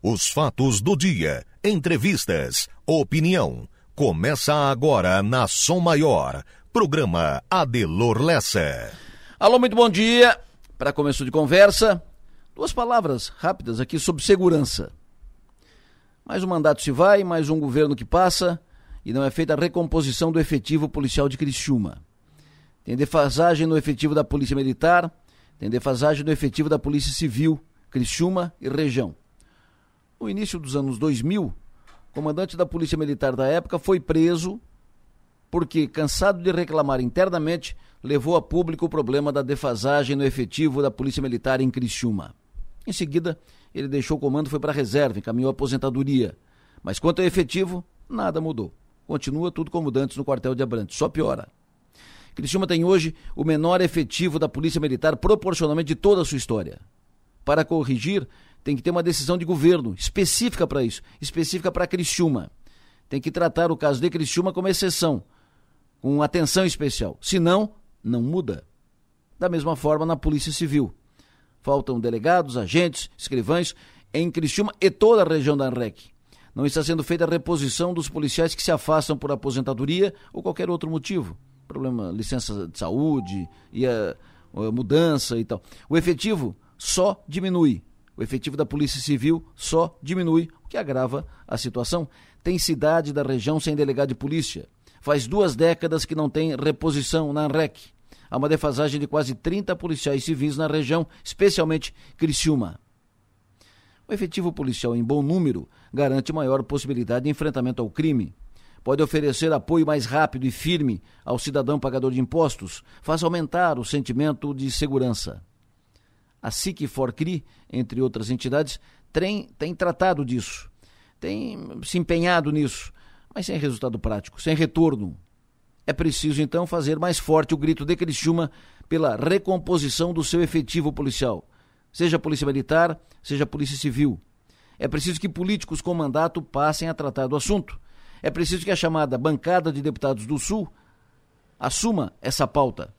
Os fatos do dia, entrevistas, opinião. Começa agora na Som Maior. Programa Adelor Lessa. Alô, muito bom dia. Para começo de conversa, duas palavras rápidas aqui sobre segurança. Mais um mandato se vai, mais um governo que passa e não é feita a recomposição do efetivo policial de Criciúma. Tem defasagem no efetivo da Polícia Militar, tem defasagem no efetivo da Polícia Civil, Criciúma e região. No início dos anos 2000, o comandante da Polícia Militar da época foi preso porque, cansado de reclamar internamente, levou a público o problema da defasagem no efetivo da Polícia Militar em Criciúma. Em seguida, ele deixou o comando foi para a reserva, encaminhou a aposentadoria. Mas quanto ao efetivo, nada mudou. Continua tudo como antes no quartel de Abrantes, só piora. Criciúma tem hoje o menor efetivo da Polícia Militar proporcionalmente de toda a sua história. Para corrigir, tem que ter uma decisão de governo específica para isso, específica para Criciúma. Tem que tratar o caso de Criciúma como exceção, com atenção especial. Senão, não muda. Da mesma forma na Polícia Civil. Faltam delegados, agentes, escrivães em Criciúma e toda a região da ANREC. Não está sendo feita a reposição dos policiais que se afastam por aposentadoria ou qualquer outro motivo. Problema, licença de saúde e a, a mudança e tal. O efetivo só diminui o efetivo da Polícia Civil só diminui, o que agrava a situação. Tem cidade da região sem delegado de polícia. Faz duas décadas que não tem reposição na ANREC. Há uma defasagem de quase 30 policiais civis na região, especialmente Criciúma. O efetivo policial em bom número garante maior possibilidade de enfrentamento ao crime. Pode oferecer apoio mais rápido e firme ao cidadão pagador de impostos, faz aumentar o sentimento de segurança a SIC Forcri, entre outras entidades, tem, tem tratado disso, tem se empenhado nisso, mas sem resultado prático, sem retorno. É preciso, então, fazer mais forte o grito de Criciúma pela recomposição do seu efetivo policial, seja Polícia Militar, seja Polícia Civil. É preciso que políticos com mandato passem a tratar do assunto. É preciso que a chamada Bancada de Deputados do Sul assuma essa pauta.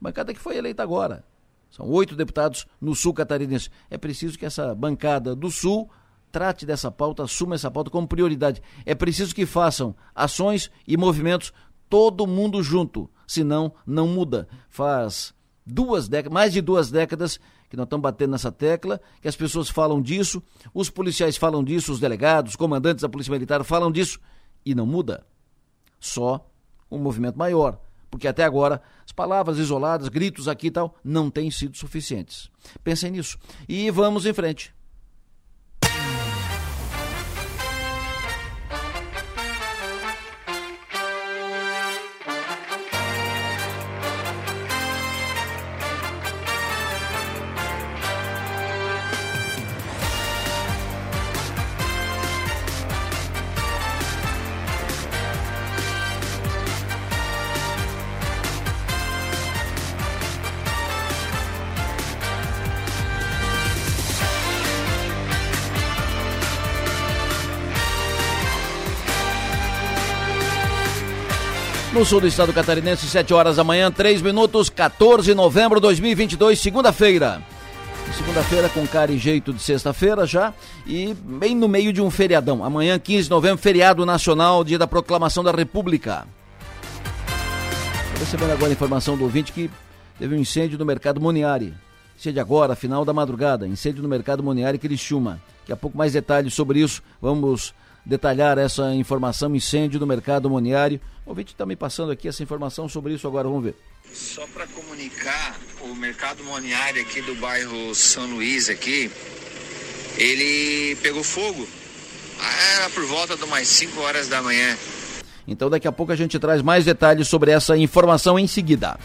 Bancada que foi eleita agora, são oito deputados no sul catarinense. É preciso que essa bancada do sul trate dessa pauta, assuma essa pauta como prioridade. É preciso que façam ações e movimentos todo mundo junto, senão não muda. Faz duas décadas, mais de duas décadas que nós estamos batendo nessa tecla, que as pessoas falam disso, os policiais falam disso, os delegados, os comandantes da Polícia Militar falam disso e não muda. Só um movimento maior porque até agora as palavras isoladas, gritos aqui e tal, não têm sido suficientes. Pensem nisso. E vamos em frente. Sul do estado catarinense, 7 horas da manhã, 3 minutos, 14 de novembro de 2022, segunda-feira. Segunda-feira com cara e jeito de sexta-feira já e bem no meio de um feriadão. Amanhã, 15 de novembro, feriado nacional, dia da proclamação da República. Recebendo agora a informação do ouvinte que teve um incêndio no mercado Moniari. Incêndio agora, final da madrugada, incêndio no mercado Moniari Criciúma. Daqui a pouco mais detalhes sobre isso. Vamos detalhar essa informação, incêndio no mercado moniário. O ouvinte está me passando aqui essa informação sobre isso agora, vamos ver. Só para comunicar, o mercado moniário aqui do bairro São Luís aqui, ele pegou fogo. Era por volta de umas 5 horas da manhã. Então daqui a pouco a gente traz mais detalhes sobre essa informação em seguida.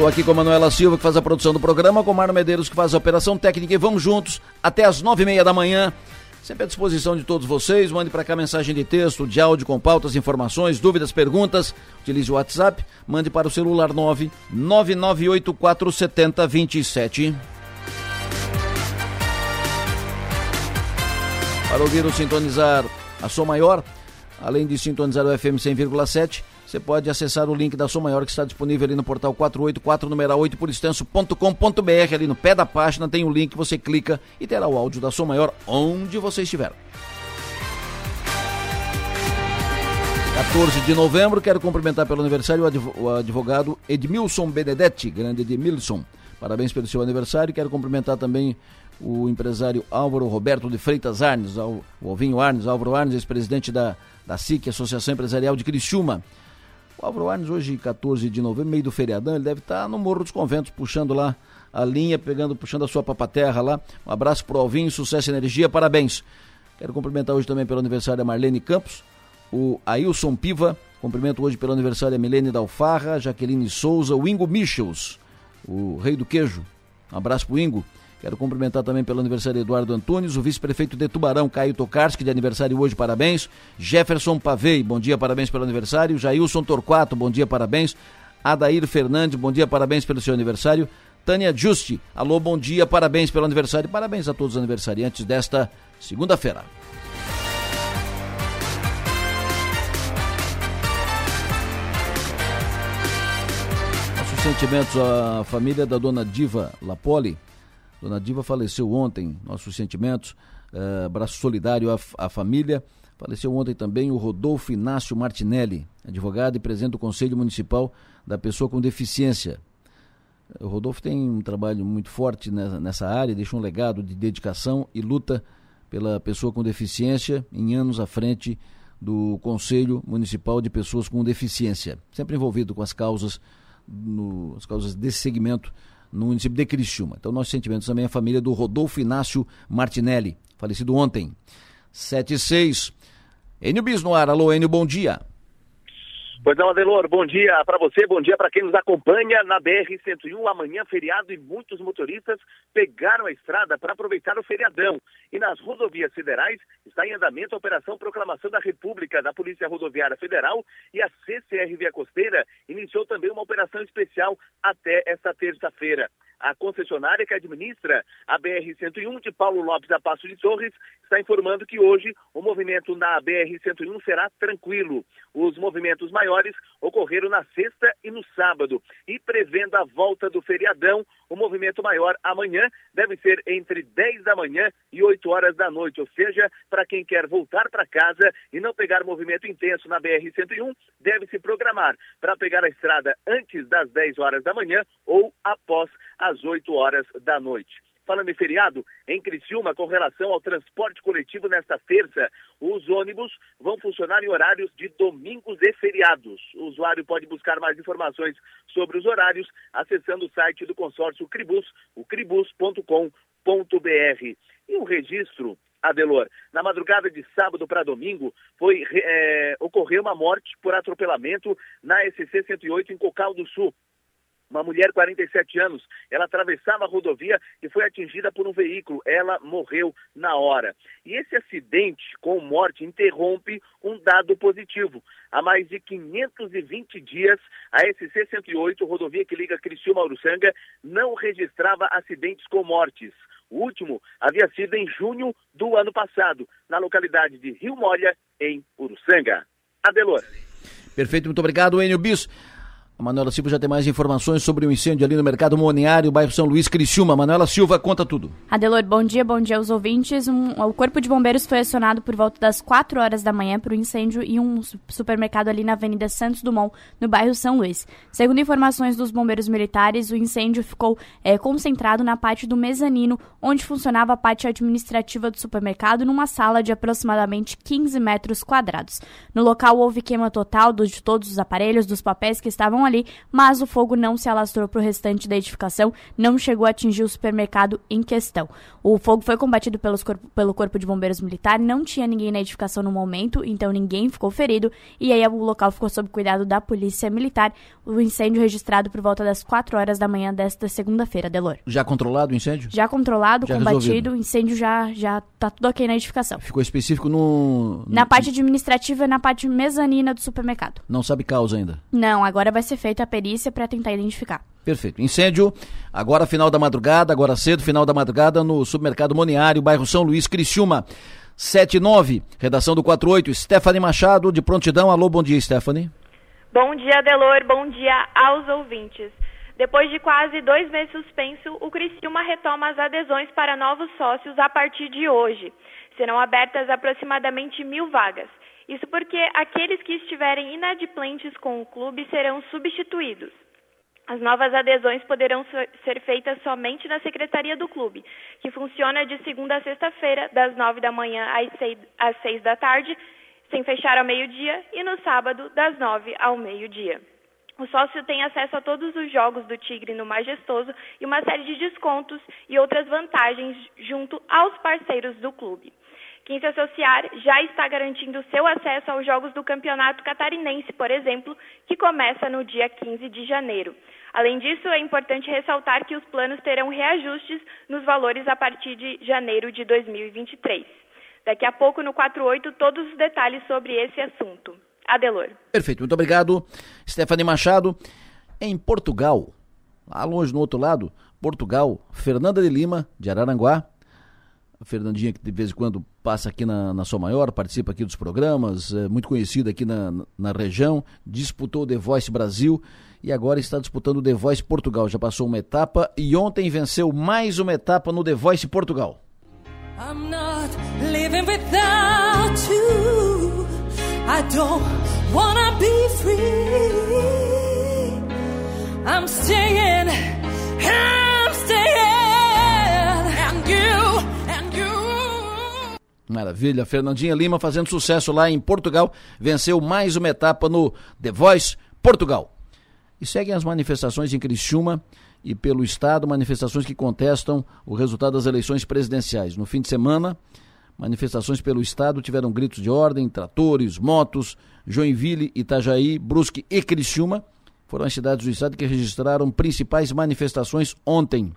Estou aqui com a Manuela Silva, que faz a produção do programa, com o Marno Medeiros, que faz a operação técnica, e vamos juntos até as nove e meia da manhã. Sempre à disposição de todos vocês. Mande para cá mensagem de texto, de áudio com pautas, informações, dúvidas, perguntas. Utilize o WhatsApp. Mande para o celular 999847027. Para ouvir ou sintonizar a Som Maior, além de sintonizar o FM 100,7 você pode acessar o link da Som Maior que está disponível ali no portal 484 numeral 8 por extenso.com.br. Ali no pé da página tem um link, você clica e terá o áudio da Som Maior onde você estiver. 14 de novembro, quero cumprimentar pelo aniversário o advogado Edmilson Benedetti, grande Edmilson. Parabéns pelo seu aniversário. Quero cumprimentar também o empresário Álvaro Roberto de Freitas Arnes, o Alvinho Arnes, Álvaro Arnes, ex-presidente da, da SIC, Associação Empresarial de Criciúma. O Álvaro Arnes, hoje, 14 de novembro, meio do feriadão, ele deve estar no Morro dos Conventos, puxando lá a linha, pegando, puxando a sua papaterra lá. Um abraço pro Alvinho, sucesso e energia, parabéns. Quero cumprimentar hoje também pelo aniversário a Marlene Campos, o Ailson Piva, cumprimento hoje pelo aniversário a Milene Dalfarra, Jaqueline Souza, o Ingo Michels, o rei do queijo. Um abraço pro Ingo. Quero cumprimentar também pelo aniversário Eduardo Antunes, o vice-prefeito de Tubarão, Caio Tokarski, de aniversário hoje, parabéns. Jefferson Pavei, bom dia, parabéns pelo aniversário. Jailson Torquato, bom dia, parabéns. Adair Fernandes, bom dia, parabéns pelo seu aniversário. Tânia Juste, alô, bom dia, parabéns pelo aniversário. Parabéns a todos os aniversariantes desta segunda-feira. Nossos sentimentos à família da dona Diva Lapoli, Dona Diva faleceu ontem, nossos sentimentos, uh, abraço solidário à, à, família. Faleceu ontem também o Rodolfo Inácio Martinelli, advogado e presidente do Conselho Municipal da Pessoa com Deficiência. O Rodolfo tem um trabalho muito forte nessa, nessa área, deixa um legado de dedicação e luta pela pessoa com deficiência em anos à frente do Conselho Municipal de Pessoas com Deficiência, sempre envolvido com as causas, no, as causas desse segmento no município de Criciúma. Então, nossos sentimentos também à família do Rodolfo Inácio Martinelli, falecido ontem. 76. Enio Bis no ar. Alô, Enio, bom dia. Pois não, Adelor, bom dia para você, bom dia para quem nos acompanha na BR-101. Amanhã, feriado, e muitos motoristas pegaram a estrada para aproveitar o feriadão. E nas rodovias federais está em andamento a Operação Proclamação da República da Polícia Rodoviária Federal e a CCR Via Costeira iniciou também uma operação especial até esta terça-feira. A concessionária que administra a BR-101 de Paulo Lopes a Passo de Torres está informando que hoje o movimento na BR-101 será tranquilo. Os movimentos maiores ocorreram na sexta e no sábado. E prevendo a volta do feriadão, o movimento maior amanhã deve ser entre 10 da manhã e 8 horas da noite. Ou seja, para quem quer voltar para casa e não pegar movimento intenso na BR-101, deve se programar para pegar a estrada antes das 10 horas da manhã ou após às 8 horas da noite. Falando em feriado, em Criciúma, com relação ao transporte coletivo nesta terça, os ônibus vão funcionar em horários de domingos e feriados. O usuário pode buscar mais informações sobre os horários acessando o site do consórcio Cribus, o cribus.com.br. E um registro Adelor. Na madrugada de sábado para domingo, foi, é, ocorreu uma morte por atropelamento na SC 108 em Cocal do Sul. Uma mulher, 47 anos, ela atravessava a rodovia e foi atingida por um veículo. Ela morreu na hora. E esse acidente com morte interrompe um dado positivo. Há mais de 520 dias, a SC-108, rodovia que liga Criciúma a Uruçanga, não registrava acidentes com mortes. O último havia sido em junho do ano passado, na localidade de Rio Molha, em Uruçanga. Adelor. Perfeito, muito obrigado, Enio Bis. A Manuela Silva já tem mais informações sobre o incêndio ali no Mercado Moniário, bairro São Luís, Criciúma. Manuela Silva, conta tudo. Adelor, bom dia, bom dia aos ouvintes. Um, o Corpo de Bombeiros foi acionado por volta das 4 horas da manhã para o incêndio em um supermercado ali na Avenida Santos Dumont, no bairro São Luís. Segundo informações dos bombeiros militares, o incêndio ficou é, concentrado na parte do mezanino, onde funcionava a parte administrativa do supermercado, numa sala de aproximadamente 15 metros quadrados. No local houve queima total de todos os aparelhos, dos papéis que estavam ali ali, mas o fogo não se alastrou para o restante da edificação, não chegou a atingir o supermercado em questão. O fogo foi combatido pelos corpo, pelo Corpo de Bombeiros Militar, não tinha ninguém na edificação no momento, então ninguém ficou ferido, e aí o local ficou sob cuidado da Polícia Militar. O incêndio registrado por volta das 4 horas da manhã desta segunda-feira, Delor. Já controlado o incêndio? Já controlado, já combatido, o incêndio já, já tá tudo ok na edificação. Ficou específico no... Na parte administrativa e na parte mezanina do supermercado. Não sabe causa ainda? Não, agora vai ser feita a perícia para tentar identificar. Perfeito. Incêndio, agora final da madrugada, agora cedo, final da madrugada, no supermercado Moniário, bairro São Luís, Criciúma. 79, redação do 48, Stephanie Machado, de prontidão. Alô, bom dia, Stephanie. Bom dia, Delor. Bom dia aos ouvintes. Depois de quase dois meses suspenso, o Criciúma retoma as adesões para novos sócios a partir de hoje. Serão abertas aproximadamente mil vagas. Isso porque aqueles que estiverem inadimplentes com o clube serão substituídos. As novas adesões poderão ser feitas somente na secretaria do clube, que funciona de segunda a sexta-feira, das nove da manhã às seis da tarde, sem fechar ao meio-dia, e no sábado, das nove ao meio-dia. O sócio tem acesso a todos os jogos do Tigre no Majestoso e uma série de descontos e outras vantagens junto aos parceiros do clube. Quem se associar já está garantindo seu acesso aos jogos do Campeonato Catarinense, por exemplo, que começa no dia 15 de janeiro. Além disso, é importante ressaltar que os planos terão reajustes nos valores a partir de janeiro de 2023. Daqui a pouco, no 48, todos os detalhes sobre esse assunto. Adelor. Perfeito, muito obrigado. Stephanie Machado, em Portugal, lá longe no outro lado, Portugal, Fernanda de Lima, de Araranguá. Fernandinha, que de vez em quando passa aqui na, na Sua Maior, participa aqui dos programas, é muito conhecida aqui na, na região, disputou o The Voice Brasil e agora está disputando o The Voice Portugal. Já passou uma etapa e ontem venceu mais uma etapa no The Voice Portugal. I'm not living without you. I don't wanna be free. I'm staying, I'm Maravilha, Fernandinha Lima fazendo sucesso lá em Portugal, venceu mais uma etapa no The Voice Portugal. E seguem as manifestações em Criciúma e pelo Estado, manifestações que contestam o resultado das eleições presidenciais. No fim de semana, Manifestações pelo Estado tiveram gritos de ordem, tratores, motos, Joinville, Itajaí, Brusque e Criciúma foram as cidades do Estado que registraram principais manifestações ontem.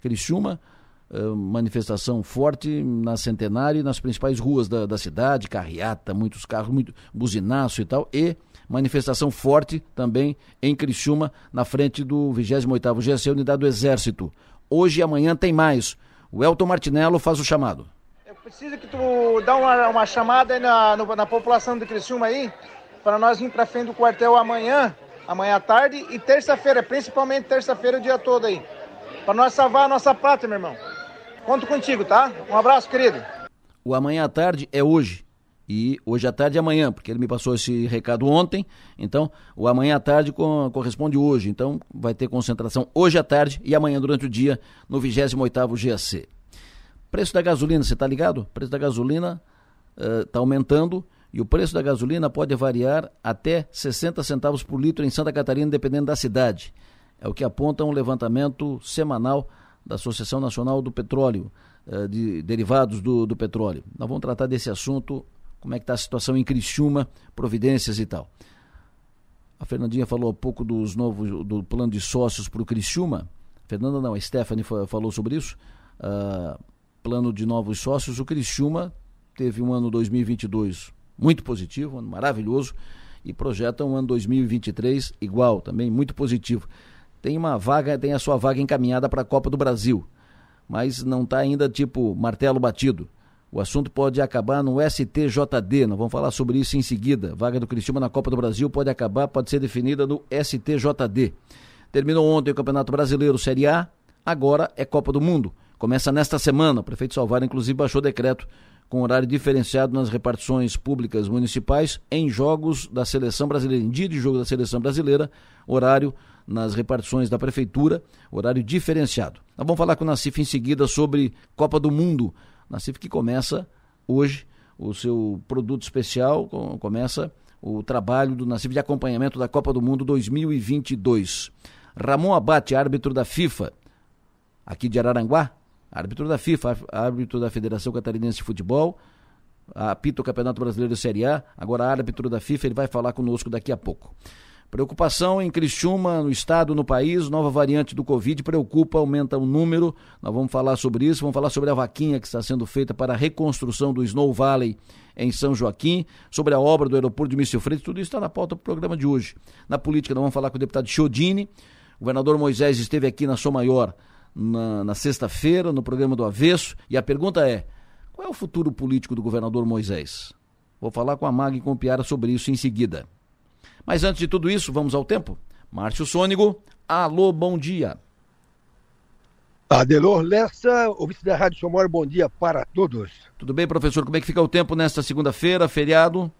Criciúma, eh, manifestação forte na Centenário e nas principais ruas da, da cidade, carreata, muitos carros, muito buzinaço e tal, e manifestação forte também em Criciúma, na frente do 28º GC, Unidade do Exército. Hoje e amanhã tem mais. O Elton Martinello faz o chamado. Precisa que tu dá uma, uma chamada na, no, na população de Criciúma aí, para nós vir para frente do quartel amanhã, amanhã à tarde e terça-feira, principalmente terça-feira o dia todo aí. Para nós salvar a nossa pátria, meu irmão. Conto contigo, tá? Um abraço, querido. O amanhã à tarde é hoje. E hoje à tarde é amanhã, porque ele me passou esse recado ontem. Então, o amanhã à tarde corresponde hoje. Então, vai ter concentração hoje à tarde e amanhã durante o dia no 28º GAC. Preço da gasolina, você está ligado? O preço da gasolina está uh, aumentando e o preço da gasolina pode variar até 60 centavos por litro em Santa Catarina, dependendo da cidade. É o que aponta um levantamento semanal da Associação Nacional do Petróleo, uh, de derivados do, do petróleo. Nós vamos tratar desse assunto, como é que está a situação em Criciúma, providências e tal. A Fernandinha falou há pouco dos novos, do plano de sócios para o Criciúma. Fernanda não, a Stephanie falou sobre isso. Uh, plano de novos sócios, o Criciúma teve um ano 2022 muito positivo, um ano maravilhoso, e projeta um ano 2023 igual, também muito positivo. Tem uma vaga, tem a sua vaga encaminhada para a Copa do Brasil, mas não está ainda tipo martelo batido. O assunto pode acabar no STJD, nós vamos falar sobre isso em seguida. Vaga do Criciúma na Copa do Brasil pode acabar, pode ser definida no STJD. Terminou ontem o Campeonato Brasileiro Série A, agora é Copa do Mundo. Começa nesta semana. O prefeito Salvar, inclusive, baixou decreto com horário diferenciado nas repartições públicas municipais em jogos da seleção brasileira, em dia de jogo da seleção brasileira, horário nas repartições da prefeitura, horário diferenciado. Nós vamos falar com o Nacif em seguida sobre Copa do Mundo. Nacif que começa hoje o seu produto especial, começa o trabalho do Nacif de acompanhamento da Copa do Mundo 2022. Ramon Abate, árbitro da FIFA, aqui de Araranguá, árbitro da FIFA, árbitro da Federação Catarinense de Futebol, apita o Campeonato Brasileiro Série A, agora árbitro da FIFA, ele vai falar conosco daqui a pouco. Preocupação em Criciúma, no estado, no país, nova variante do Covid preocupa, aumenta o número. Nós vamos falar sobre isso, vamos falar sobre a vaquinha que está sendo feita para a reconstrução do Snow Valley em São Joaquim, sobre a obra do aeroporto de Mício Freitas, tudo isso está na pauta do programa de hoje. Na política, nós vamos falar com o deputado Chiodini, o governador Moisés esteve aqui na Sou Maior na, na sexta-feira, no programa do Avesso, e a pergunta é: qual é o futuro político do governador Moisés? Vou falar com a Mag e com o Piara sobre isso em seguida. Mas antes de tudo isso, vamos ao tempo. Márcio Sônigo, alô, bom dia. Adelor Lessa, ouvinte da Rádio Somor, bom dia para todos. Tudo bem, professor? Como é que fica o tempo nesta segunda-feira, feriado?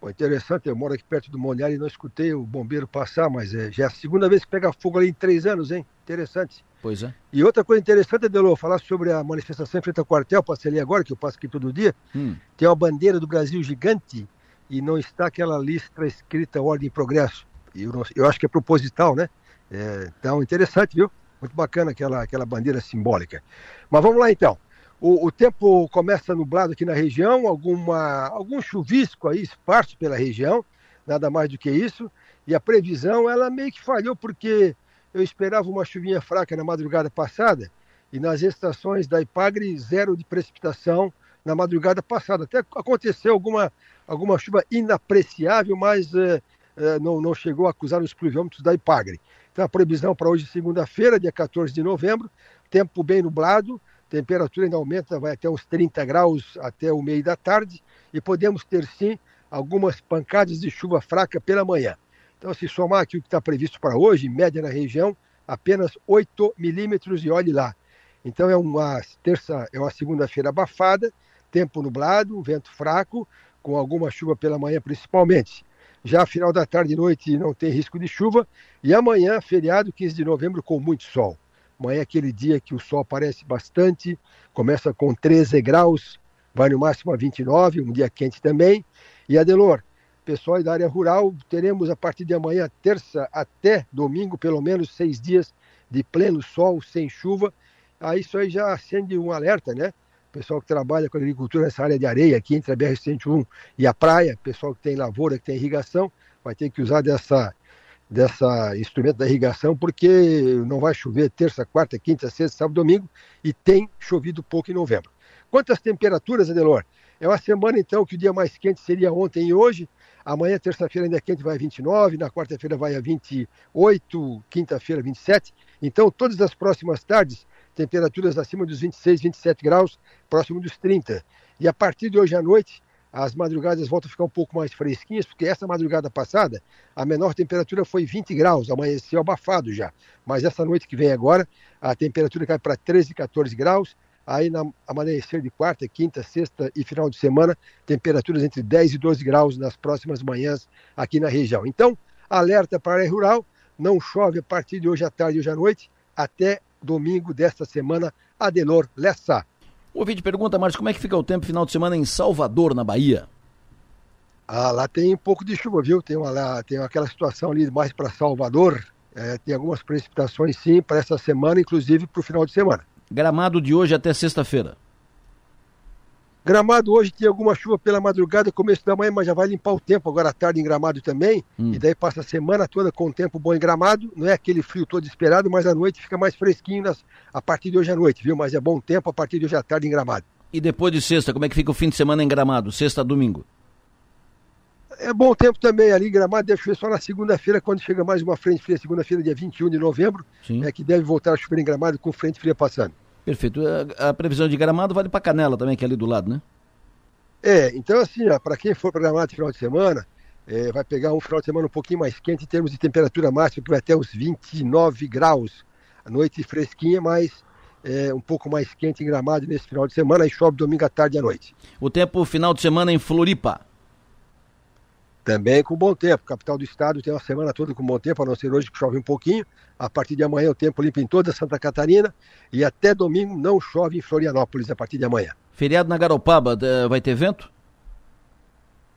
Pô, interessante, eu moro aqui perto do Moniar e não escutei o bombeiro passar, mas é, já é a segunda vez que pega fogo ali em três anos, hein? Interessante. Pois é. E outra coisa interessante, Adelor, falar sobre a manifestação em frente ao quartel, passei ali agora, que eu passo aqui todo dia, hum. tem uma bandeira do Brasil gigante e não está aquela lista escrita Ordem e Progresso. Eu, não, eu acho que é proposital, né? É, então, interessante, viu? Muito bacana aquela, aquela bandeira simbólica. Mas vamos lá então. O, o, tempo começa nublado aqui na região, alguma, algum chuvisco aí esparso pela região, nada mais do que isso. E a previsão, ela meio que falhou, porque eu esperava uma chuvinha fraca na madrugada passada, e nas estações da Ipagre, zero de precipitação na madrugada passada. Até aconteceu alguma, alguma chuva inapreciável, mas é, é, não, não chegou a acusar os pluviômetros da Ipagre. Então a previsão para hoje, segunda-feira, dia 14 de novembro, tempo bem nublado, temperatura ainda aumenta, vai até uns 30 graus até o meio da tarde, e podemos ter sim algumas pancadas de chuva fraca pela manhã. Então, se somar aqui o que está previsto para hoje, média na região, apenas 8 milímetros e olhe lá. Então é uma terça, é uma segunda-feira abafada, tempo nublado, vento fraco, com alguma chuva pela manhã principalmente. Já final da tarde e noite não tem risco de chuva. E amanhã, feriado, 15 de novembro, com muito sol. Amanhã é aquele dia que o sol aparece bastante, começa com 13 graus, vai no máximo a 29, um dia quente também. E Adelor, pessoal da área rural, teremos a partir de amanhã, terça até domingo, pelo menos seis dias de pleno sol, sem chuva. Aí isso aí já acende um alerta, né? Pessoal que trabalha com agricultura nessa área de areia, aqui entre a BR-101 e a praia, pessoal que tem lavoura, que tem irrigação, vai ter que usar dessa, dessa instrumento da irrigação, porque não vai chover terça, quarta, quinta, sexta, sábado, domingo, e tem chovido pouco em novembro. Quantas temperaturas, Adelor? É uma semana, então, que o dia mais quente seria ontem e hoje. Amanhã, terça-feira, ainda é quente, vai a 29. Na quarta-feira, vai a 28. Quinta-feira, 27. Então, todas as próximas tardes, temperaturas acima dos 26, 27 graus, próximo dos 30. E a partir de hoje à noite, as madrugadas voltam a ficar um pouco mais fresquinhas, porque essa madrugada passada, a menor temperatura foi 20 graus, amanheceu abafado já. Mas essa noite que vem agora, a temperatura cai para 13, 14 graus. Aí, na amanhecer de quarta, quinta, sexta e final de semana, temperaturas entre 10 e 12 graus nas próximas manhãs aqui na região. Então, alerta para a área rural, não chove a partir de hoje à tarde e hoje à noite, até domingo desta semana, Adelor Lessa. O ouvinte pergunta, Marcos, como é que fica o tempo final de semana em Salvador, na Bahia? Ah, lá tem um pouco de chuva, viu? Tem, uma, lá, tem aquela situação ali mais para Salvador. É, tem algumas precipitações, sim, para essa semana, inclusive para o final de semana. Gramado de hoje até sexta-feira. Gramado hoje tem alguma chuva pela madrugada, começo da manhã, mas já vai limpar o tempo agora à tarde em Gramado também. Hum. E daí passa a semana toda com o tempo bom em Gramado. Não é aquele frio todo esperado, mas à noite fica mais fresquinho nas, a partir de hoje à noite, viu? Mas é bom tempo a partir de hoje à tarde em Gramado. E depois de sexta, como é que fica o fim de semana em Gramado? Sexta, domingo? É bom tempo também ali em Gramado, deve chover só na segunda-feira, quando chega mais uma frente fria, segunda-feira, dia 21 de novembro, Sim. é que deve voltar a chover em Gramado com frente fria passando. Perfeito. A, a previsão de Gramado vale para Canela também, que é ali do lado, né? É, então assim, para quem for programado de final de semana, é, vai pegar um final de semana um pouquinho mais quente em termos de temperatura máxima, que vai até uns 29 graus. A noite fresquinha, mas é, um pouco mais quente em Gramado nesse final de semana, e chove domingo à tarde e à noite. O tempo final de semana em Floripa. Também com bom tempo. Capital do estado tem uma semana toda com bom tempo, a não ser hoje que chove um pouquinho. A partir de amanhã o tempo limpa em toda Santa Catarina e até domingo não chove em Florianópolis a partir de amanhã. Feriado na Garopaba, vai ter vento?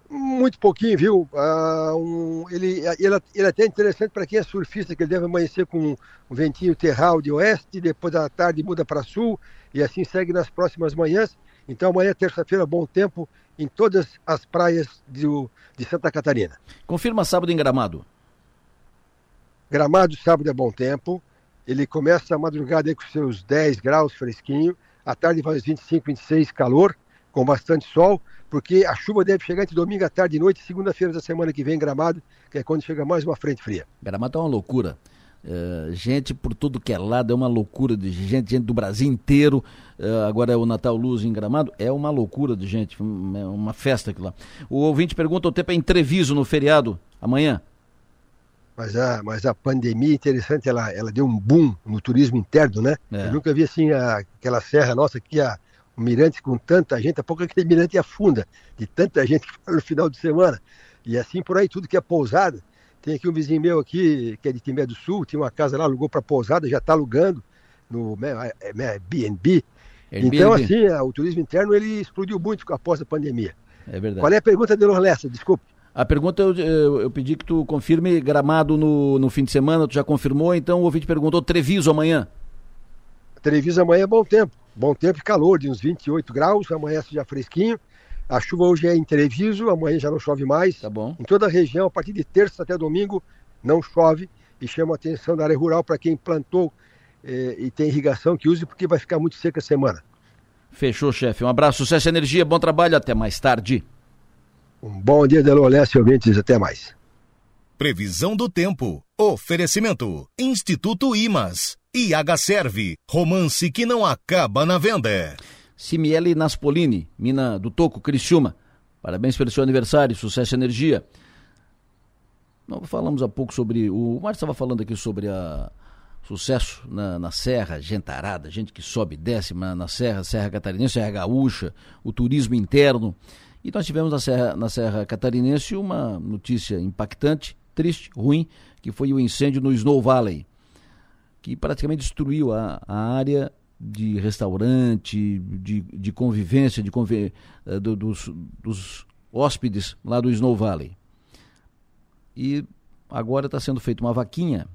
Muito pouquinho, viu? Uh, um, ele, ele, ele é até interessante para quem é surfista, que ele deve amanhecer com um ventinho terral de oeste, depois da tarde muda para sul e assim segue nas próximas manhãs. Então amanhã, terça-feira, bom tempo em todas as praias de, de Santa Catarina. Confirma sábado em Gramado. Gramado, sábado é bom tempo. Ele começa a madrugada com seus 10 graus fresquinho à tarde vai uns 25, 26, calor, com bastante sol, porque a chuva deve chegar entre domingo à tarde e noite, segunda-feira da semana que vem, Gramado, que é quando chega mais uma frente fria. Gramado é uma loucura. Uh, gente por tudo que é lado, é uma loucura de gente, gente do Brasil inteiro. Uh, agora é o Natal Luz em Gramado, é uma loucura de gente, é uma festa aquilo lá. O ouvinte pergunta: o tempo é entreviso no feriado amanhã? Mas a, mas a pandemia interessante, ela, ela deu um boom no turismo interno, né? É. Eu nunca vi assim a, aquela serra nossa aqui, a, o mirante com tanta gente, a pouco aquele mirante afunda, de tanta gente que foi no final de semana. E assim por aí, tudo que é pousada tem aqui um vizinho meu aqui, que é de Timé do Sul, tinha uma casa lá, alugou para pousada, já está alugando no BNB. Então, assim, o turismo interno ele explodiu muito após a pandemia. É verdade. Qual é a pergunta de Lorlessa? Desculpe. A pergunta eu, eu, eu, pedi que tu confirme gramado no, no fim de semana, tu já confirmou, então o ouvinte perguntou Treviso amanhã. Treviso amanhã é bom tempo. Bom tempo e calor, de uns 28 graus, amanhã já fresquinho. A chuva hoje é em Treviso, amanhã já não chove mais. Tá bom. Em toda a região, a partir de terça até domingo, não chove. E chama a atenção da área rural para quem plantou eh, e tem irrigação que use, porque vai ficar muito seca a semana. Fechou, chefe. Um abraço, sucesso e energia, bom trabalho, até mais tarde. Um bom dia, Delô Leste, ouvintes, até mais. Previsão do tempo. Oferecimento. Instituto Imas. IH Serve. Romance que não acaba na venda. Simiele Naspolini, mina do Toco, Criciúma. Parabéns pelo seu aniversário, sucesso e energia. Nós falamos há pouco sobre. O Márcio estava falando aqui sobre a sucesso na, na Serra, gentarada, gente que sobe e desce na, na Serra, Serra Catarinense, Serra Gaúcha, o turismo interno. E nós tivemos na Serra, na Serra Catarinense uma notícia impactante, triste, ruim, que foi o incêndio no Snow Valley, que praticamente destruiu a, a área de restaurante, de, de convivência de conviv... Eh, do, dos, dos hóspedes lá do Snow Valley. E agora está sendo feita uma vaquinha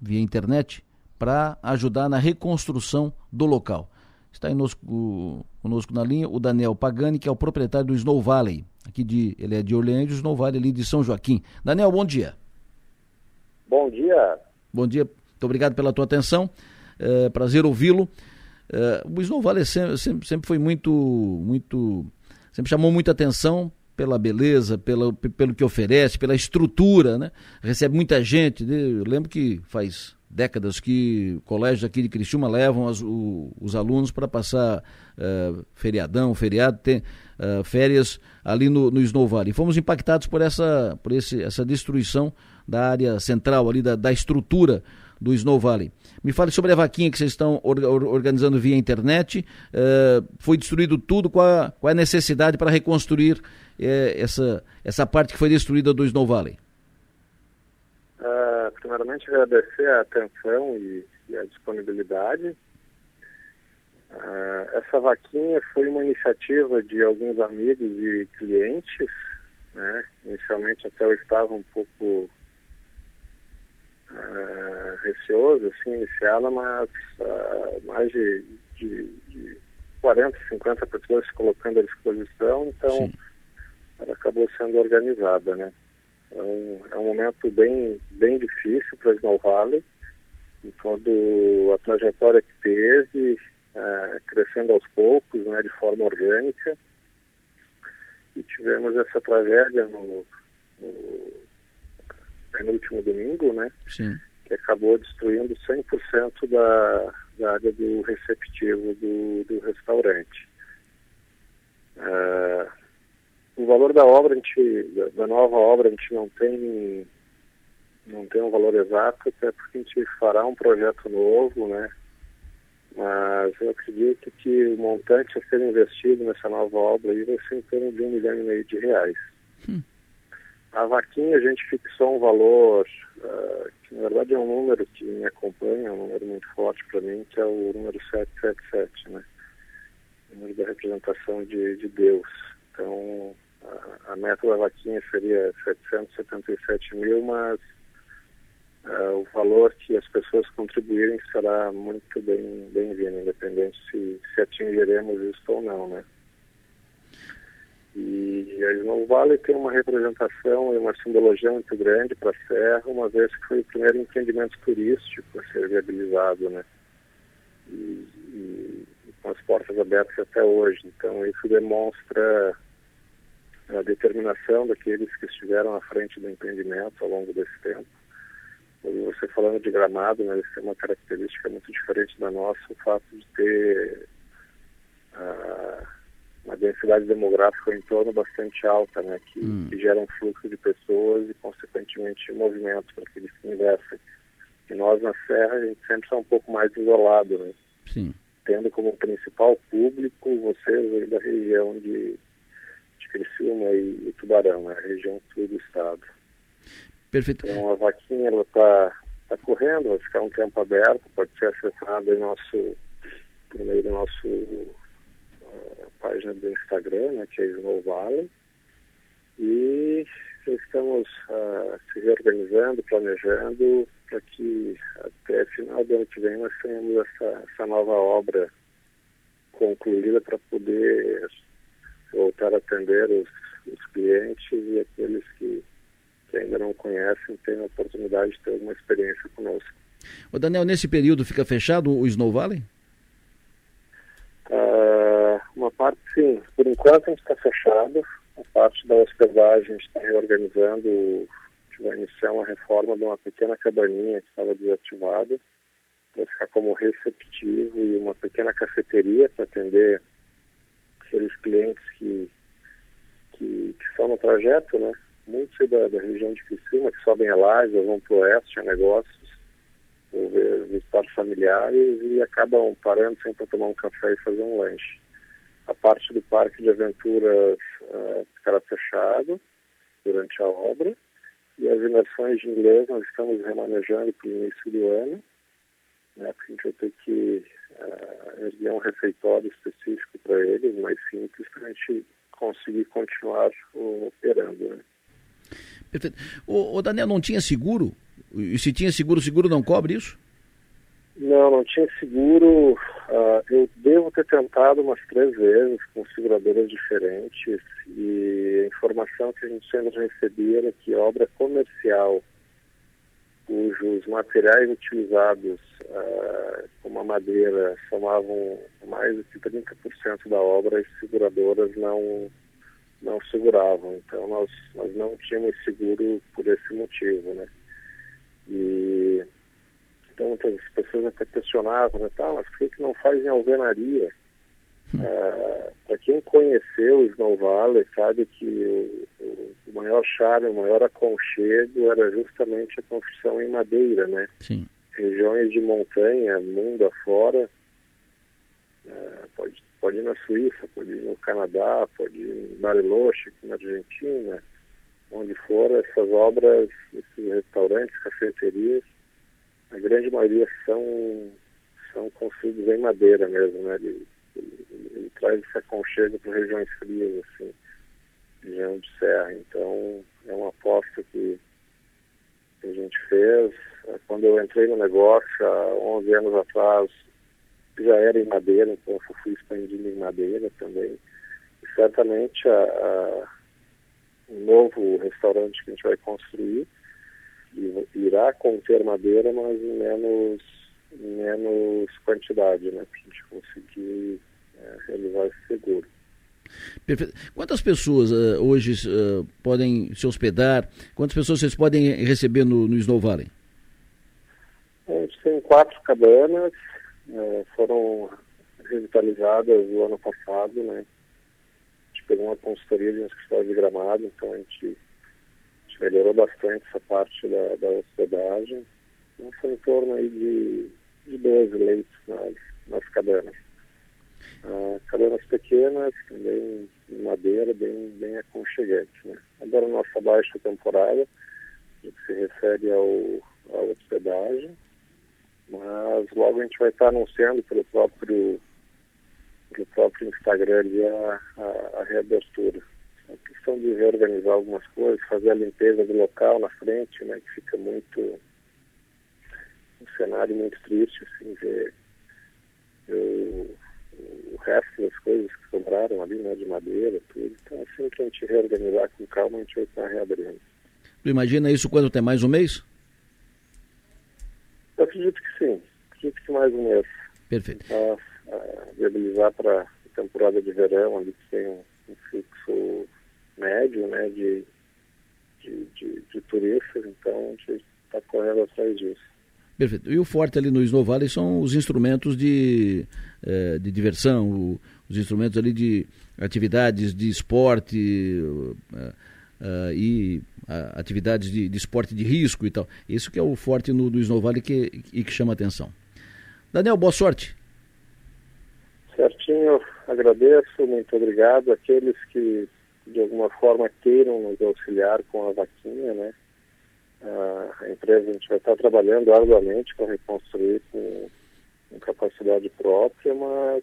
via internet para ajudar na reconstrução do local. Está conosco, conosco na linha o Daniel Pagani, que é o proprietário do Snow Valley. Aqui de, ele é de Orleans, Snow Valley ali de São Joaquim. Daniel, bom dia. Bom dia. Bom dia, muito obrigado pela tua atenção. É, prazer ouvi-lo. Uh, o Snow Valley sempre, sempre, sempre, foi muito, muito, sempre chamou muita atenção pela beleza, pela, pelo que oferece, pela estrutura, né? Recebe muita gente. Né? Eu lembro que faz décadas que colégios aqui de Criciúma levam as, o, os alunos para passar uh, feriadão, feriado, ter uh, férias ali no, no Snow Valley. Fomos impactados por essa, por esse, essa destruição da área central ali, da, da estrutura do Snow Valley. Me fale sobre a vaquinha que vocês estão or, or, organizando via internet. Uh, foi destruído tudo, qual a, a necessidade para reconstruir uh, essa, essa parte que foi destruída do Snow Valley? Uh, primeiramente, agradecer a atenção e, e a disponibilidade. essa vaquinha foi uma iniciativa de alguns amigos e clientes. Né? Inicialmente até eu estava um pouco uh, receoso assim, iniciá-la, mas uh, mais de, de, de 40, 50 pessoas se colocando à disposição, então Sim. ela acabou sendo organizada, né? Então, é um momento bem, bem difícil para Snow Valley, em toda a trajetória que teve, uh, crescendo aos poucos, né, de forma orgânica, e tivemos essa tragédia no, no no último domingo, né? Sim. Que acabou destruindo 100% da, da área do receptivo do, do restaurante. Uh, o valor da obra, a gente, da, da, nova obra, a gente não tem, não tem um valor exato, até porque a gente fará um projeto novo, né? Mas eu acredito que o montante a ser investido nessa nova obra aí vai ser em torno de um milhão e meio de reais. Hum. A vaquinha a gente fixou um valor, uh, que na verdade é um número que me acompanha, é um número muito forte para mim, que é o número 777, né? O número da representação de, de Deus. Então, a, a meta da vaquinha seria 777 mil, mas uh, o valor que as pessoas contribuírem será muito bem-vindo, bem independente se, se atingiremos isso ou não, né? E a Snow tem uma representação e uma simbologia muito grande para a Serra, uma vez que foi o primeiro empreendimento turístico a ser viabilizado, né? E, e, e com as portas abertas até hoje. Então isso demonstra a determinação daqueles que estiveram à frente do empreendimento ao longo desse tempo. você falando de gramado, né, eles têm uma característica muito diferente da nossa, o fato de ter uh, uma densidade demográfica em torno bastante alta, né, que, hum. que gera um fluxo de pessoas e, consequentemente, movimento para que eles se invessem. E nós, na Serra, a gente sempre está um pouco mais isolado, né? Sim. Tendo como principal público vocês aí da região de, de Criciúma e, e Tubarão, né, a região sul do estado. Perfeito. Então a vaquinha ela está tá correndo, vai ficar um tempo aberto, pode ser acessada em nosso, por meio do nosso página do Instagram, né, que é Snow Valley. E estamos uh, se reorganizando, planejando para que até final do ano que vem nós tenhamos essa, essa nova obra concluída para poder voltar a atender os, os clientes e aqueles que que ainda não conhecem tenham a oportunidade de ter alguma experiência conosco. O Daniel, nesse período fica fechado o Snow Valley? Uh, uma parte sim. Por enquanto a gente está fechado. A parte da hospedagem a gente está reorganizando. Vai iniciar uma reforma de uma pequena cabaninha que estava desativada para ficar como receptivo e uma pequena cafeteria para atender aqueles clientes que, que, que estão no trajeto, né? muitos da, da região de Criciúma que sobem a laje vão para o oeste a negócios, ou visitar familiares e acabam parando sempre para tomar um café e fazer um lanche. A parte do parque de aventuras uh, ficará fechado durante a obra e as imersões de inglês nós estamos remanejando para o início do ano, né, porque a gente vai ter que uh, erguer um refeitório específico para eles, mais simples, para a gente conseguir continuar operando. Né. Perfeito. O, o, Daniel, não tinha seguro? E se tinha seguro, seguro não cobre isso? Não, não tinha seguro. Uh, eu devo ter tentado umas três vezes com seguradoras diferentes e a informação que a gente sempre recebia era que obra comercial cujos materiais utilizados, uh, como a madeira, somavam mais de 30% da obra, as seguradoras não não seguravam. Então nós, nós não tínhamos seguro por esse motivo, né? E então muitas pessoas até questionavam, né, tá, mas por que, que não faz em alvenaria? Hum. Uh, Para quem conheceu o Snow Valley sabe que o, o, maior charme, o maior aconchego era justamente a construção em madeira, né? Sim. Regiões de montanha, mundo afora, uh, pode Pode ir na Suíça, pode ir no Canadá, pode ir em Bariloche, na Argentina, onde for, essas obras, esses restaurantes, cafeterias, a grande maioria são, são construídos em madeira mesmo, né? Ele, ele, ele traz esse aconchego para regiões frias, assim, região de serra. Então, é uma aposta que, que a gente fez. Quando eu entrei no negócio, há 11 anos atrás, já era em madeira, então eu fui expandindo em madeira também. E certamente a, a, um novo restaurante que a gente vai construir irá conter madeira, mas em menos, menos quantidade, né? Para a gente conseguir é, realizar esse seguro. Perfeito. Quantas pessoas uh, hoje uh, podem se hospedar? Quantas pessoas vocês podem receber no, no Snow Valley? A gente tem quatro cabanas, é, foram revitalizadas no ano passado, né? A pegou uma consultoria de um escritório de gramado, então a gente, a gente melhorou bastante essa parte da, da hospedagem. Então foi em torno aí de, de 12 leitos nas, nas cabanas. Ah, cabanas pequenas, também madeira, bem, bem aconchegantes. Né? Agora nossa baixa temporada, que se refere ao, à hospedagem, mas logo a gente vai estar anunciando pelo próprio, pelo próprio Instagram ali a, a, a reabertura. A questão de reorganizar algumas coisas, fazer a limpeza do local na frente, né, que fica muito um cenário muito triste, assim, ver, o, resto das coisas que sobraram ali, né, de madeira, tudo. Então, assim que a gente reorganizar com calma, a gente vai estar reabrindo. Tu imagina isso quando tem mais um mês? Eu acredito que sim. Acredito que mais um mês. Perfeito. Viabilizar para a temporada de verão, ali que tem um, um fluxo médio né, de, de, de, de, turistas, então a gente tá correndo atrás disso. Perfeito. E o forte ali no Snow Valley são os instrumentos de, eh, de diversão, os instrumentos ali de atividades de esporte uh, uh, e atividades de, de, esporte de risco e tal. Isso que é o forte no, do Snow Valley que, e que chama atenção. Daniel, boa sorte. Certinho, agradeço, muito obrigado. Aqueles que de alguma forma queiram nos auxiliar com a vaquinha, né? a empresa a gente vai estar trabalhando arduamente para reconstruir com, com capacidade própria, mas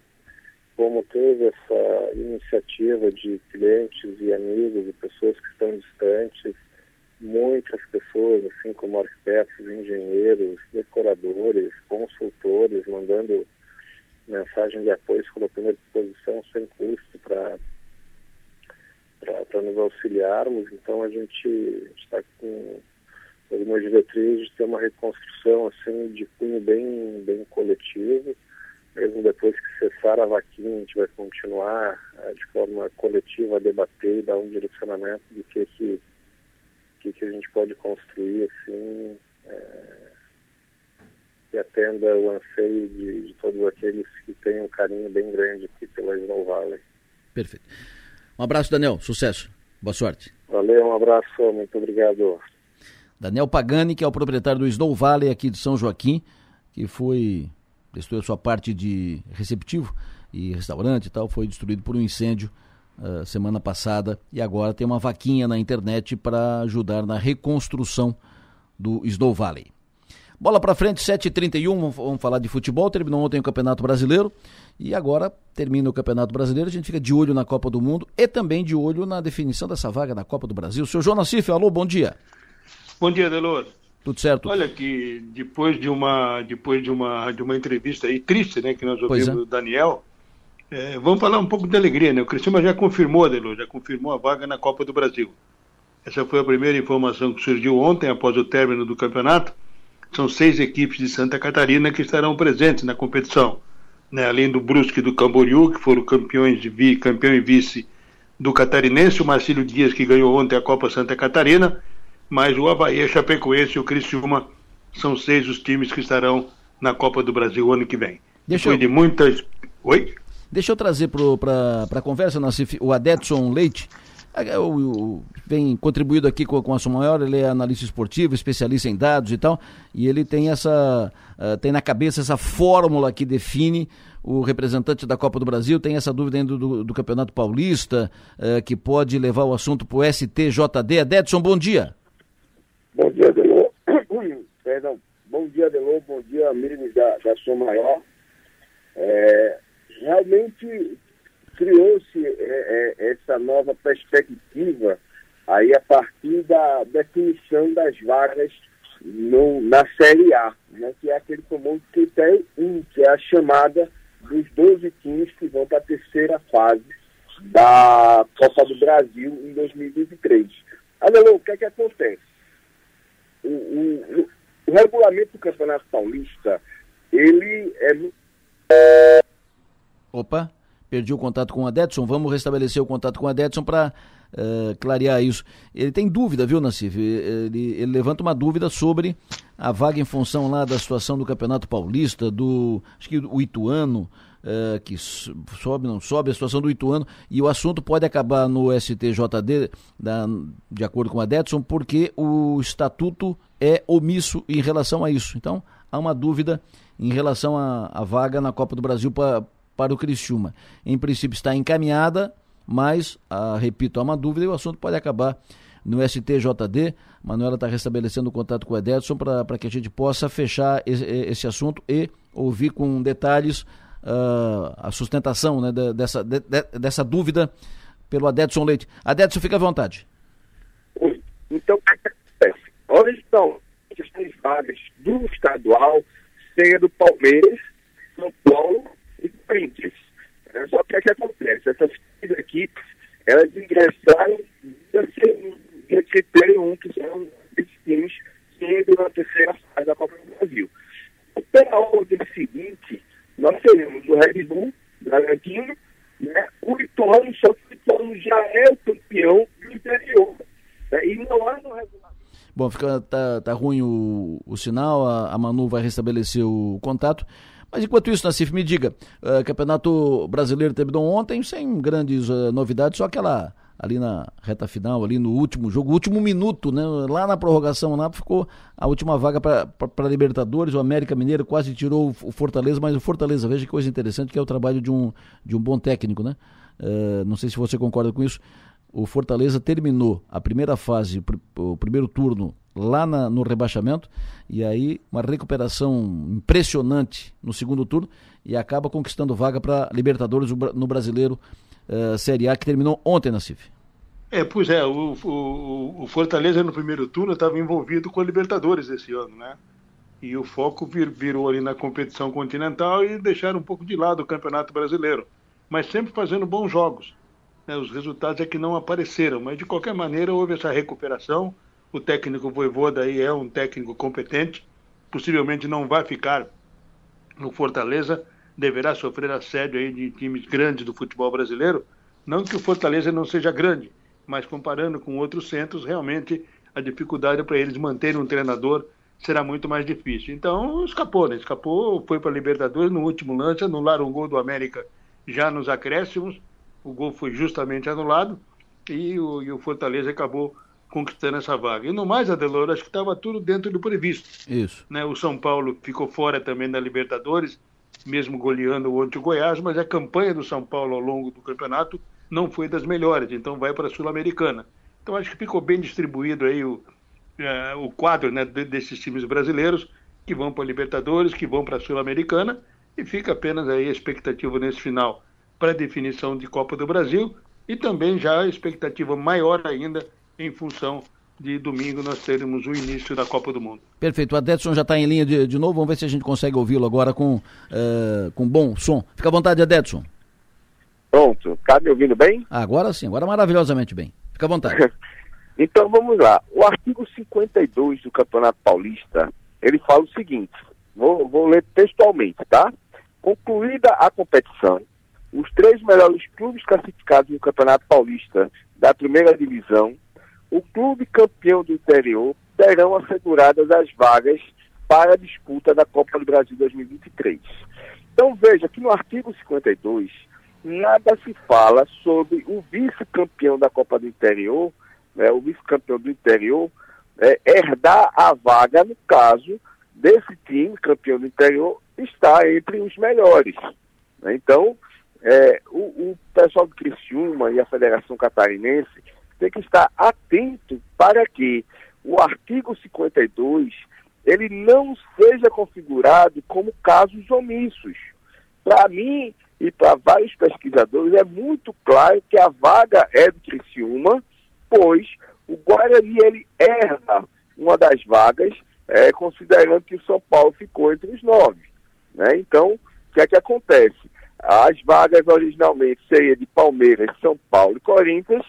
como teve essa iniciativa de clientes e amigos e pessoas que estão distantes, muitas pessoas, assim como arquitetos, engenheiros, decoradores, consultores, mandando mensagem de apoio, se colocando à disposição sem custo para para nos auxiliarmos. Então a gente está com algumas diretrizes de ter uma reconstrução assim de cunho bem bem coletivo mesmo depois que cessar a vaquinha, a gente vai continuar eh, de forma coletiva a debater e dar um direcionamento de que que, que, que a gente pode construir assim é, que atenda o anseio de, de, todos aqueles que têm um carinho bem grande aqui pela Snow Valley. Perfeito. Um abraço, Daniel. Sucesso. Boa sorte. Valeu, um abraço. Muito obrigado. Daniel Pagani, que é o proprietário do Snow Valley aqui de São Joaquim, que foi prestou a sua parte de receptivo e restaurante e tal, foi destruído por um incêndio uh, semana passada e agora tem uma vaquinha na internet para ajudar na reconstrução do Snow Valley. Bola para frente, 7h31, vamos falar de futebol. Terminou ontem o Campeonato Brasileiro e agora termina o Campeonato Brasileiro. A gente fica de olho na Copa do Mundo e também de olho na definição dessa vaga na Copa do Brasil. Seu João Nassif, alô, bom dia. Bom dia, Delor. Tudo certo? Olha que depois de uma depois de uma de uma entrevista aí triste, né, que nós ouvimos é. do Daniel, é, vamos falar um pouco de alegria, né? O Cristiano já confirmou, Adelo, já confirmou a vaga na Copa do Brasil. Essa foi a primeira informação que surgiu ontem após o término do campeonato. São seis equipes de Santa Catarina que estarão presentes na competição, né? Além do Brusque e do Camboriú, que foram campeões de vi, campeão e vice do Catarinense, o Marcílio Dias que ganhou ontem a Copa Santa Catarina mas o Havaí, a Chapecoense e o Criciúma são seis os times que estarão na Copa do Brasil ano que vem. Deixa Depois eu... de muitas. Oi? Deixa eu trazer para a conversa, Nassif, o Adetson Leite. É, o, o, vem contribuído aqui com, com a sua maior, ele é analista esportivo, especialista em dados e tal, e ele tem essa uh, tem na cabeça essa fórmula que define o representante da Copa do Brasil, tem essa dúvida ainda do, do Campeonato Paulista, uh, que pode levar o assunto para o STJD. Adetson, bom dia. Bom dia, Delô. Perdão. Bom dia, Delô. Bom dia, amigos da, da. É, realmente criou-se é, é, essa nova perspectiva aí a partir da definição das vagas no, na Série A, né, que é aquele famoso critério 1, que é a chamada dos 12 times que vão para a terceira fase da Copa do Brasil em 2023. Adelô, o que é que acontece? o, o, o regulamento do Campeonato Paulista, ele é. Opa, perdi o contato com o Adetson. Vamos restabelecer o contato com o Adetson para uh, eh, clarear isso. Ele tem dúvida, viu, Nassif? Ele, ele, levanta uma dúvida sobre a vaga em função lá da situação do Campeonato Paulista, do. Acho que o Ituano. Uh, que sobe, não sobe, a situação do Ituano, e o assunto pode acabar no STJD, da, de acordo com a Detson, porque o estatuto é omisso em relação a isso. Então, há uma dúvida em relação à, vaga na Copa do Brasil pra, para o Criciúma. Em princípio está encaminhada, mas, ah, repito, há uma dúvida e o assunto pode acabar no STJD. Manuela está restabelecendo o contato com o Ederson para que a gente possa fechar esse, esse assunto e ouvir com detalhes uh, a sustentação né, dessa, de, dessa dúvida pelo Adedson Leite. Adedson, fica à vontade. Então, o que acontece? Onde estão as vagas do estadual, seja do Palmeiras, São Paulo Corinthians. É, só que o que acontece? Essas três equipes, elas ingressaram de critério 1, que são esses times que na terceira fase da Copa do Brasil. Pela ordem seguinte, nós teremos o Red Bull, Bragantino, né? o Ituano, só que o Ituano já é o campeão do interior. Né? E não há no regulamento. Bom, fica, tá, tá ruim o, o sinal, a, a Manu vai restabelecer o contato. Mas enquanto isso, Nassif, me diga, uh, Campeonato Brasileiro terminou ontem sem grandes uh, novidades, só aquela ali na reta final, ali no último jogo, último minuto, né? Lá na prorrogação, lá ficou a última vaga para Libertadores. O América Mineiro quase tirou o Fortaleza, mas o Fortaleza, veja que coisa interessante, que é o trabalho de um, de um bom técnico, né? Uh, não sei se você concorda com isso. O Fortaleza terminou a primeira fase, o primeiro turno lá na, no rebaixamento, e aí uma recuperação impressionante no segundo turno e acaba conquistando vaga para Libertadores no Brasileiro uh, Série A, que terminou ontem na CIF. É, pois é, o, o, o Fortaleza no primeiro turno estava envolvido com a Libertadores esse ano, né? E o foco vir, virou ali na competição continental e deixaram um pouco de lado o Campeonato Brasileiro, mas sempre fazendo bons jogos. Né? Os resultados é que não apareceram, mas de qualquer maneira houve essa recuperação. O técnico Voivoda aí é um técnico competente, possivelmente não vai ficar no Fortaleza, deverá sofrer assédio aí de times grandes do futebol brasileiro. Não que o Fortaleza não seja grande, mas comparando com outros centros, realmente a dificuldade para eles manterem um treinador será muito mais difícil. Então, escapou, né? Escapou, foi para a Libertadores no último lance, anularam um gol do América já nos acréscimos. O gol foi justamente anulado e o, e o Fortaleza acabou conquistando essa vaga. E no mais, Adelor, acho que estava tudo dentro do previsto. Isso. Né? O São Paulo ficou fora também da Libertadores, mesmo goleando o ontem Goiás, mas a campanha do São Paulo ao longo do campeonato não foi das melhores, então vai para a Sul-Americana. Então acho que ficou bem distribuído aí o, é, o quadro né, desses times brasileiros que vão para a Libertadores, que vão para a Sul-Americana, e fica apenas aí a expectativa nesse final para a definição de Copa do Brasil e também já a expectativa maior ainda em função de domingo nós teremos o início da Copa do Mundo. Perfeito. O Adedson já está em linha de, de, novo. Vamos ver se a gente consegue ouvi-lo agora com, uh, com bom som. Fica à vontade, Adedson. Pronto. Está me ouvindo bem? Agora sim, agora maravilhosamente bem. Fica à vontade. então vamos lá. O artigo 52 do Campeonato Paulista, ele fala o seguinte. Vou, vou ler textualmente, tá? Concluída a competição, os três melhores clubes classificados no Campeonato Paulista da primeira divisão o clube campeão do interior terão asseguradas as vagas para a disputa da Copa do Brasil 2023. Então veja que no artigo 52 nada se fala sobre o vice-campeão da Copa do Interior, né, o vice-campeão do interior, é, herdar a vaga no caso desse time campeão do interior está entre os melhores. Né? Então, é, o, o pessoal do Criciúma e a Federação Catarinense tem que estar atento para que o artigo 52 ele não seja configurado como casos omissos. Para mim e para vários pesquisadores é muito claro que a vaga é do Criciúma, pois o Guarani ele erra uma das vagas, é, considerando que o São Paulo ficou entre os nove. Né? Então, o que é que acontece? As vagas originalmente seriam de Palmeiras, São Paulo e Corinthians,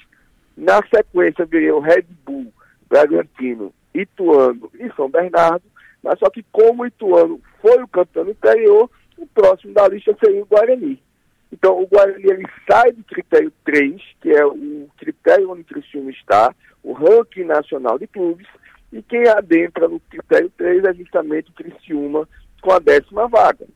na sequência viria o Red Bull, Bragantino, Ituano e São Bernardo, mas só que como o Ituano foi o campeão anterior, o próximo da lista seria o Guarani. Então o Guarani ele sai do critério 3, que é o critério onde o Criciúma está, o ranking nacional de clubes, e quem adentra no critério 3 é justamente o Criciúma com a décima vaga.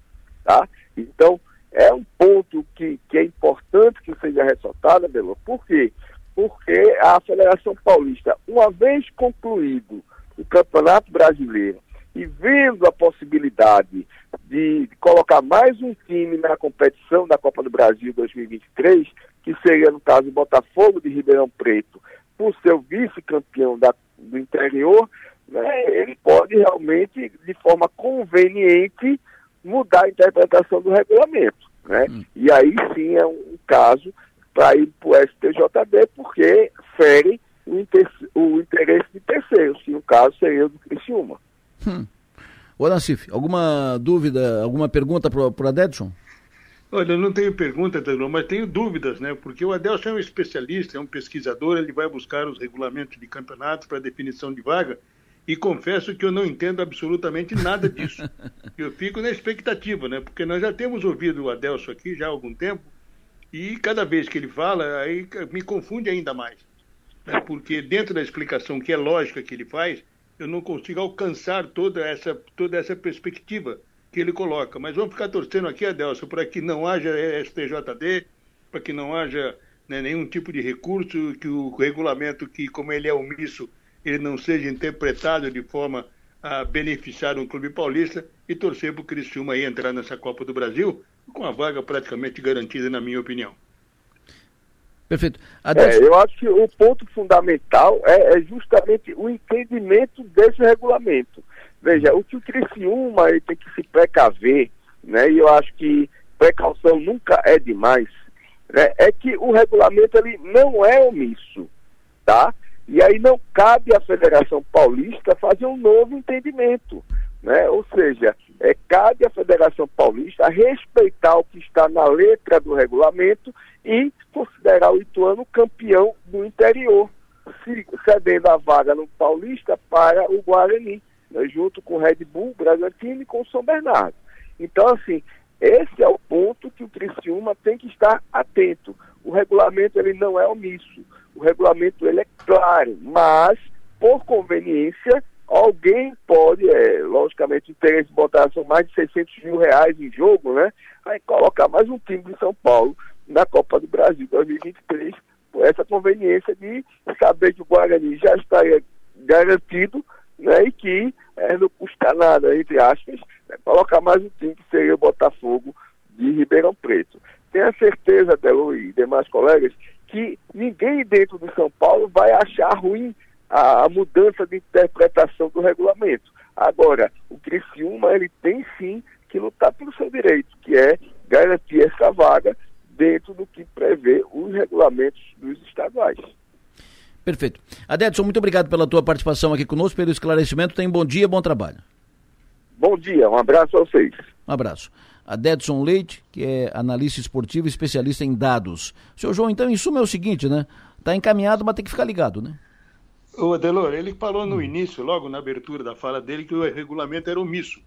Tá? Então, é um ponto que, que é importante que seja ressaltado, Belo, por quê? porque a Federação Paulista, uma vez concluído o Campeonato Brasileiro e vendo a possibilidade de colocar mais um time na competição da Copa do Brasil 2023, que seria, no caso, o Botafogo de Ribeirão Preto, por ser o vice-campeão do interior, né, ele pode realmente, de forma conveniente, mudar a interpretação do regulamento. Né? Hum. E aí sim é um caso para ir para o STJD, porque fere o, inter, o interesse de terceiros, que no caso seria o do Criciúma. Hum. Ô Nassif, alguma dúvida, alguma pergunta para o Adedson? Olha, eu não tenho pergunta, Adelson, mas tenho dúvidas, né? Porque o Adelson é um especialista, é um pesquisador, ele vai buscar os regulamentos de campeonatos para definição de vaga, e confesso que eu não entendo absolutamente nada disso. eu fico na expectativa, né? Porque nós já temos ouvido o Adelson aqui já há algum tempo, e cada vez que ele fala, aí me confunde ainda mais. Né? Porque dentro da explicação que é lógica que ele faz, eu não consigo alcançar toda essa, toda essa perspectiva que ele coloca. Mas vamos ficar torcendo aqui, Adelson, para que não haja STJD, para que não haja né, nenhum tipo de recurso, que o regulamento, que como ele é omisso, ele não seja interpretado de forma a beneficiar um clube paulista e torcer para o Criciúma aí entrar nessa Copa do Brasil com a vaga praticamente garantida, na minha opinião. Perfeito. É, eu acho que o ponto fundamental é, é, justamente o entendimento desse regulamento. Veja, o que o Criciúma ele tem que se precaver, né, e eu acho que precaução nunca é demais, né, é que o regulamento ele não é omisso, tá? E aí não cabe à Federação Paulista fazer um novo entendimento. Né? Ou seja, é, cabe à Federação Paulista respeitar o que está na letra do regulamento e considerar o Ituano campeão do interior, cedendo a vaga no Paulista para o Guarani, né? junto com o Red Bull, Bragantino e com o São Bernardo. Então, assim, esse é o ponto que o Criciúma tem que estar atento. O regulamento ele não é omisso, o regulamento ele é claro, mas por conveniência alguém pode, é, logicamente, interesse botar são mais de 600 mil reais em jogo, né? Aí colocar mais um time de São Paulo na Copa do Brasil 2023, por essa conveniência de saber que o Guarani já estaria garantido, né? E que é, não custa nada, entre aspas, né, colocar mais um time que seria o Botafogo de Ribeirão Preto. Tenha certeza, Delo e demais colegas, que ninguém dentro de São Paulo vai achar ruim a, a, mudança de interpretação do regulamento. Agora, o Criciúma ele tem sim que lutar pelo seu direito, que é garantir essa vaga dentro do que prevê os regulamentos dos estaduais. Perfeito. Adedson, muito obrigado pela tua participação aqui conosco, pelo esclarecimento. Tem bom dia, bom trabalho. Bom dia, um abraço a vocês. Um abraço. Adedson Leite, que é analista esportivo e especialista em dados. Seu João, então, em suma é o seguinte, né? Tá encaminhado, mas tem que ficar ligado, né? O Adelor, ele falou no início, logo na abertura da fala dele, que o regulamento era omisso.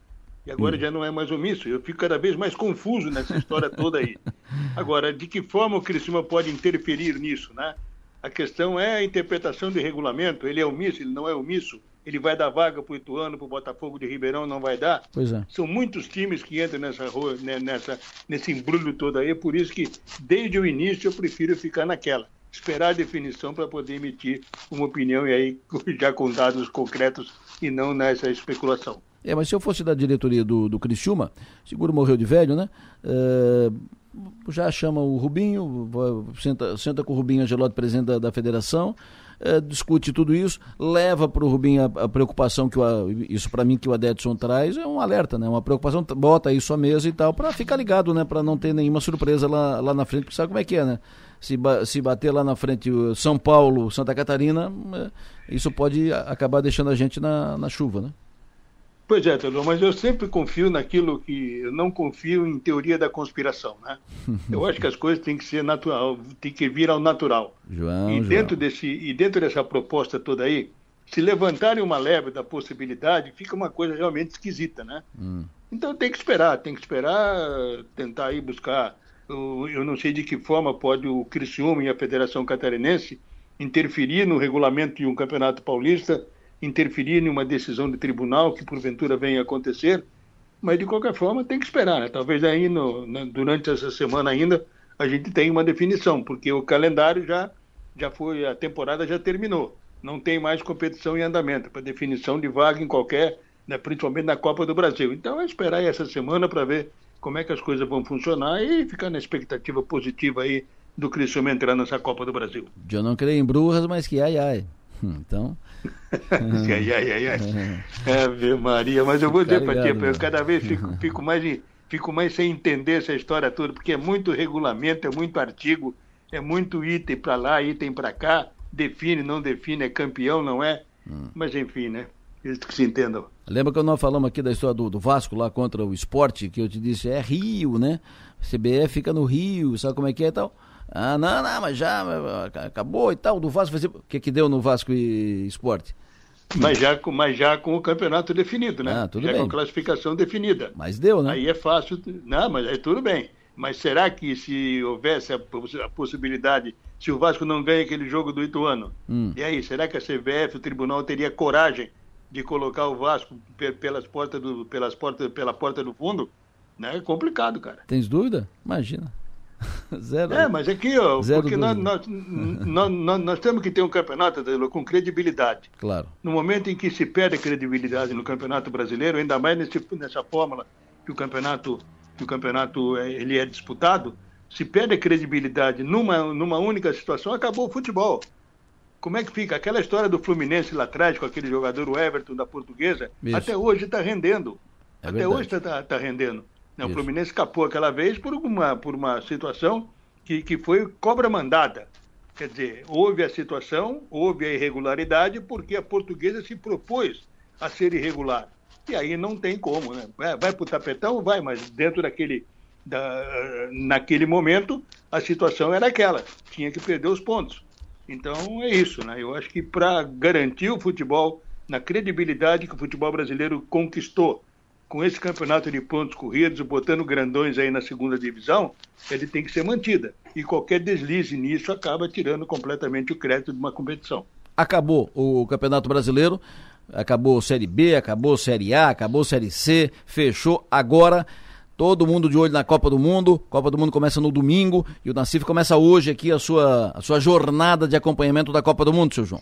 E agora hum. já não é mais omisso. Eu fico cada vez mais confuso nessa história toda aí. Agora, de que forma o Criciúma pode interferir nisso, né? A questão é a interpretação do regulamento. Ele é omisso, ele não é omisso. Ele vai dar vaga para o Ituano, para o Botafogo de Ribeirão, não vai dar. Pois é. São muitos times que entram nessa, né, nessa, nesse embrulho todo aí. Por isso que, desde o início, eu prefiro ficar naquela esperar a definição para poder emitir uma opinião e aí já com dados concretos e não nessa especulação. É, mas se eu fosse da diretoria do, do Criciúma, seguro morreu de velho, né? É, já chama o Rubinho, senta, senta com o Rubinho Angelotti, presidente da, da federação, é, discute tudo isso, leva para o Rubinho a, a, preocupação que o, isso para mim que o Adedson traz é um alerta, né? Uma preocupação, bota isso à mesa e tal, para ficar ligado, né? Para não ter nenhuma surpresa lá, lá na frente, porque sabe como é que é, né? se, se bater lá na frente São Paulo, Santa Catarina, é, isso pode acabar deixando a gente na, na chuva, né? Pois é, Telô, mas eu sempre confio naquilo que eu não confio em teoria da conspiração, né? Eu acho que as coisas têm que ser natural, tem que vir ao natural. João, e dentro João. desse e dentro dessa proposta toda aí, se levantarem uma leve da possibilidade, fica uma coisa realmente esquisita, né? Hum. Então tem que esperar, tem que esperar, tentar aí buscar eu não sei de que forma pode o Criciúma e a Federação Catarinense interferir no regulamento de um campeonato paulista, interferir em uma decisão de tribunal que porventura venha a acontecer, mas de qualquer forma tem que esperar, né? Talvez aí no, durante essa semana ainda a gente tenha uma definição, porque o calendário já já foi, a temporada já terminou, não tem mais competição em andamento para definição de vaga em qualquer, né, principalmente na Copa do Brasil. Então é esperar essa semana para ver como é que as coisas vão funcionar e ficar na expectativa positiva aí do Criciúma entrar nessa Copa do Brasil. Eu não creio em bruxas, mas que ai ai. Então. ai, ai, ai, ai. Ave Maria, mas eu vou dizer para ti, eu cada vez fico, fico, mais, fico mais sem entender essa história toda, porque é muito regulamento, é muito artigo, é muito item para lá, item para cá, define, não define, é campeão, não é? Hum. Mas enfim, né? Isso que se entendam. Lembra que nós falamos aqui da história do, do, Vasco lá contra o esporte, que eu te disse, é Rio, né? CBF fica no Rio, sabe como é que é e tal? Ah, não, não, mas já acabou e tal. Do Vasco, o que que deu no Vasco e esporte? Mas já, mas já com o campeonato definido, né? Ah, tudo já bem. com a classificação definida. Mas deu, né? Aí é fácil. Não, mas é tudo bem. Mas será que se houvesse a, a possibilidade, se o Vasco não ganha aquele jogo do Ituano, hum. e aí, será que a CBF, o tribunal, teria coragem de colocar o Vasco pelas portas do, pelas portas, pela porta do fundo, né? É complicado, cara. Tens dúvida? Imagina. Zero. É, mas aqui, ó, porque nós, nós, nós, nós, temos que ter um campeonato com credibilidade. Claro. No momento em que se perde a credibilidade no campeonato brasileiro, ainda mais nesse, nessa fórmula que o campeonato, que o campeonato é, ele é disputado, se perde a credibilidade numa, numa única situação, acabou o futebol. Como é que fica? Aquela história do Fluminense lá atrás, com aquele jogador, o Everton, da Portuguesa, Isso. até hoje está rendendo. É até verdade. hoje está tá rendendo. Né? O Fluminense escapou aquela vez por uma, por uma situação que, que foi cobra mandada. Quer dizer, houve a situação, houve a irregularidade, porque a portuguesa se propôs a ser irregular. E aí não tem como, né? Vai, vai para o tapetão? Vai, mas dentro daquele. Da, naquele momento, a situação era aquela: tinha que perder os pontos. Então é isso, né? Eu acho que para garantir o futebol, na credibilidade que o futebol brasileiro conquistou com esse campeonato de pontos corridos, botando grandões aí na segunda divisão, ele tem que ser mantida. E qualquer deslize nisso acaba tirando completamente o crédito de uma competição. Acabou o Campeonato Brasileiro, acabou Série B, acabou Série A, acabou Série C, fechou. Agora todo mundo de olho na Copa do Mundo. Copa do Mundo começa no domingo e o Nacife começa hoje aqui a sua, a sua jornada de acompanhamento da Copa do Mundo, seu João.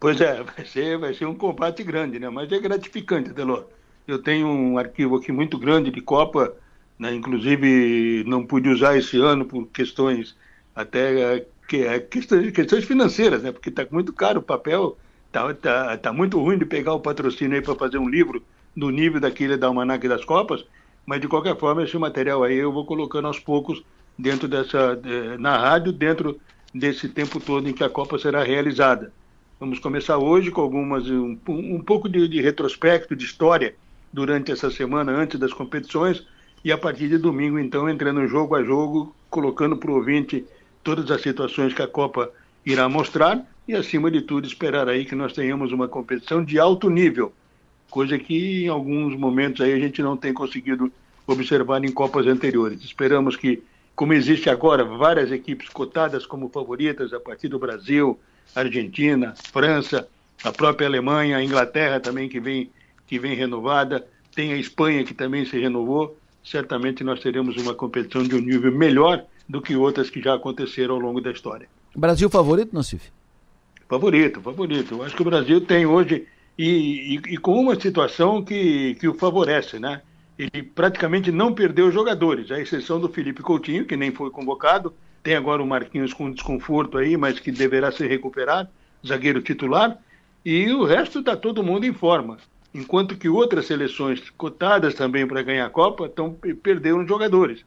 Pois é, vai ser, vai ser um combate grande, né? Mas é gratificante, Delor. Eu tenho um arquivo aqui muito grande de Copa, né? inclusive não pude usar esse ano por questões até que, é, questões, questões financeiras, né? porque está muito caro o papel, está tá, tá muito ruim de pegar o patrocínio aí para fazer um livro do nível daquele da Almanac das Copas, mas de qualquer forma esse material aí eu vou colocando aos poucos dentro dessa, na rádio, dentro desse tempo todo em que a Copa será realizada. Vamos começar hoje com algumas um, um pouco de, de retrospecto, de história durante essa semana antes das competições e a partir de domingo, então, entrando jogo a jogo, colocando para o ouvinte todas as situações que a Copa irá mostrar e, acima de tudo, esperar aí que nós tenhamos uma competição de alto nível, coisa que em alguns momentos aí a gente não tem conseguido observar em Copas anteriores. Esperamos que, como existe agora várias equipes cotadas como favoritas a partir do Brasil, Argentina, França, a própria Alemanha, a Inglaterra também que vem que vem renovada, tem a Espanha que também se renovou. Certamente nós teremos uma competição de um nível melhor do que outras que já aconteceram ao longo da história. Brasil favorito, Nassif? Favorito, favorito. Eu acho que o Brasil tem hoje, e, e, e, com uma situação que, que o favorece, né? Ele praticamente não perdeu jogadores, à exceção do Felipe Coutinho, que nem foi convocado. Tem agora o Marquinhos com desconforto aí, mas que deverá ser recuperado, zagueiro titular. E o resto está todo mundo em forma enquanto que outras seleções cotadas também para ganhar a Copa estão perderam jogadores.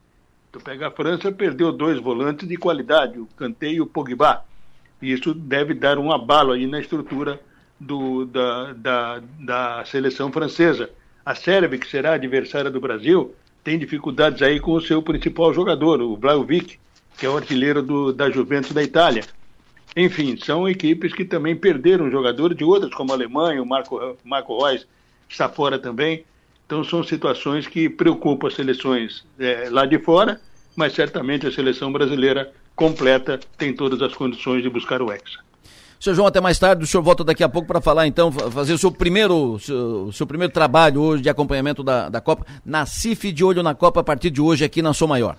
Então pega a França, perdeu dois volantes de qualidade, o Kanté e o Pogba. E isso deve dar um abalo aí na estrutura do, da, da, da seleção francesa. A Sérvia, que será adversária do Brasil, tem dificuldades aí com o seu principal jogador, o Vlaovic, que é o artilheiro do, da Juventus da Itália. Enfim, são equipes que também perderam jogadores de outras, como a Alemanha, o Marco, Marco Reus está fora também. Então são situações que preocupam as seleções é, lá de fora, mas certamente a seleção brasileira completa tem todas as condições de buscar o Hexa. Seu João, até mais tarde. O senhor volta daqui a pouco para falar, então, fazer o seu primeiro, seu, seu, primeiro trabalho hoje de acompanhamento da, da Copa. Na CIF de olho na Copa a partir de hoje aqui na Som Maior.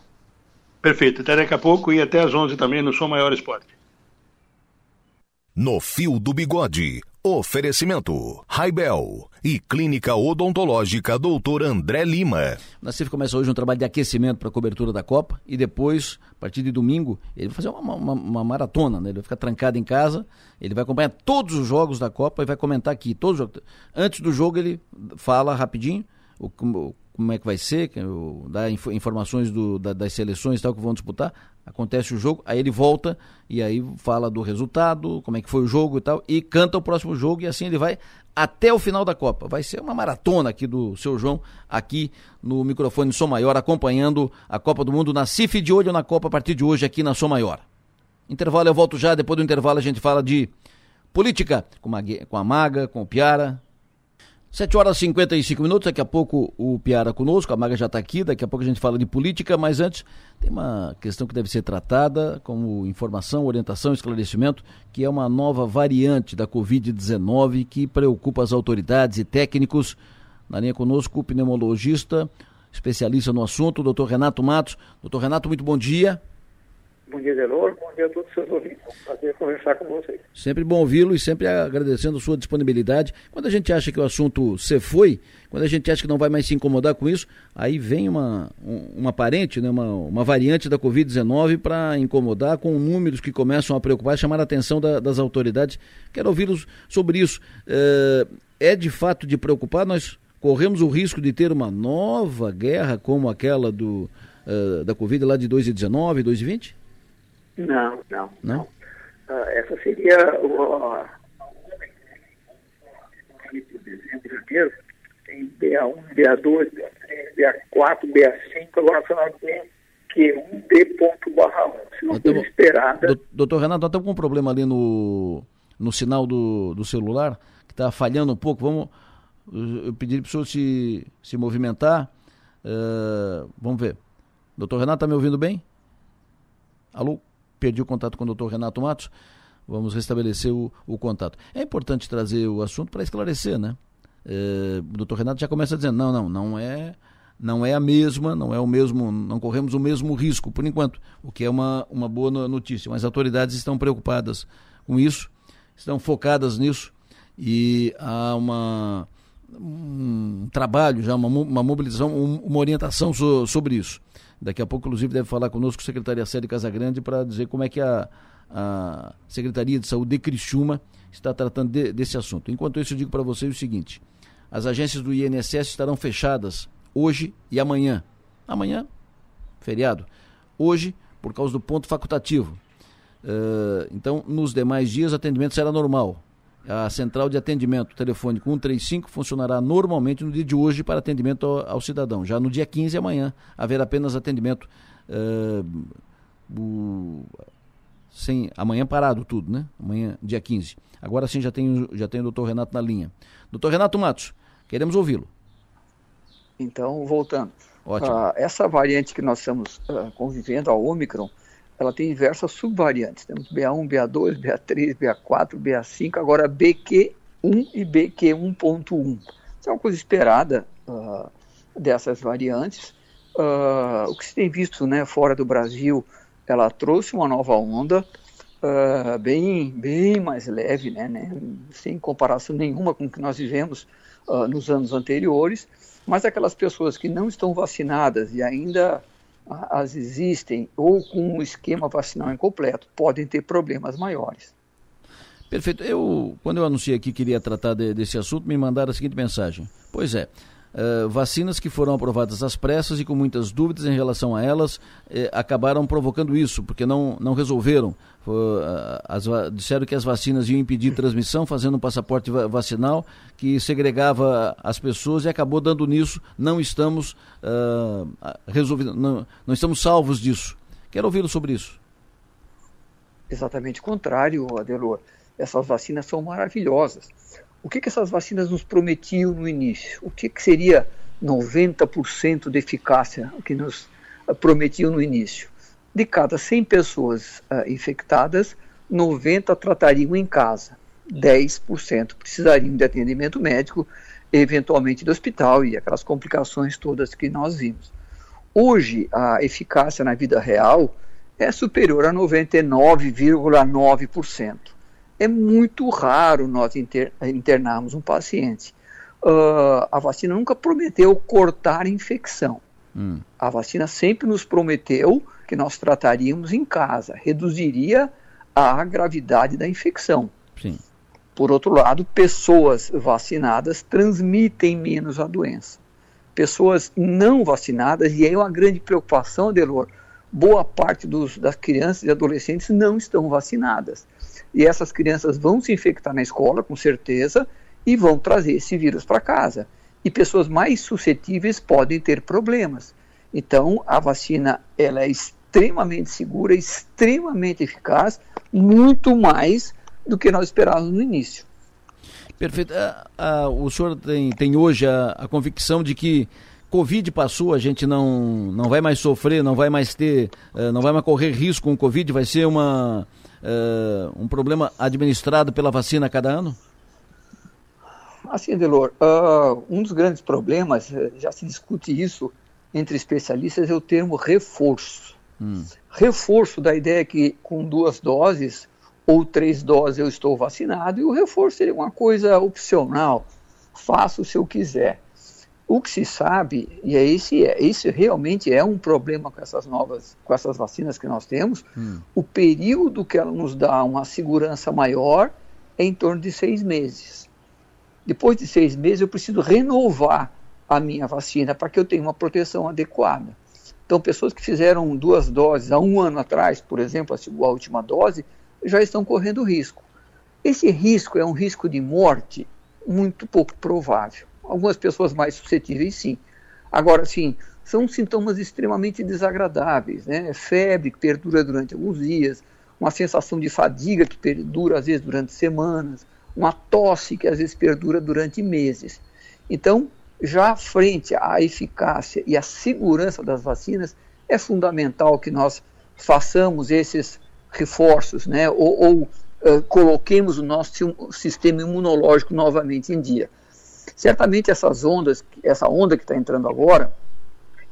Perfeito. Até daqui a pouco e até às 11 também no Som Maior Esporte. No Fio do Bigode. Oferecimento: Raibel e Clínica Odontológica Dr. André Lima. Na CIF começa hoje um trabalho de aquecimento para a cobertura da Copa e depois, a partir de domingo, ele vai fazer uma, uma, uma, maratona, né? Ele vai ficar trancado em casa, ele vai acompanhar todos os jogos da Copa e vai comentar aqui. Todos Antes do jogo ele fala rapidinho o, como é que vai ser, dá informações do, da, das seleções tal que vão disputar, acontece o jogo, aí ele volta e aí fala do resultado, como é que foi o jogo e tal, e canta o próximo jogo e assim ele vai até o final da Copa. Vai ser uma maratona aqui do seu João, aqui no microfone Som Maior, acompanhando a Copa do Mundo na CIF de olho na Copa a partir de hoje aqui na Som Maior. Intervalo, eu volto já, depois do intervalo a gente fala de política com a, com a Maga, com o Piara, 7 horas e 55 minutos, daqui a pouco o Piara conosco, a Maga já está aqui, daqui a pouco a gente fala de política, mas antes tem uma questão que deve ser tratada como informação, orientação, esclarecimento, que é uma nova variante da Covid-19 que preocupa as autoridades e técnicos. Na linha conosco, o pneumologista, especialista no assunto, doutor Renato Matos. Doutor Renato, muito bom dia. Bom dia, Delor. Bom dia a todos os seus ouvintes. prazer conversar com vocês. Sempre bom ouvi-lo e sempre agradecendo a sua disponibilidade. Quando a gente acha que o assunto se foi, quando a gente acha que não vai mais se incomodar com isso, aí vem uma, uma parente, né, uma, uma variante da Covid-19 para incomodar com números que começam a preocupar chamar a atenção da, das autoridades. Quero ouvi-los sobre isso. É, é de fato de preocupar? Nós corremos o risco de ter uma nova guerra como aquela do, uh, da Covid lá de 2019, 2020? Não, não. Não? Uh, essa seria o. de janeiro, tem BA1, BA2, BA3, BA4, B5, agora só nós temos Q1, D.1. Se não for esperada. Doutor Renato, nós estamos com um problema ali no, no sinal do, do celular, que está falhando um pouco. Vamos. Eu pedi para o senhor se, se movimentar. Uh, vamos ver. Doutor Renato, está me ouvindo bem? Alô? Perdi o contato com o doutor Renato Matos. Vamos restabelecer o, o contato. É importante trazer o assunto para esclarecer, né? É, o doutor Renato já começa dizendo, não, não, não é, não é a mesma, não é o mesmo, não corremos o mesmo risco por enquanto, o que é uma, uma boa notícia. Mas as autoridades estão preocupadas com isso, estão focadas nisso e há uma, um trabalho já, uma, uma mobilização, uma orientação so, sobre isso. Daqui a pouco, inclusive, deve falar conosco o secretário Sérgio Casagrande para dizer como é que a, a Secretaria de Saúde de Criciúma está tratando de, desse assunto. Enquanto isso, eu digo para vocês o seguinte: as agências do INSS estarão fechadas hoje e amanhã. Amanhã, feriado. Hoje, por causa do ponto facultativo. Uh, então, nos demais dias, o atendimento será normal. A central de atendimento telefônico 135 funcionará normalmente no dia de hoje para atendimento ao, ao cidadão. Já no dia 15, amanhã, haverá apenas atendimento. Uh, o, sem, amanhã parado tudo, né? Amanhã, dia 15. Agora sim já tem, já tem o doutor Renato na linha. Doutor Renato Matos, queremos ouvi-lo. Então, voltando. Ótimo. Uh, essa variante que nós estamos uh, convivendo, a Omicron, ela tem diversas subvariantes. Temos BA1, BA2, BA3, BA4, BA5, agora BQ1 e BQ1.1. Isso é uma coisa esperada uh, dessas variantes. Uh, o que se tem visto né, fora do Brasil, ela trouxe uma nova onda, uh, bem, bem mais leve, né, né, sem comparação nenhuma com o que nós vivemos nos anos anteriores, mas aquelas pessoas que não estão vacinadas e ainda as existem ou com um esquema vacinal incompleto podem ter problemas maiores. Perfeito. Eu, quando eu anunciei aqui que queria tratar de, desse assunto, me mandaram a seguinte mensagem. Pois é, uh, vacinas que foram aprovadas às pressas e com muitas dúvidas em relação a elas eh, acabaram provocando isso, porque não, não resolveram. Uh, as, disseram que as vacinas iam impedir transmissão, fazendo um passaporte vacinal que segregava as pessoas e acabou dando nisso. Não estamos uh, não, não estamos salvos disso. Quero ouvi-lo sobre isso. Exatamente o contrário, Adelor. Essas vacinas são maravilhosas o que, que essas vacinas nos prometiam no início? O que, que seria 90% de eficácia que nos uh, prometiam no início? De cada 100 pessoas uh, infectadas, 90 tratariam em casa, 10% precisariam de atendimento médico, eventualmente do hospital e aquelas complicações todas que nós vimos. Hoje, a eficácia na vida real é superior a 99,9% é muito raro nós inter, internarmos um paciente. Uh, a vacina nunca prometeu cortar a infecção. Hum. A vacina sempre nos prometeu que nós trataríamos em casa, reduziria a gravidade da infecção. Sim. Por outro lado, pessoas vacinadas transmitem menos a doença. Pessoas não vacinadas, e aí é uma grande preocupação, Delor, boa parte dos, das crianças e adolescentes não estão vacinadas e essas crianças vão se infectar na escola, com certeza, e vão trazer esse vírus para casa. E pessoas mais suscetíveis podem ter problemas. Então, a vacina ela é extremamente segura, extremamente eficaz, muito mais do que nós esperávamos no início. Perfeito. Ah, ah, o senhor tem, tem hoje a, a, convicção de que Covid passou, a gente não, não vai mais sofrer, não vai mais ter, uh, não vai mais correr risco com Covid, vai ser uma, uh, um problema administrado pela vacina a cada ano? Assim, Delor, uh, um dos grandes problemas, eh, já se discute isso entre especialistas, é o termo reforço. Hum. Reforço da ideia que com duas doses ou três doses eu estou vacinado, e o reforço seria uma coisa opcional, faça se eu quiser. O que se sabe, e é esse, é, esse realmente é um problema com essas novas, com essas vacinas que nós temos, hum. o período que ela nos dá uma segurança maior é em torno de seis meses. Depois de seis meses eu preciso renovar a minha vacina para que eu tenha uma proteção adequada. Então, pessoas que fizeram duas doses há um ano atrás, por exemplo, a última dose, já estão correndo risco. Esse risco é um risco de morte muito pouco provável. Algumas pessoas mais suscetíveis, sim. Agora, sim, são sintomas extremamente desagradáveis, né? Febre que perdura durante alguns dias, uma sensação de fadiga que perdura às vezes durante semanas, uma tosse que às vezes perdura durante meses. Então, já frente à eficácia e à segurança das vacinas, é fundamental que nós façamos esses reforços, né, ou, ou uh, coloquemos o nosso sistema imunológico novamente em dia. Certamente essas ondas, essa onda que está entrando agora,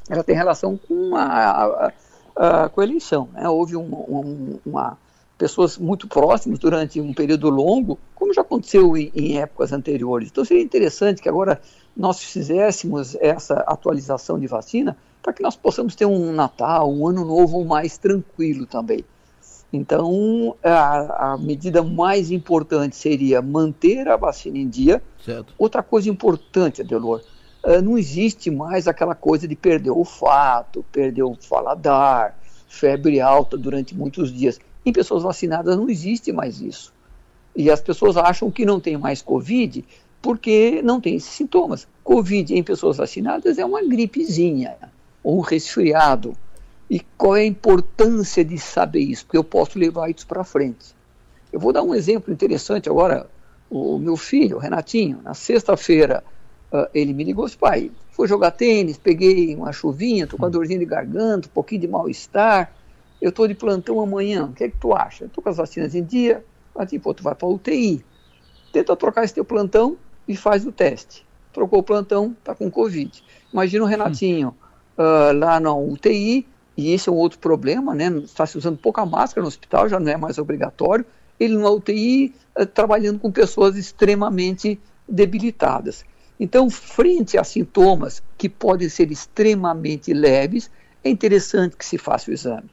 ela tem relação com a, a, a, com a eleição. Né? Houve um, um, uma pessoas muito próximas durante um período longo, como já aconteceu em, em épocas anteriores. Então seria interessante que agora nós fizéssemos essa atualização de vacina para que nós possamos ter um Natal, um Ano Novo mais tranquilo também. Então, a, a, medida mais importante seria manter a vacina em dia. Certo. Outra coisa importante, Adelor, uh, não existe mais aquela coisa de perder o olfato, perder o faladar, febre alta durante muitos dias. Em pessoas vacinadas não existe mais isso. E as pessoas acham que não tem mais Covid porque não tem esses sintomas. Covid em pessoas vacinadas é uma gripezinha, ou um resfriado e qual é a importância de saber isso? Porque eu posso levar isso para frente. Eu vou dar um exemplo interessante agora. O meu filho, o Renatinho, na sexta-feira, uh, ele me ligou disse, pai, fui jogar tênis, peguei uma chuvinha, estou com a dorzinha de garganta, um pouquinho de mal-estar, eu estou de plantão amanhã, o que é que tu acha? Estou com as vacinas em dia, assim, pô, tu vai para UTI. Tenta trocar esse teu plantão e faz o teste. Trocou o plantão, está com Covid. Imagina o Renatinho uh, lá na UTI, e esse é um outro problema, né? Está se usando pouca máscara no hospital, já não é mais obrigatório. Ele na UTI eh, trabalhando com pessoas extremamente debilitadas. Então, frente a sintomas que podem ser extremamente leves, é interessante que se faça o exame.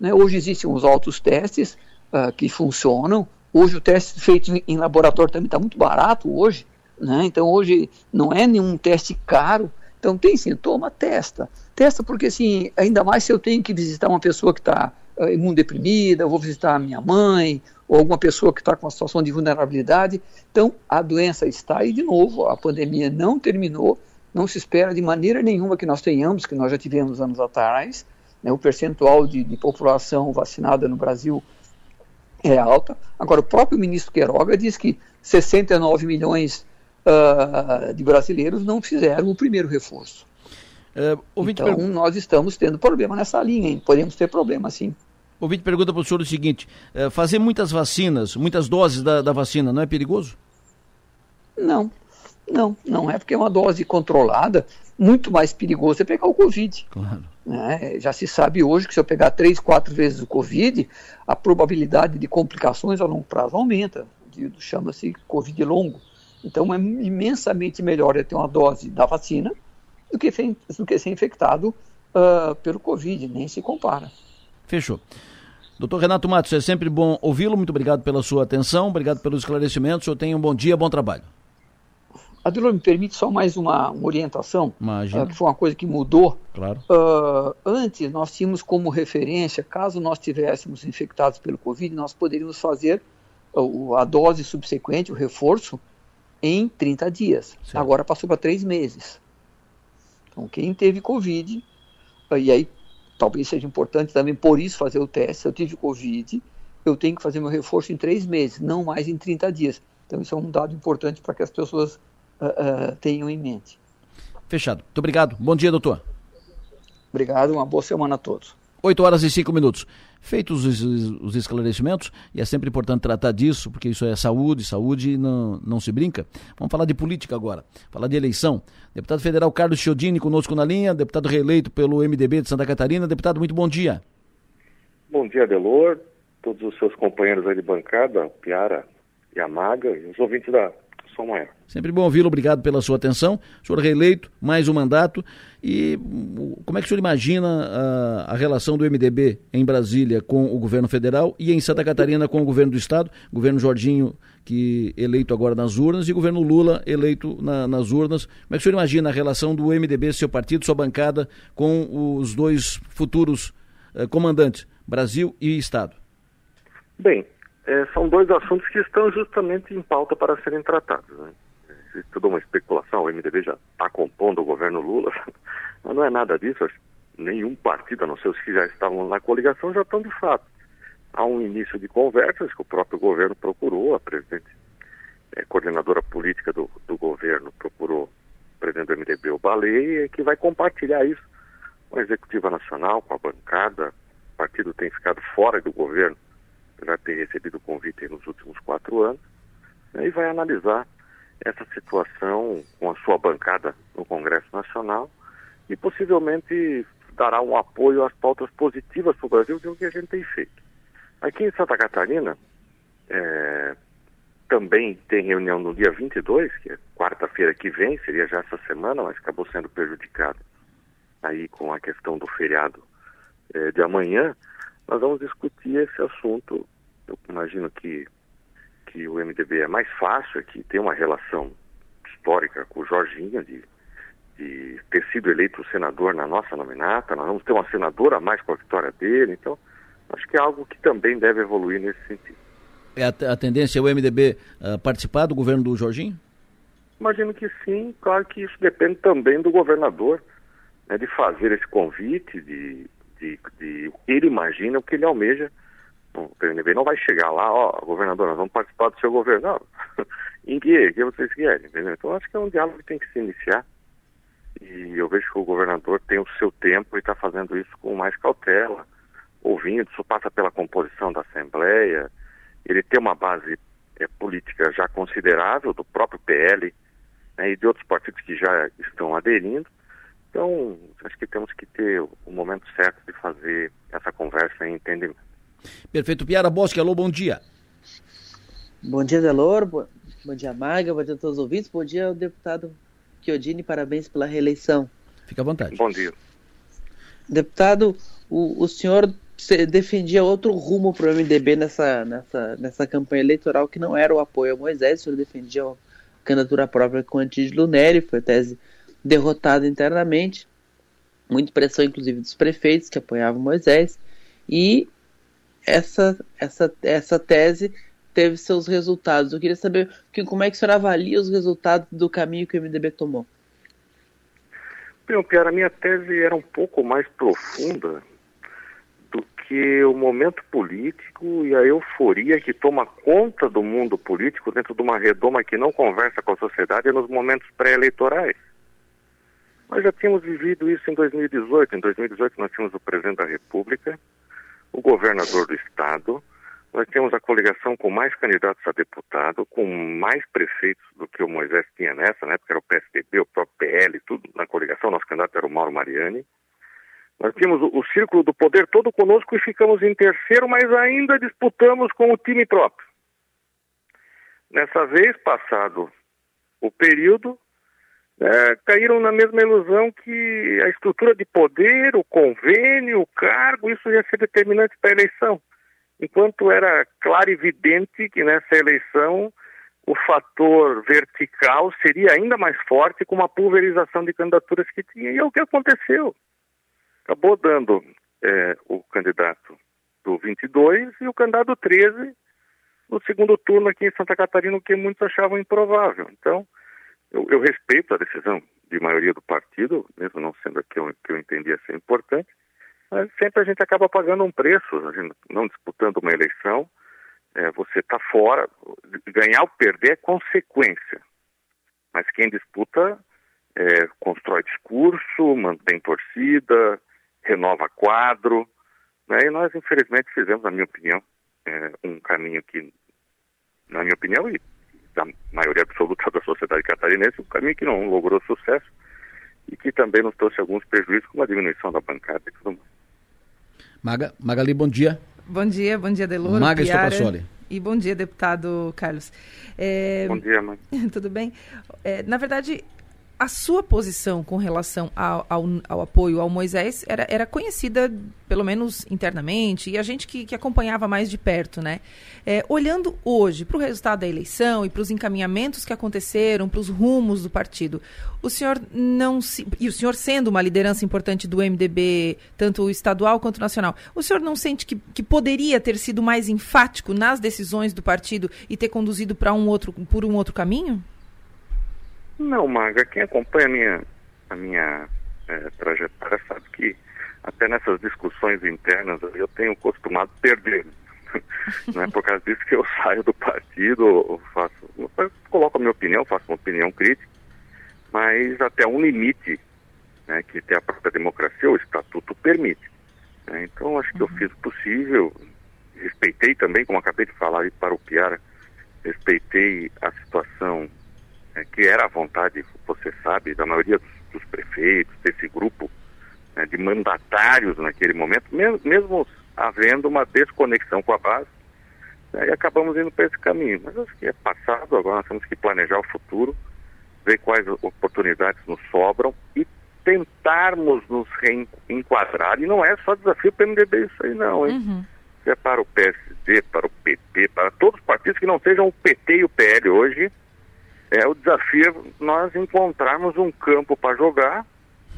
Né? Hoje existem os altos testes uh, que funcionam. Hoje o teste feito em laboratório também está muito barato hoje. Né? Então hoje não é nenhum teste caro. Então tem sintoma, testa. Testa porque, assim, ainda mais se eu tenho que visitar uma pessoa que está uh, imunodeprimida, eu vou visitar a minha mãe, ou alguma pessoa que está com uma situação de vulnerabilidade. Então, a doença está e, de novo, a pandemia não terminou, não se espera de maneira nenhuma que nós tenhamos, que nós já tivemos anos atrás, né, o percentual de, de população vacinada no Brasil é alta. Agora, o próprio ministro Queiroga diz que 69 milhões uh, de brasileiros não fizeram o primeiro reforço. Uh, então, nós estamos tendo problema nessa linha, hein? podemos ter problema sim. O ouvinte pergunta para o senhor o seguinte: uh, fazer muitas vacinas, muitas doses da, da vacina, não é perigoso? Não, não, não é porque é uma dose controlada, muito mais perigoso é pegar o Covid. Claro. Né? Já se sabe hoje que se eu pegar três, quatro vezes o Covid, a probabilidade de complicações a longo prazo aumenta. Chama-se Covid longo. Então é imensamente melhor ter uma dose da vacina do que, do que ser infectado uh, pelo Covid, nem se compara. Fechou. Doutor Renato Matos, é sempre bom ouvi-lo. Muito obrigado pela sua atenção, obrigado pelos esclarecimentos. O senhor tenha um bom dia, bom trabalho. Adilor, me permite só mais uma, uma orientação, uh, que foi uma coisa que mudou. Claro. Uh, antes, nós tínhamos como referência, caso nós tivéssemos infectados pelo Covid, nós poderíamos fazer a dose subsequente, o reforço, em 30 dias. Certo. Agora passou para três meses. Então, quem teve Covid, e aí talvez seja importante também por isso fazer o teste. Se eu tive Covid, eu tenho que fazer meu reforço em três meses, não mais em 30 dias. Então, isso é um dado importante para que as pessoas uh, uh, tenham em mente. Fechado. Muito obrigado. Bom dia, doutor. Obrigado, uma boa semana a todos. 8 horas e 5 minutos. Feitos os, os, esclarecimentos, e é sempre importante tratar disso, porque isso é saúde, saúde não, não se brinca. Vamos falar de política agora, falar de eleição. Deputado federal Carlos Chiodini conosco na linha, deputado reeleito pelo MDB de Santa Catarina. Deputado, muito bom dia. Bom dia, Delor, todos os seus companheiros aí de bancada, Piara e Amaga, e os ouvintes da Som Maior. Sempre bom ouvi-lo, obrigado pela sua atenção. O senhor reeleito, mais um mandato. E como é que o senhor imagina a, a, relação do MDB em Brasília com o governo federal e em Santa Catarina com o governo do estado? Governo Jorginho, que eleito agora nas urnas, e governo Lula, eleito na, nas urnas. Como é que o senhor imagina a relação do MDB, seu partido, sua bancada, com os dois futuros eh, comandantes, Brasil e Estado? Bem, é, são dois assuntos que estão justamente em pauta para serem tratados. Né? Existe toda uma especulação, o MDB já está compondo o governo Lula, mas não é nada disso. Nenhum partido, a não ser os que já estavam na coligação, já estão de fato. Há um início de conversas que o próprio governo procurou, a presidente, é, coordenadora política do, do governo procurou o presidente do MDB, o Baleia, que vai compartilhar isso com a Executiva Nacional, com a bancada. O partido tem ficado fora do governo já ter recebido convite nos últimos quatro anos, né, e vai analisar essa situação com a sua bancada no Congresso Nacional e possivelmente dará um apoio às pautas positivas para o Brasil, é o que a gente tem feito. Aqui em Santa Catarina, é, também tem reunião no dia 22, que é quarta-feira que vem, seria já essa semana, mas acabou sendo prejudicado aí com a questão do feriado é, de amanhã. Nós vamos discutir esse assunto eu imagino que, que o MDB é mais fácil, que tem uma relação histórica com o Jorginho, de, de ter sido eleito senador na nossa nominata, nós vamos ter uma senadora a mais com a vitória dele, então acho que é algo que também deve evoluir nesse sentido. É a, a tendência é o MDB uh, ah, participar do governo do Jorginho? Imagino que sim, claro que isso depende também do governador, né, de fazer esse convite, de, de, de, ele imagina, o que ele almeja o PNB não vai chegar lá, ó, governador, nós vamos participar do seu governo. Não. em que? que vocês querem? Entendeu? Então acho que é um diálogo que tem que se iniciar. E eu vejo que o governador tem o seu tempo e está fazendo isso com mais cautela, ouvindo, isso passa pela composição da Assembleia. Ele tem uma base é, política já considerável do próprio PL né, e de outros partidos que já estão aderindo. Então, acho que temos que ter o momento certo de fazer essa conversa em entendimento. Perfeito. Piara Bosque, alô, bom dia. Bom dia, Delor. Bom, bom dia, Maga. Bom dia a todos os ouvintes. Bom dia ao deputado Chiodini. Parabéns pela reeleição. Fica à vontade. Bom dia. Deputado, o, o senhor defendia outro rumo para o MDB nessa, nessa, nessa campanha eleitoral que não era o apoio a Moisés, o senhor defendia a candidatura própria com Antídio Neri, foi tese derrotada internamente, muita pressão inclusive dos prefeitos que apoiavam Moisés, e essa, essa, essa tese teve seus resultados. Eu queria saber que, como é que o senhor avalia os resultados do caminho que o MDB tomou. Bem, Pierre, a minha tese era um pouco mais profunda do que o momento político e a euforia que toma conta do mundo político dentro de uma redoma que não conversa com a sociedade nos momentos pré-eleitorais. Nós já tínhamos vivido isso em 2018. Em 2018 nós tínhamos o presidente da República, o governador do estado, nós temos a coligação com mais candidatos a deputado, com mais prefeitos do que o Moisés tinha nessa, né? Porque era o PSDB, o próprio PL, tudo na coligação, nosso candidato era o Mauro Mariani. Nós tínhamos o, o círculo do poder todo conosco e ficamos em terceiro, mas ainda disputamos com o time próprio. Nessa vez, passado o período, é, caíram na mesma ilusão que a estrutura de poder, o convênio, o cargo, isso ia ser determinante para a eleição. Enquanto era claro e evidente que nessa eleição o fator vertical seria ainda mais forte com uma pulverização de candidaturas que tinha. E é o que aconteceu. Acabou dando é, o candidato do 22 e o candidato 13 no segundo turno aqui em Santa Catarina, o que muitos achavam improvável. Então, eu, eu, respeito a decisão de maioria do partido, mesmo não sendo a que eu, que eu entendia ser importante, mas sempre a gente acaba pagando um preço, a gente não disputando uma eleição, é, você está fora. Ganhar ou perder é consequência. Mas quem disputa é, constrói discurso, mantém torcida, renova quadro. Né? E nós, infelizmente, fizemos, na minha opinião, é, um caminho que, na minha opinião, e da maioria absoluta da sociedade catarinense, um caminho que não logrou sucesso e que também nos trouxe alguns prejuízos, como a diminuição da bancada e tudo mais. Maga, Magali, bom dia. Bom dia, bom dia, Deloro. Maga Estopassoli. E bom dia, deputado Carlos. É... Bom dia, mãe. Tudo bem? É, na verdade, a sua posição com relação ao, ao, ao, apoio ao Moisés era, era conhecida, pelo menos internamente, e a gente que, que acompanhava mais de perto, né? É, olhando hoje para o resultado da eleição e para os encaminhamentos que aconteceram, para os rumos do partido, o senhor não se. E o senhor sendo uma liderança importante do MDB, tanto estadual quanto nacional, o senhor não sente que, que poderia ter sido mais enfático nas decisões do partido e ter conduzido para um outro, por um outro caminho? Não, Maga, quem acompanha a minha, a minha é, trajetória sabe que até nessas discussões internas eu tenho costumado perder. Não é por causa disso que eu saio do partido, faço, coloco a minha opinião, faço uma opinião crítica, mas até um limite né, que tem a própria democracia, o estatuto permite. Né? Então acho que eu fiz o possível, respeitei também, como acabei de falar para o Piara, respeitei a situação é, que era a vontade, você sabe, da maioria dos, dos prefeitos, desse grupo né, de mandatários naquele momento, mesmo, mesmo, havendo uma desconexão com a base, né, e acabamos indo para esse caminho. Mas acho que é passado, agora nós temos que planejar o futuro, ver quais oportunidades nos sobram e tentarmos nos reenquadrar. E não é só desafio para o MDB isso aí não, hein? Uhum. É para o PSD, para o PT, para todos os partidos que não sejam o PT e o PL hoje, é o desafio é nós encontrarmos um campo para jogar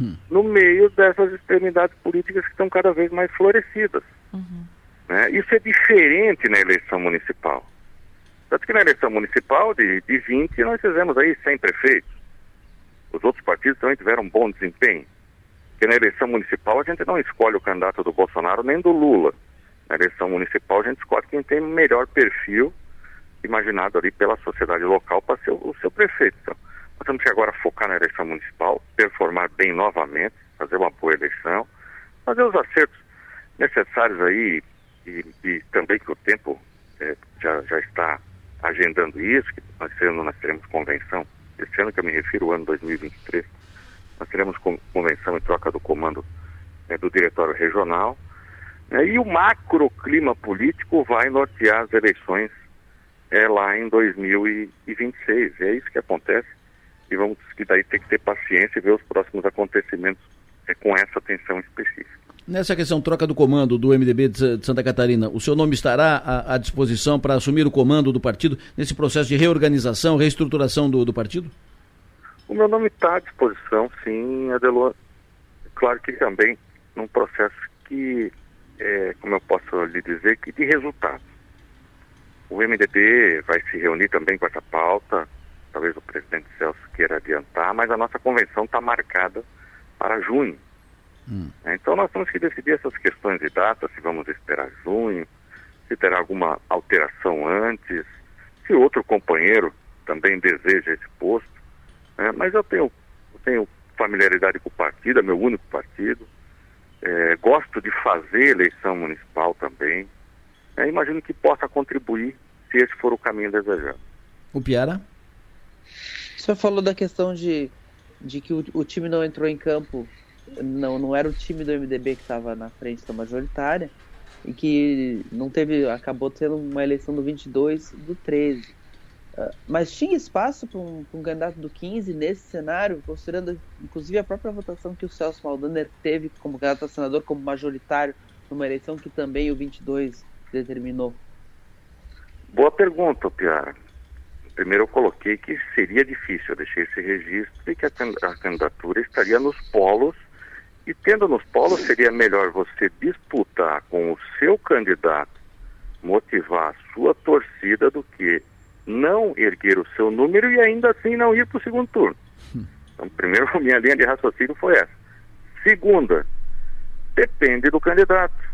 hum. no meio dessas extremidades políticas que estão cada vez mais florescidas. Uhum. Né? Isso é diferente na eleição municipal. Tanto que na eleição municipal de, de 20 nós fizemos aí 100 prefeitos. Os outros partidos também tiveram um bom desempenho. Porque na eleição municipal a gente não escolhe o candidato do Bolsonaro nem do Lula. Na eleição municipal a gente escolhe quem tem melhor perfil imaginado ali pela sociedade local para ser o, o seu prefeito. Então, nós temos que agora focar na eleição municipal, performar bem novamente, fazer uma boa eleição, fazer os acertos necessários aí e, e também que o tempo é, já, já está agendando isso, que nós, nós teremos convenção, esse ano que eu me refiro, o ano 2023, nós teremos convenção em troca do comando é, do diretório regional, né, e o macro clima político vai nortear as eleições é lá em 2026. É isso que acontece e vamos que daí ter que ter paciência e ver os próximos acontecimentos é, com essa atenção específica. Nessa questão troca do comando do MDB de Santa Catarina, o seu nome estará à, à disposição para assumir o comando do partido nesse processo de reorganização, reestruturação do, do partido? O meu nome está à disposição, sim, Adelor. Claro que também num processo que, é, como eu posso lhe dizer, que de resultados. O MDB vai se reunir também com essa pauta, talvez o presidente Celso queira adiantar, mas a nossa convenção está marcada para junho. Hum. Então nós temos que decidir essas questões de data, se vamos esperar junho, se terá alguma alteração antes, se outro companheiro também deseja esse posto. Né? Mas eu tenho, eu tenho familiaridade com o partido, é meu único partido. É, gosto de fazer eleição municipal também. Imagino que possa contribuir se esse for o caminho desejado. O Piara? O senhor falou da questão de, de que o, o time não entrou em campo, não, não era o time do MDB que estava na frente da majoritária, e que não teve, acabou tendo uma eleição do 22 do 13. Uh, ah, mas tinha espaço para um, um, candidato do 15 nesse cenário, considerando inclusive a própria votação que o Celso Maldaner teve como candidato a senador, como majoritário, numa eleição que também o 22 determinou? Boa pergunta, Piara. Primeiro eu coloquei que seria difícil, eu deixei esse registro e que a, candidatura estaria nos polos e tendo nos polos seria melhor você disputar com o seu candidato, motivar a sua torcida do que não erguer o seu número e ainda assim não ir para o segundo turno. Então, primeiro, minha linha de raciocínio foi essa. Segunda, depende do candidato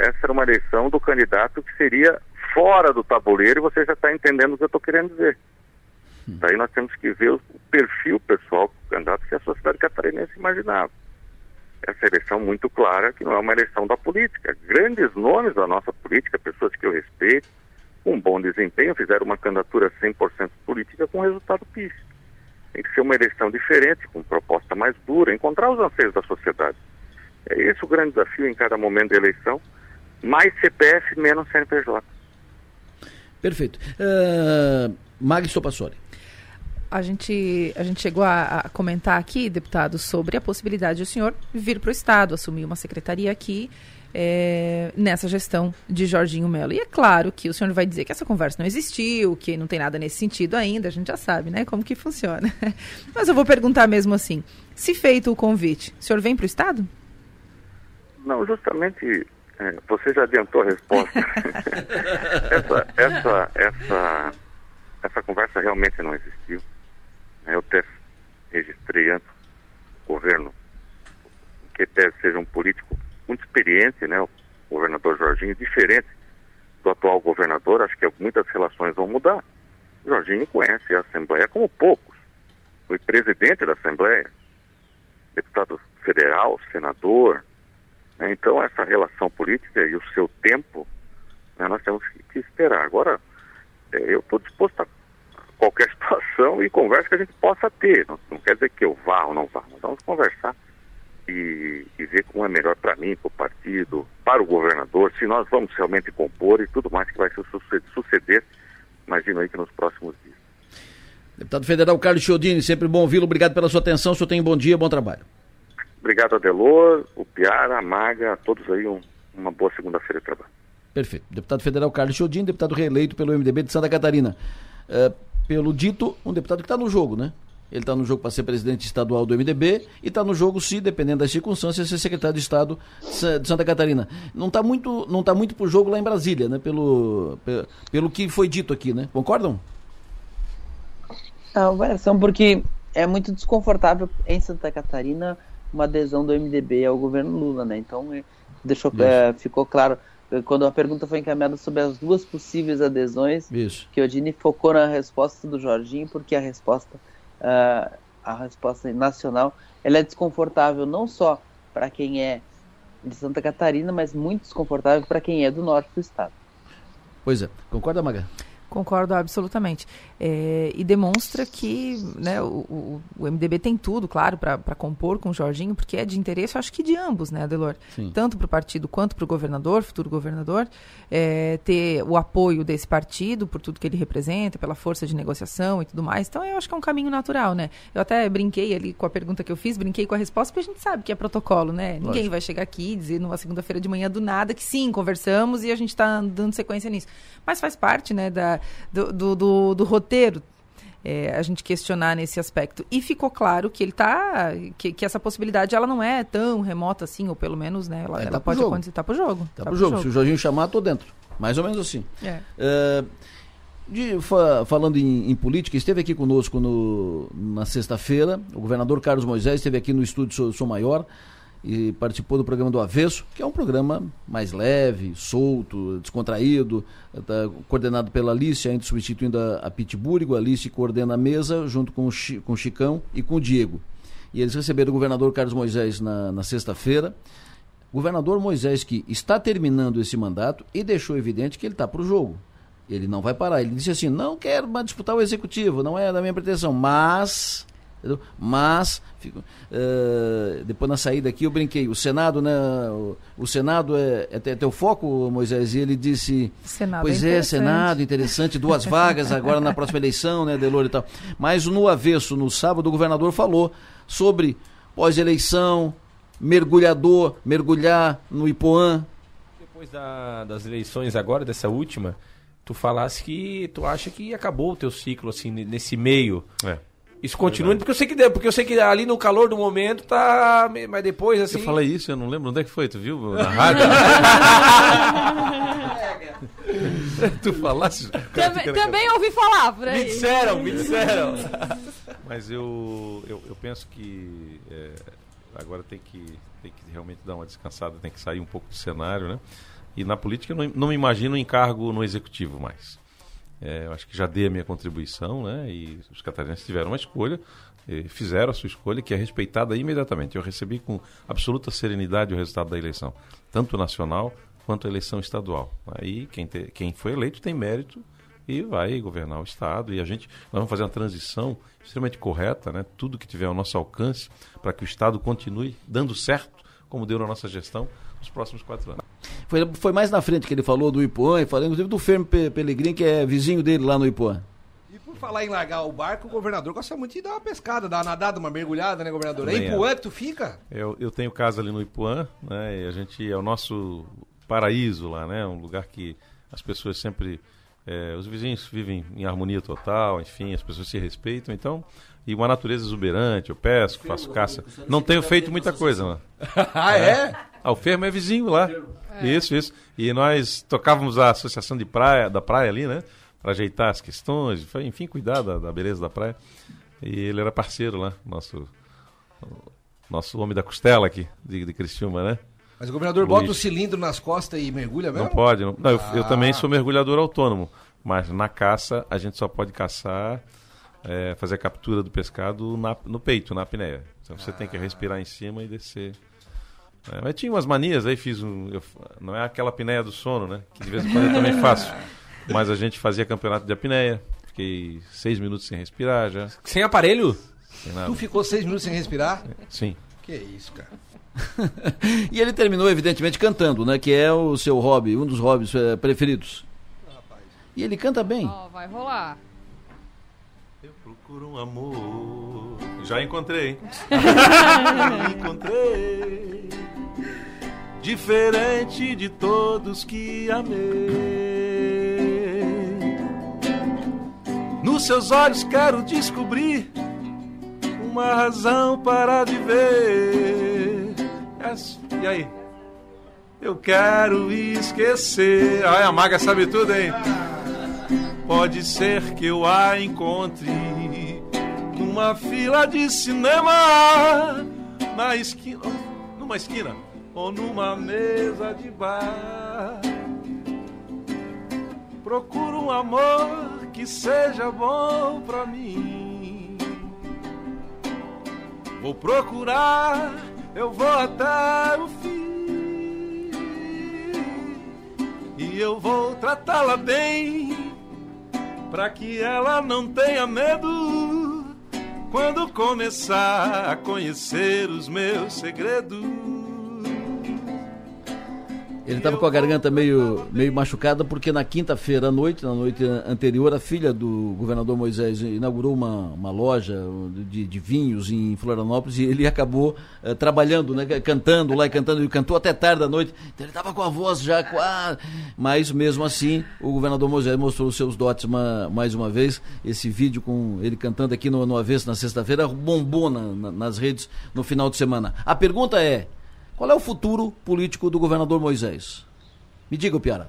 essa era uma eleição do candidato que seria fora do tabuleiro e você já está entendendo o que eu estou querendo dizer. Hum. Daí nós temos que ver o perfil pessoal do candidato que a sociedade catarinense imaginava. Essa eleição muito clara que não é uma eleição da política. Grandes nomes da nossa política, pessoas que eu respeito, com bom desempenho, fizeram uma candidatura 100% política com resultado pífio. Tem que ser uma eleição diferente, com proposta mais dura, encontrar os anseios da sociedade. É esse o grande desafio em cada momento da eleição. Mais CPF, menos CNPJ. Perfeito. Uh, Magri Sopassori. A gente, a gente chegou a, a, comentar aqui, deputado, sobre a possibilidade de o senhor vir para o Estado, assumir uma secretaria aqui é, nessa gestão de Jorginho Melo. E é claro que o senhor vai dizer que essa conversa não existiu, que não tem nada nesse sentido ainda, a gente já sabe, né, como que funciona. Mas eu vou perguntar mesmo assim, se feito o convite, o senhor vem para o Estado? Não, justamente você já adiantou a resposta. essa, essa, essa, essa conversa realmente não existiu. Eu até registrei antes o governo que deve seja um político muito experiente, né? O governador Jorginho, diferente do atual governador, acho que muitas relações vão mudar. O Jorginho conhece a Assembleia como poucos. Foi presidente da Assembleia, deputado federal, senador. Né? Então, essa relação política e o seu tempo, né, nós temos que esperar. Agora, é, eu estou disposto a qualquer situação e conversa que a gente possa ter. Não, não quer dizer que eu vá ou não vá, mas vamos conversar e, e ver como é melhor para mim, para o partido, para o governador, se nós vamos realmente compor e tudo mais que vai suceder, imagino aí que nos próximos dias. Deputado Federal Carlos Chiodini, sempre bom ouvi-lo, obrigado pela sua atenção, o senhor tem um bom dia, bom trabalho. Obrigado, Adelor, o Piara, a Maga, a todos aí, um, uma boa segunda-feira de trabalho. Perfeito. Deputado Federal Carlos Chiodini, deputado reeleito pelo MDB de Santa Catarina. Uh, pelo dito, um deputado que está no jogo, né? Ele está no jogo para ser presidente estadual do MDB e está no jogo, se, dependendo das circunstâncias, ser secretário de Estado de Santa Catarina. Não está muito, não tá muito pro jogo lá em Brasília, né? Pelo, pelo, pelo que foi dito aqui, né? Concordam? Não, variação porque é muito desconfortável em Santa Catarina uma adesão do MDB ao governo Lula, né? Então é, deixou, é, ficou claro quando a pergunta foi encaminhada sobre as duas possíveis adesões, Isso. que o Dini focou na resposta do Jorginho, porque a resposta uh, a resposta nacional, ela é desconfortável não só para quem é de Santa Catarina, mas muito desconfortável para quem é do norte do estado. Pois é, concorda, Maga? Concordo absolutamente. É, e demonstra que né, o, o, MDB tem tudo, claro, para compor com o Jorginho, porque é de interesse, acho que de ambos, né, Adelor? Sim. Tanto para o partido quanto para o governador, futuro governador, é, ter o apoio desse partido por tudo que ele representa, pela força de negociação e tudo mais. Então, eu acho que é um caminho natural, né? Eu até brinquei ali com a pergunta que eu fiz, brinquei com a resposta, porque a gente sabe que é protocolo, né? Lógico. Ninguém vai chegar aqui e dizer numa segunda-feira de manhã do nada que sim, conversamos e a gente está dando sequência nisso. Mas faz parte, né, da do, do, do, do roteiro. É, a gente questionar nesse aspecto. E ficou claro que ele tá. Que, que, essa possibilidade ela não é tão remota assim, ou pelo menos, né? Ela, é, ela tá pode jogo. acontecer. Tá pro jogo. Tá, tá pro, jogo. jogo. Se o Jorginho chamar, tô dentro. Mais ou menos assim. É. Uh, de, fa, falando em, em, política, esteve aqui conosco no, na sexta-feira. O governador Carlos Moisés esteve aqui no estúdio Sou, Sou Maior e participou do programa do Avesso, que é um programa mais leve, solto, descontraído, tá coordenado pela Alice, ainda substituindo a, a Pittsburgh. A Alice coordena a mesa junto com o, com o Chicão e com o Diego. E eles receberam o governador Carlos Moisés na, na sexta-feira. Governador Moisés que está terminando esse mandato e deixou evidente que ele está para o jogo. Ele não vai parar. Ele disse assim: não quero disputar o executivo, não é da minha pretensão, mas Entendeu? Mas, fico, uh, depois na saída aqui eu brinquei, o Senado, né? O, o Senado é, é, é teu foco, Moisés, e ele disse. Senado pois é, é Senado, interessante, duas vagas agora na próxima eleição, né, Delor e tal. Mas no avesso, no sábado, o governador falou sobre pós-eleição, mergulhador, mergulhar no Ipoã. Depois da, das eleições agora, dessa última, tu falasse que tu acha que acabou o teu ciclo assim nesse meio. É. Isso continua, porque eu sei que porque eu sei que ali no calor do momento tá, mas depois assim. Eu falei isso, eu não lembro onde é que foi, tu viu na rádio? tu falasse. Também, também ouvi falar por aí. Me disseram, me disseram. mas eu, eu, eu penso que é, agora tem que tem que realmente dar uma descansada, tem que sair um pouco do cenário, né? E na política eu não, não me imagino em cargo no executivo mais. É, eu acho que já dei a minha contribuição, né? E os catarinenses tiveram uma escolha, fizeram a sua escolha, que é respeitada imediatamente. Eu recebi com absoluta serenidade o resultado da eleição, tanto nacional quanto a eleição estadual. Aí quem, te, quem foi eleito tem mérito e vai governar o estado. E a gente nós vamos fazer uma transição extremamente correta, né? Tudo que tiver ao nosso alcance para que o estado continue dando certo, como deu na nossa gestão, nos próximos quatro anos. Foi, foi mais na frente que ele falou do Ipuã, e falou inclusive do Fermo Pelegrini, que é vizinho dele lá no Ipuã. E por falar em largar o barco, o governador gosta muito de dar uma pescada, dar uma nadada, uma mergulhada, né, governador? É Ipuã que tu fica? Eu, eu tenho casa ali no Ipuã, né? E a gente é o nosso paraíso lá, né? Um lugar que as pessoas sempre. É, os vizinhos vivem em harmonia total, enfim, as pessoas se respeitam, então. E uma natureza exuberante, eu pesco, faço caça. Não tenho feito muita coisa, mano. ah, é? Ah, o Fermo é vizinho lá. É. Isso, isso. E nós tocávamos a associação de praia, da praia ali, né? Para ajeitar as questões, enfim, cuidar da, da, beleza da praia. E ele era parceiro lá, nosso, nosso homem da costela aqui, de, de Criciúma, né? Mas o governador Luiz. bota o cilindro nas costas e mergulha mesmo? Não pode. Não. não ah. eu, eu, também sou mergulhador autônomo. Mas na caça, a gente só pode caçar, é, fazer a captura do pescado na, no peito, na apneia. Então você ah. tem que ah. respirar em cima e descer. É, mas tinha umas manias, aí fiz um. Eu, não é aquela apneia do sono, né? Que de vez em quando eu também faço. Mas a gente fazia campeonato de apneia. Fiquei seis minutos sem respirar já. Sem aparelho? Sem tu ficou seis minutos sem respirar? Sim. Que isso, cara. e ele terminou, evidentemente, cantando, né? Que é o seu hobby, um dos hobbies é, preferidos. E ele canta bem. Ó, oh, vai rolar. Procuro um amor. Já encontrei. Já encontrei. Diferente de todos que amei. Nos seus olhos quero descobrir uma razão para viver e aí? Eu quero esquecer. Ai, a maga sabe tudo, hein? Pode ser que eu a encontre numa fila de cinema, na esquina, numa esquina ou numa mesa de bar. Procuro um amor que seja bom pra mim. Vou procurar eu vou até o fim e eu vou tratá-la bem para que ela não tenha medo quando começar a conhecer os meus segredos. Ele estava com a garganta meio, meio machucada porque na quinta-feira à noite, na noite anterior, a filha do governador Moisés inaugurou uma, uma loja de, de vinhos em Florianópolis e ele acabou uh, trabalhando, né, cantando lá e cantando. Ele cantou até tarde da noite, então ele estava com a voz já quase. Mas mesmo assim, o governador Moisés mostrou os seus dotes uma, mais uma vez. Esse vídeo com ele cantando aqui no, no Avesso na sexta-feira bombou na, na, nas redes no final de semana. A pergunta é. Qual é o futuro político do governador Moisés? Me diga, Piara.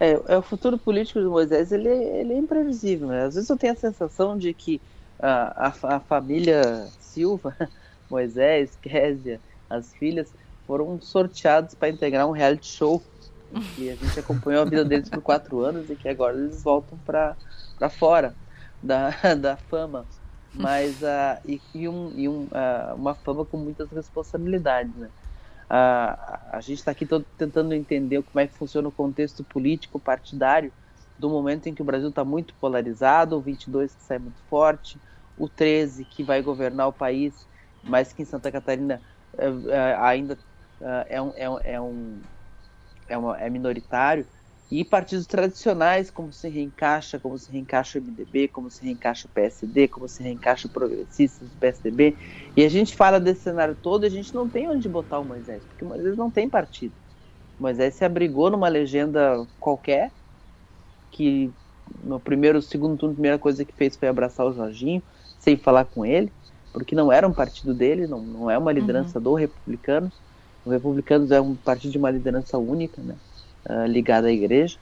É, é, o futuro político do Moisés ele, ele é imprevisível. Né? Às vezes eu tenho a sensação de que a, a, a família Silva, Moisés, Késia, as filhas, foram sorteados para integrar um reality show. E a gente acompanhou a vida deles por quatro anos e que agora eles voltam para fora da, da fama mas uh, e, e, um, e um, uh, uma fama com muitas responsabilidades. Né? Uh, a gente está aqui todo tentando entender como é que funciona o contexto político partidário do momento em que o Brasil está muito polarizado, o 22 que sai muito forte, o 13 que vai governar o país, mas que em Santa Catarina eh, eh, ainda é, um, é, um, é, um, é, uma, é minoritário. E partidos tradicionais, como se reencaixa, como se reencaixa o MDB, como se reencaixa o PSD, como se reencaixa o Progressistas do PSDB. E a gente fala desse cenário todo e a gente não tem onde botar o Moisés, porque o Moisés não tem partido. O Moisés se abrigou numa legenda qualquer, que no primeiro, segundo turno, a primeira coisa que fez foi abraçar o Jorginho, sem falar com ele, porque não era um partido dele, não, não é uma liderança uhum. do Republicanos. O Republicanos é um partido de uma liderança única, né? Uh, ligada à Igreja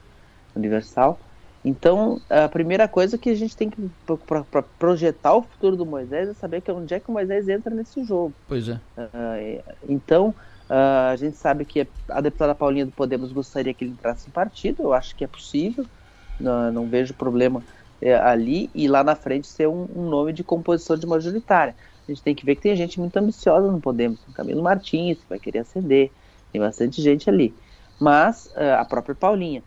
Universal. Então, a primeira coisa que a gente tem que para projetar o futuro do Moisés é saber que onde é que o Moisés entra nesse jogo. Pois é. Uh, então, Uh, a gente sabe que a deputada Paulinha do Podemos gostaria que ele entrasse no partido, eu acho que é possível, não, não vejo problema é, ali e lá na frente ser um, um, nome de composição de majoritária. A gente tem que ver que tem gente muito ambiciosa no Podemos, o Camilo Martins, que vai querer acender, tem bastante gente ali. Mas uh, a própria Paulinha.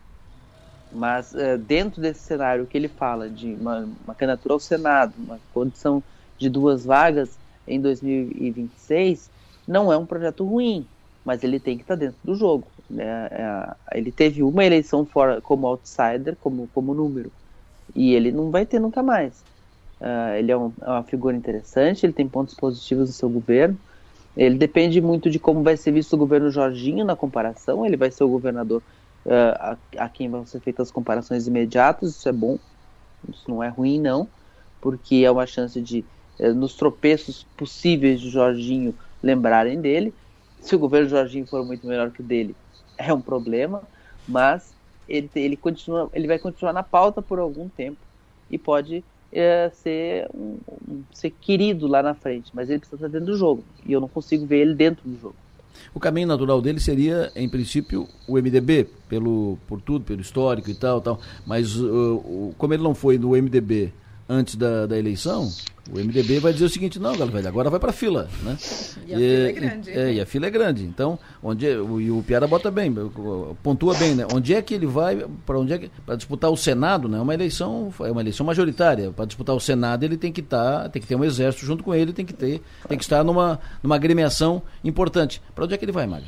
Mas uh, dentro desse cenário que ele fala de uma, uma candidatura ao Senado, uma condição de duas vagas em 2026, não é um projeto ruim mas ele tem que estar tá dentro do jogo. Né? É, ele teve uma eleição fora como outsider, como, como número, e ele não vai ter nunca mais. Uh, ele é, um, é, uma figura interessante, ele tem pontos positivos no seu governo. Ele depende muito de como vai ser visto o governo Jorginho na comparação. Ele vai ser o governador uh, a, a, quem vão ser feitas as comparações imediatas. Isso é bom, isso não é ruim, não, porque é uma chance de, uh, nos tropeços possíveis de Jorginho, lembrarem dele. Se o governo Jorginho for muito melhor que o dele, é um problema, mas ele, ele, continua, ele vai continuar na pauta por algum tempo e pode é, ser, um, um, ser querido lá na frente, mas ele precisa estar dentro do jogo e eu não consigo ver ele dentro do jogo. O caminho natural dele seria, em princípio, o MDB, pelo, por tudo, pelo histórico e tal, tal. Mas uh, como ele não foi no MDB antes da, da eleição, o MDB vai dizer o seguinte, não, galera, agora vai para a fila, né? E a e, fila é grande. E, é, e a fila é grande. Então, onde é, o, e o Piara bota bem, pontua bem, né? Onde é que ele vai para onde é que para disputar o Senado, né? É uma eleição, é uma eleição majoritária. Para disputar o Senado, ele tem que estar, tá, tem que ter um exército junto com ele, tem que ter, tem que estar numa numa agremiação importante. Para onde é que ele vai, Maga?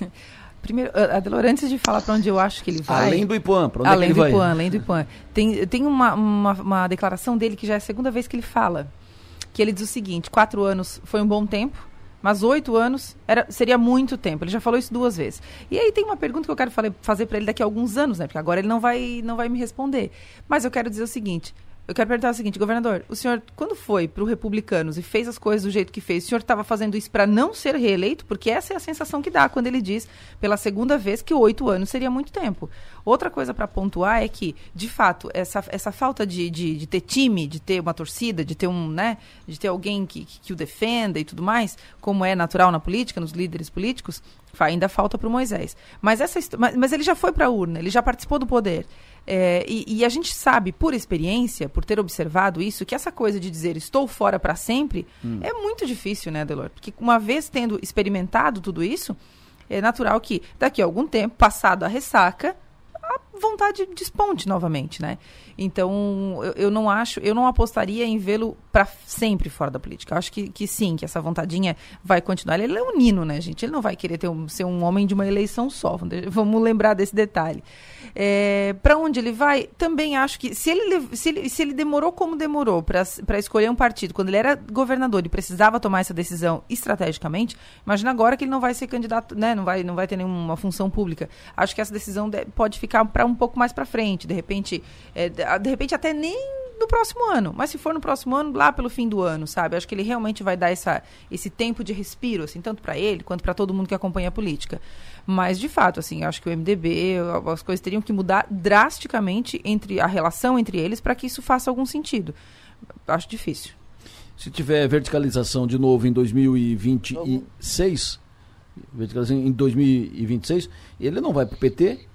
Primeiro, Adelor, antes de falar para onde eu acho que ele vai. Além do Ipuã, para onde além é que ele do vai? Ipuã, além do Ipuã. Tem, tem uma, uma, uma, declaração dele que já é a segunda vez que ele fala. Que ele diz o seguinte: quatro anos foi um bom tempo, mas oito anos era, seria muito tempo. Ele já falou isso duas vezes. E aí tem uma pergunta que eu quero fazer para ele daqui a alguns anos, né? Porque agora ele não vai, não vai me responder. Mas eu quero dizer o seguinte: eu quero perguntar o seguinte, governador, o senhor, quando foi para o Republicanos e fez as coisas do jeito que fez, o senhor estava fazendo isso para não ser reeleito? Porque essa é a sensação que dá quando ele diz, pela segunda vez, que oito anos seria muito tempo. Outra coisa para pontuar é que, de fato, essa, essa falta de, de, de, ter time, de ter uma torcida, de ter um, né, de ter alguém que, que, que o defenda e tudo mais, como é natural na política, nos líderes políticos, ainda falta para o Moisés. Mas, essa, mas, mas ele já foi para a urna, ele já participou do poder. É, e, e, a gente sabe, por experiência, por ter observado isso, que essa coisa de dizer estou fora para sempre hum. é muito difícil, né, Delor? Porque uma vez tendo experimentado tudo isso, é natural que daqui a algum tempo, passado a ressaca, a vontade desponte novamente, né? Então, eu, eu, não acho, eu não apostaria em vê-lo para sempre fora da política. Eu acho que, que sim, que essa vontadinha vai continuar. Ele é um nino, né, gente? Ele não vai querer ter um, ser um homem de uma eleição só. Vamos lembrar desse detalhe. É, para onde ele vai? Também acho que se ele, se ele, se ele demorou como demorou para escolher um partido, quando ele era governador e precisava tomar essa decisão estrategicamente, imagina agora que ele não vai ser candidato, né? Não vai, não vai ter nenhuma função pública. Acho que essa decisão pode ficar para um pouco mais para frente. De repente, é, de repente até nem no próximo ano. Mas se for no próximo ano, lá pelo fim do ano, sabe? Acho que ele realmente vai dar essa, esse tempo de respiro, assim, tanto para ele quanto para todo mundo que acompanha a política. Mas, de fato, assim, acho que o MDB, as coisas teriam que mudar drasticamente entre a relação entre eles para que isso faça algum sentido. Acho difícil. Se tiver verticalização de novo em 2026, verticalização em 2026, ele não vai para o PT,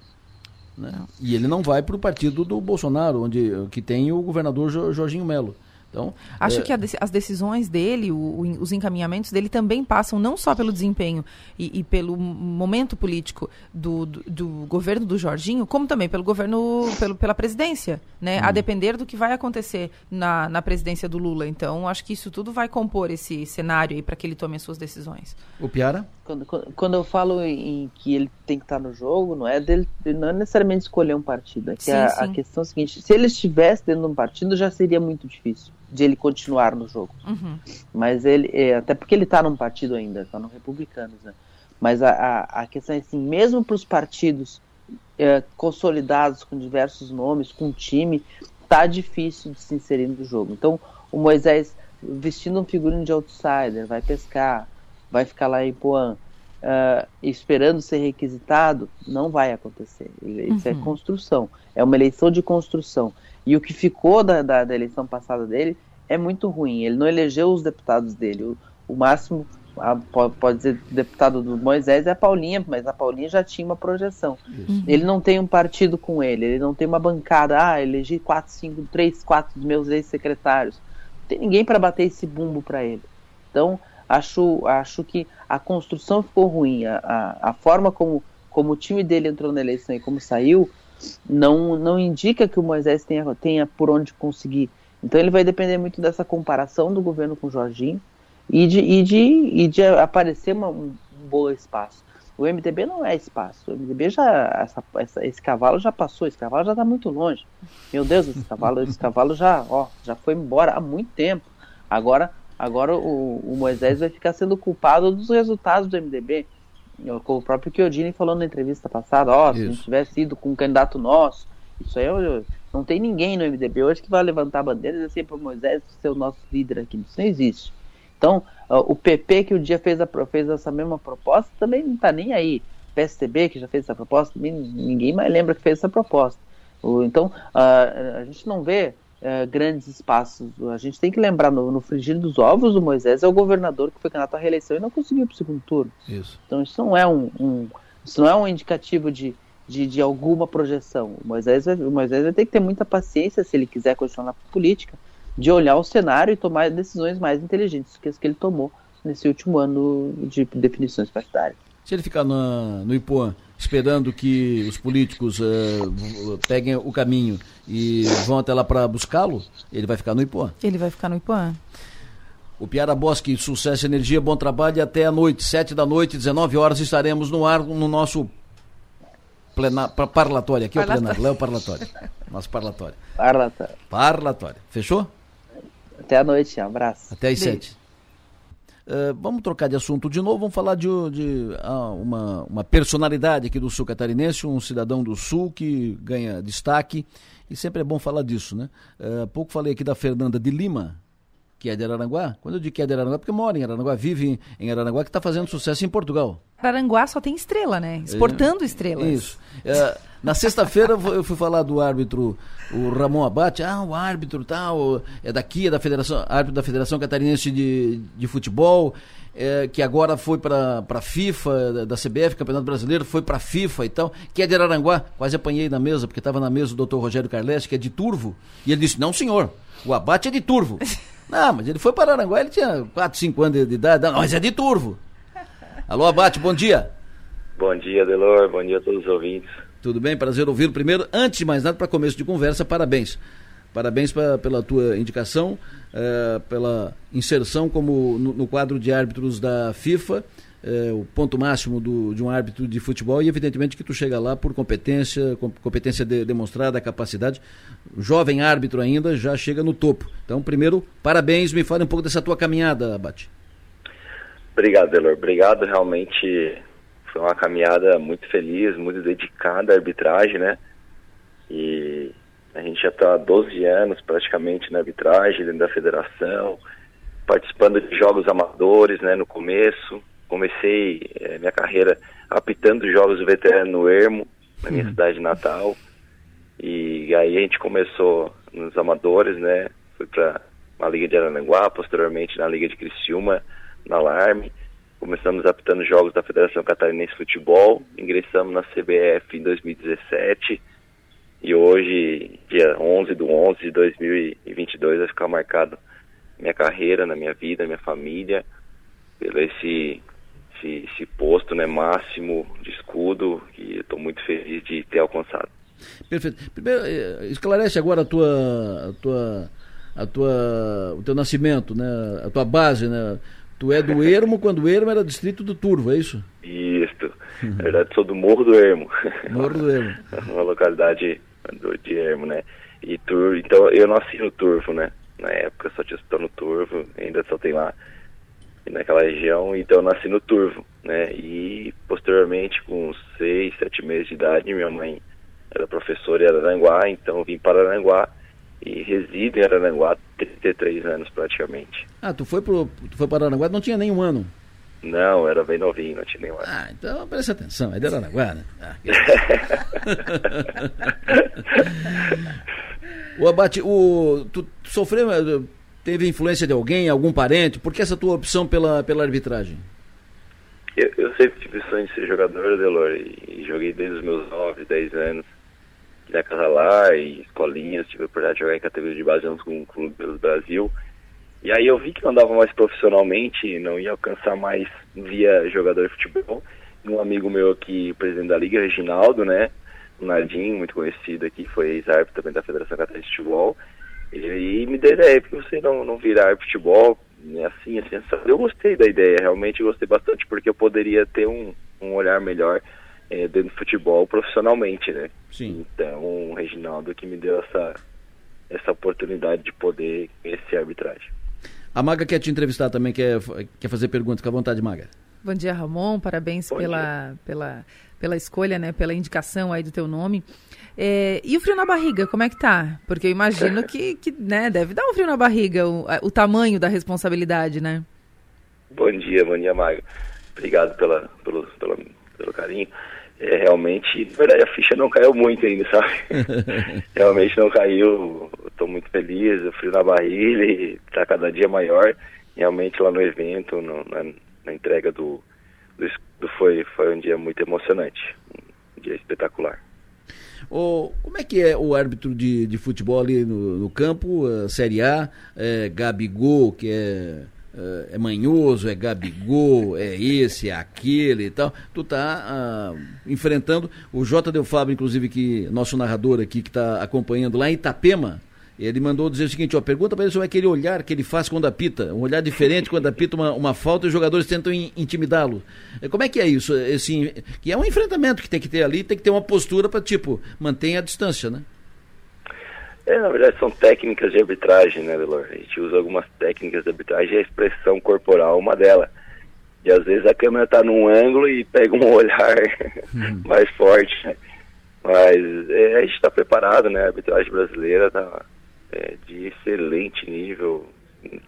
né? E ele não vai para o partido do Bolsonaro, onde que tem o governador Jorginho Melo. Então, Acho é... que as decisões dele, o, o, os encaminhamentos dele também passam não só pelo desempenho e, e pelo momento político do, do, do, governo do Jorginho, como também pelo governo, pelo, pela presidência, né? Hum. A depender do que vai acontecer na, na presidência do Lula. Então, acho que isso tudo vai compor esse cenário aí para que ele tome as suas decisões. O Piara? Quando, quando eu falo em que ele tem que estar no jogo, não é dele, não é necessariamente escolher um partido. É que sim, a, sim. a questão é a seguinte: se ele estivesse dentro de um partido, já seria muito difícil de ele continuar no jogo. Uhum. Mas ele, é, até porque ele está num partido ainda, está no Republicanos, né? Mas a, a, a questão é assim, mesmo para os partidos é, consolidados com diversos nomes, com time, tá difícil de se inserir no jogo. Então, o Moisés vestindo um figurino de outsider, vai pescar, vai ficar lá em Poan, uh, esperando ser requisitado, não vai acontecer. Isso é uhum. é construção, é uma eleição de construção. E o que ficou da, da, da, eleição passada dele é muito ruim. Ele não elegeu os deputados dele. O, o máximo a, pode dizer deputado do Moisés é a Paulinha, mas a Paulinha já tinha uma projeção. Uhum. Ele não tem um partido com ele, ele não tem uma bancada, ah, elegi quatro, cinco, três, quatro dos meus ex-secretários. Não tem ninguém para bater esse bumbo para ele. Então, acho, acho que a construção ficou ruim, a, a, forma como, como o time dele entrou na eleição e como saiu, não, não indica que o Moisés tenha, tenha por onde conseguir. Então ele vai depender muito dessa comparação do governo com o Jorginho e de, e de, e de aparecer uma, um bom espaço. O MDB não é espaço. O MDB já. Essa, essa, esse cavalo já passou, esse cavalo já está muito longe. Meu Deus, esse cavalo, esse cavalo já, ó, já foi embora há muito tempo. Agora, agora o, o Moisés vai ficar sendo culpado dos resultados do MDB. Como o próprio Chiodini falou na entrevista passada, ó, se a gente tivesse ido com um candidato nosso, isso aí eu, não tem ninguém no MDB hoje que vai levantar bandeiras e assim para Moisés ser o nosso líder aqui. Isso não existe. Então, o PP que o dia fez, a, fez essa mesma proposta também não está nem aí. PSTB que já fez essa proposta, ninguém mais lembra que fez essa proposta. Então, a gente não vê uh, grandes espaços. A gente tem que lembrar, no, no frigir dos ovos, o Moisés é o governador que foi candidato à reeleição e não conseguiu para o segundo turno. Isso. Então, isso não é um, um isso não é um indicativo de, de, de, alguma projeção. O Moisés, vai, o Moisés vai ter que ter muita paciência se ele quiser continuar na política, de olhar o cenário e tomar decisões mais inteligentes que as que ele tomou nesse último ano de definições partidárias. Se ele ficar na, no Ipuã esperando que os políticos uh, peguem o caminho e vão até lá para buscá-lo, ele vai ficar no Ipuã. Ele vai ficar no Ipuã. O Piara Bosque, sucesso, energia, bom trabalho e até a noite, sete da noite, 19 horas, estaremos no ar no nosso plena, parlatório. Aqui é o plenário, lá é o parlatório. Nosso parlatório. Parlatório. Parlatório. Fechou? Até a noite, um abraço. Até às sete. Uh, vamos trocar de assunto de novo, vamos falar de, de uh, uma, uma personalidade aqui do sul catarinense, um cidadão do sul que ganha destaque, e sempre é bom falar disso, né? Uh, há pouco falei aqui da Fernanda de Lima, que é de Araranguá. Quando eu digo que é de Araranguá, é porque mora em Araranguá, vive em Araranguá, que está fazendo sucesso em Portugal. Araranguá só tem estrela, né? Exportando é, estrelas. Isso. É, na sexta-feira eu fui falar do árbitro, o Ramon Abate. Ah, o árbitro tal, é daqui, é da Federação, árbitro da Federação Catarinense de, de Futebol, é, que agora foi para a FIFA, da, da CBF, Campeonato Brasileiro, foi para a FIFA e tal, que é de Araranguá. Quase apanhei na mesa, porque estava na mesa o doutor Rogério Carles, que é de Turvo. E ele disse: Não, senhor, o Abate é de Turvo. Não, mas ele foi para Aranguá, ele tinha 4, 5 anos de idade. Não, mas é de Turvo. Alô, Abate, bom dia. Bom dia, Delor. Bom dia a todos os ouvintes. Tudo bem? Prazer ouvi-lo. Primeiro, antes de mais nada, para começo de conversa, parabéns. Parabéns pra, pela tua indicação, uh, pela inserção como no, no, quadro de árbitros da FIFA, uh, o ponto máximo do, de um árbitro de futebol e evidentemente que tu chega lá por competência, competência de, demonstrada, capacidade. Jovem árbitro ainda, já chega no topo. Então, primeiro, parabéns, me fale um pouco dessa tua caminhada, Abate. Obrigado, Delor. Obrigado, realmente foi uma caminhada muito feliz, muito dedicada à arbitragem, né? E a gente já está há 12 anos praticamente na arbitragem, dentro da federação, participando de jogos amadores, né, no começo. Comecei é, minha carreira apitando jogos do veterano no Ermo, na minha uhum. cidade natal. E aí a gente começou nos amadores, né? Fui para a Liga de Arananguá, posteriormente na Liga de Criciúma, na Alarme. Começamos apitando jogos da Federação Catarinense de Futebol, ingressamos na CBF em 2017 e hoje, dia 11 do 11 de 2022, vai ficar marcado minha carreira, na minha vida, minha família, pelo esse, esse, esse posto né, máximo de escudo eu estou muito feliz de ter alcançado. Perfeito. Primeiro, eh, esclarece agora a tua, a tua, a tua, o teu nascimento, né, a tua base, né? Tu é do Ermo quando o Ermo era distrito do Turvo, é isso? Isso. Na verdade, sou do Morro do Ermo. Morro do Ermo. Uma localidade do de Ermo, né? E tur, então eu nasci no Turvo, né? Na época só tinha estado no Turvo, ainda só tem lá naquela região, então eu nasci no Turvo, né? E posteriormente, com seis, sete meses de idade, minha mãe era professora em Araranguá, então eu vim para Araranguá e resido em Araranguá há 33 anos praticamente. Ah, tu foi, pro, tu foi para Araranguá não tinha nenhum ano? Não, era bem novinho, não tinha nenhum ano. Ah, então presta atenção, é de Aranaguá, né? Ah, o Abate, o, tu sofreu, teve influência de alguém, algum parente? Por que essa tua opção pela, pela arbitragem? Eu, eu sempre tive o sonho de ser jogador, Delor, e, e joguei desde os meus 9, 10 anos na Casa Lá e escolinhas, tive a oportunidade de jogar em categoria de base com o Clube do Brasil. E aí eu vi que eu andava mais profissionalmente, não ia alcançar mais via jogador de futebol. Um amigo meu aqui, presidente da Liga, Reginaldo, né? O Nardim, muito conhecido aqui, foi ex-árbitro também da Federação Catarinense de Futebol. E aí me deu ideia, porque você não, não virar futebol, né, assim, assim, Eu gostei da ideia, realmente gostei bastante, porque eu poderia ter um, um olhar melhor é, dentro do futebol profissionalmente, né? Sim. Então, o Reginaldo que me deu essa, essa oportunidade de poder conhecer a arbitragem. A Maga quer te entrevistar também, quer, quer fazer pergunta, fica à vontade, Maga. Bom dia, Ramon, parabéns Bom pela, dia. pela, pela escolha, né, pela indicação aí do teu nome. É, e o frio na barriga, como é que tá? Porque eu imagino que, que né, deve dar um frio na barriga, o, o tamanho da responsabilidade, né? Bom dia, bom dia, Maga. Obrigado pela, pelo, pela, pelo carinho é, realmente, na verdade, a ficha não caiu muito ainda, sabe? realmente não caiu. Estou muito feliz, o frio na barriga está cada dia maior. Realmente lá no evento, no, na, na, entrega do, do, do, foi, foi um dia muito emocionante, um dia espetacular. Como é que é o árbitro de, de futebol ali no, no campo, a Série A, é, Gabigol, que é é manhoso, é Gabigol, é esse, é aquele e tal. Tu tá uh, enfrentando o J. Del Fábio, inclusive, que nosso narrador aqui que está acompanhando lá em Itapema. Ele mandou dizer o seguinte, ó, pergunta para ele sobre aquele olhar que ele faz quando apita, um olhar diferente quando apita uma, uma falta e os jogadores tentam in, intimidá-lo. É, como é que é isso? Assim, que é um enfrentamento que tem que ter ali, tem que ter uma postura para, tipo, manter a distância, né? É, na verdade são técnicas de arbitragem, né, Delor? A gente usa algumas técnicas de arbitragem e a expressão corporal é uma delas. E às vezes a câmera está num ângulo e pega um olhar hum. mais forte. Mas é, a gente está preparado, né? A arbitragem brasileira está é, de excelente nível,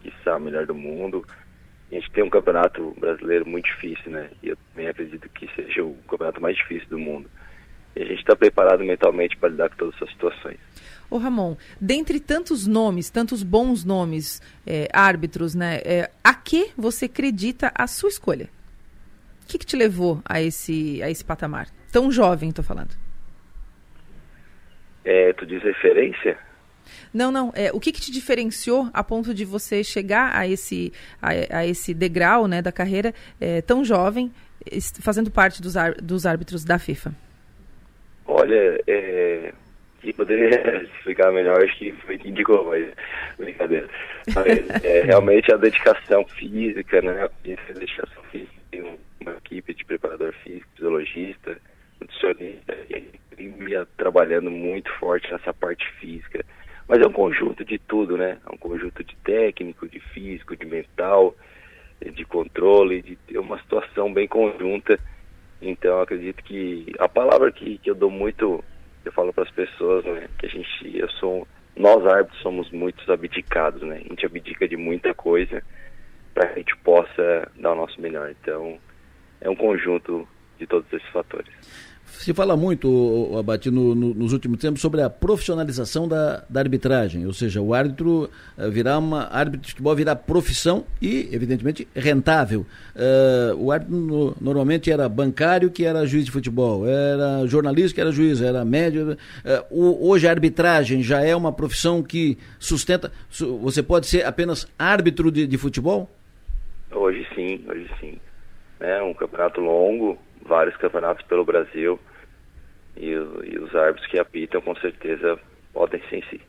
quiçá a melhor do mundo. A gente tem um campeonato brasileiro muito difícil, né? E eu também acredito que seja o campeonato mais difícil do mundo. E a gente está preparado mentalmente para lidar com todas essas situações. Ô Ramon, dentre tantos nomes, tantos bons nomes, é, árbitros, né, é, a que você acredita a sua escolha? O que, que, te levou a esse, a esse patamar? Tão jovem, estou falando. É, tu diz referência? Não, não. É, o que, que te diferenciou a ponto de você chegar a esse, a, a esse degrau né, da carreira é, tão jovem, fazendo parte dos, dos árbitros da FIFA? Olha, é, que poderia explicar melhor, acho que foi que indicou, mas brincadeira. Mas, é, realmente a dedicação física, né? A dedicação física, tem uma equipe de preparador físico, fisiologista, nutricionista, e trabalhando muito forte nessa parte física. Mas é um conjunto de tudo, né? É um conjunto de técnico, de físico, de mental, de controle, de ter uma situação bem conjunta. Então acredito que a palavra que, que eu dou muito eu falo para as pessoas, né, que a gente, eu sou, nós árbitros somos muitos abdicados, né? A gente abdica de muita coisa para que a gente possa dar o nosso melhor. Então, é um conjunto de todos esses fatores. Se fala muito, Abate, no, no, nos últimos tempos sobre a profissionalização da, da arbitragem, ou seja, o árbitro uh, virar uma árbitro de futebol virar profissão e, evidentemente, rentável. Uh, o árbitro no, normalmente era bancário que era juiz de futebol, era jornalista que era juiz, era médio. Uh, hoje a arbitragem já é uma profissão que sustenta. Você pode ser apenas árbitro de, de futebol? Hoje sim, hoje sim. É um campeonato longo, vários campeonatos pelo Brasil e, e os árbitros que apitam com certeza podem sim sim.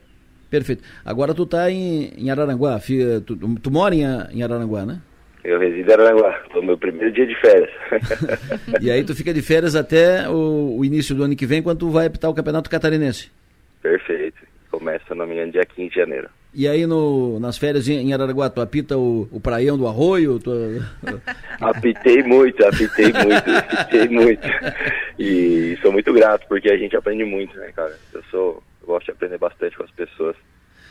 Perfeito. Agora tu está em, em Araranguá, tu, tu mora em, em Araranguá, né? Eu resido em Araranguá, no meu primeiro dia de férias. e aí tu fica de férias até o, o, início do ano que vem, quando tu vai apitar o Campeonato Catarinense. Perfeito. Começa, no me dia 15 de janeiro. E aí no, nas férias em Araraguá, tu apita o, o praião do arroio? Tu... apitei muito, apitei muito, apitei muito. E sou muito grato, porque a gente aprende muito, né, cara? Eu sou, eu gosto de aprender bastante com as pessoas.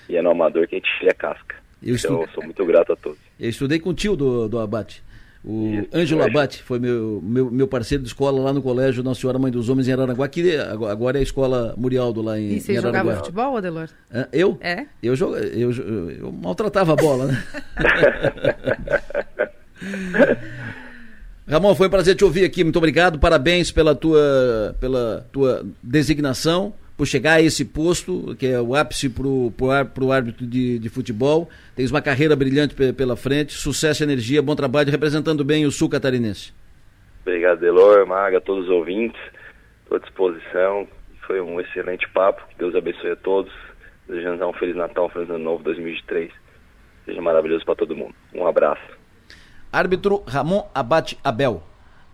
E é no amador que a gente tira a casca. Eu então, estude... eu sou muito grato a todos. Eu estudei com o tio do, do Abate. O Ângelo Abate foi meu, meu, meu parceiro de escola lá no colégio Nossa Senhora Mãe dos Homens em Araranguá, que agora é a escola Murialdo lá em, e você em Araranguá. jogava futebol, Adelor? Eu? É? Eu, eu, eu, eu maltratava a bola, né? Ramon, foi um prazer te ouvir aqui. Muito obrigado. Parabéns pela tua, pela tua designação por chegar a esse posto, que é o ápice para o árbitro de, de, futebol. Tens uma carreira brilhante pela frente, sucesso energia, bom trabalho representando bem o sul catarinense. Obrigado, Delor, Maga, todos os ouvintes, estou à disposição. Foi um excelente papo, que Deus abençoe a todos. Desejando um Feliz Natal, um Feliz Ano Novo 2023. Seja maravilhoso para todo mundo. Um abraço. Árbitro Ramon Abate Abel,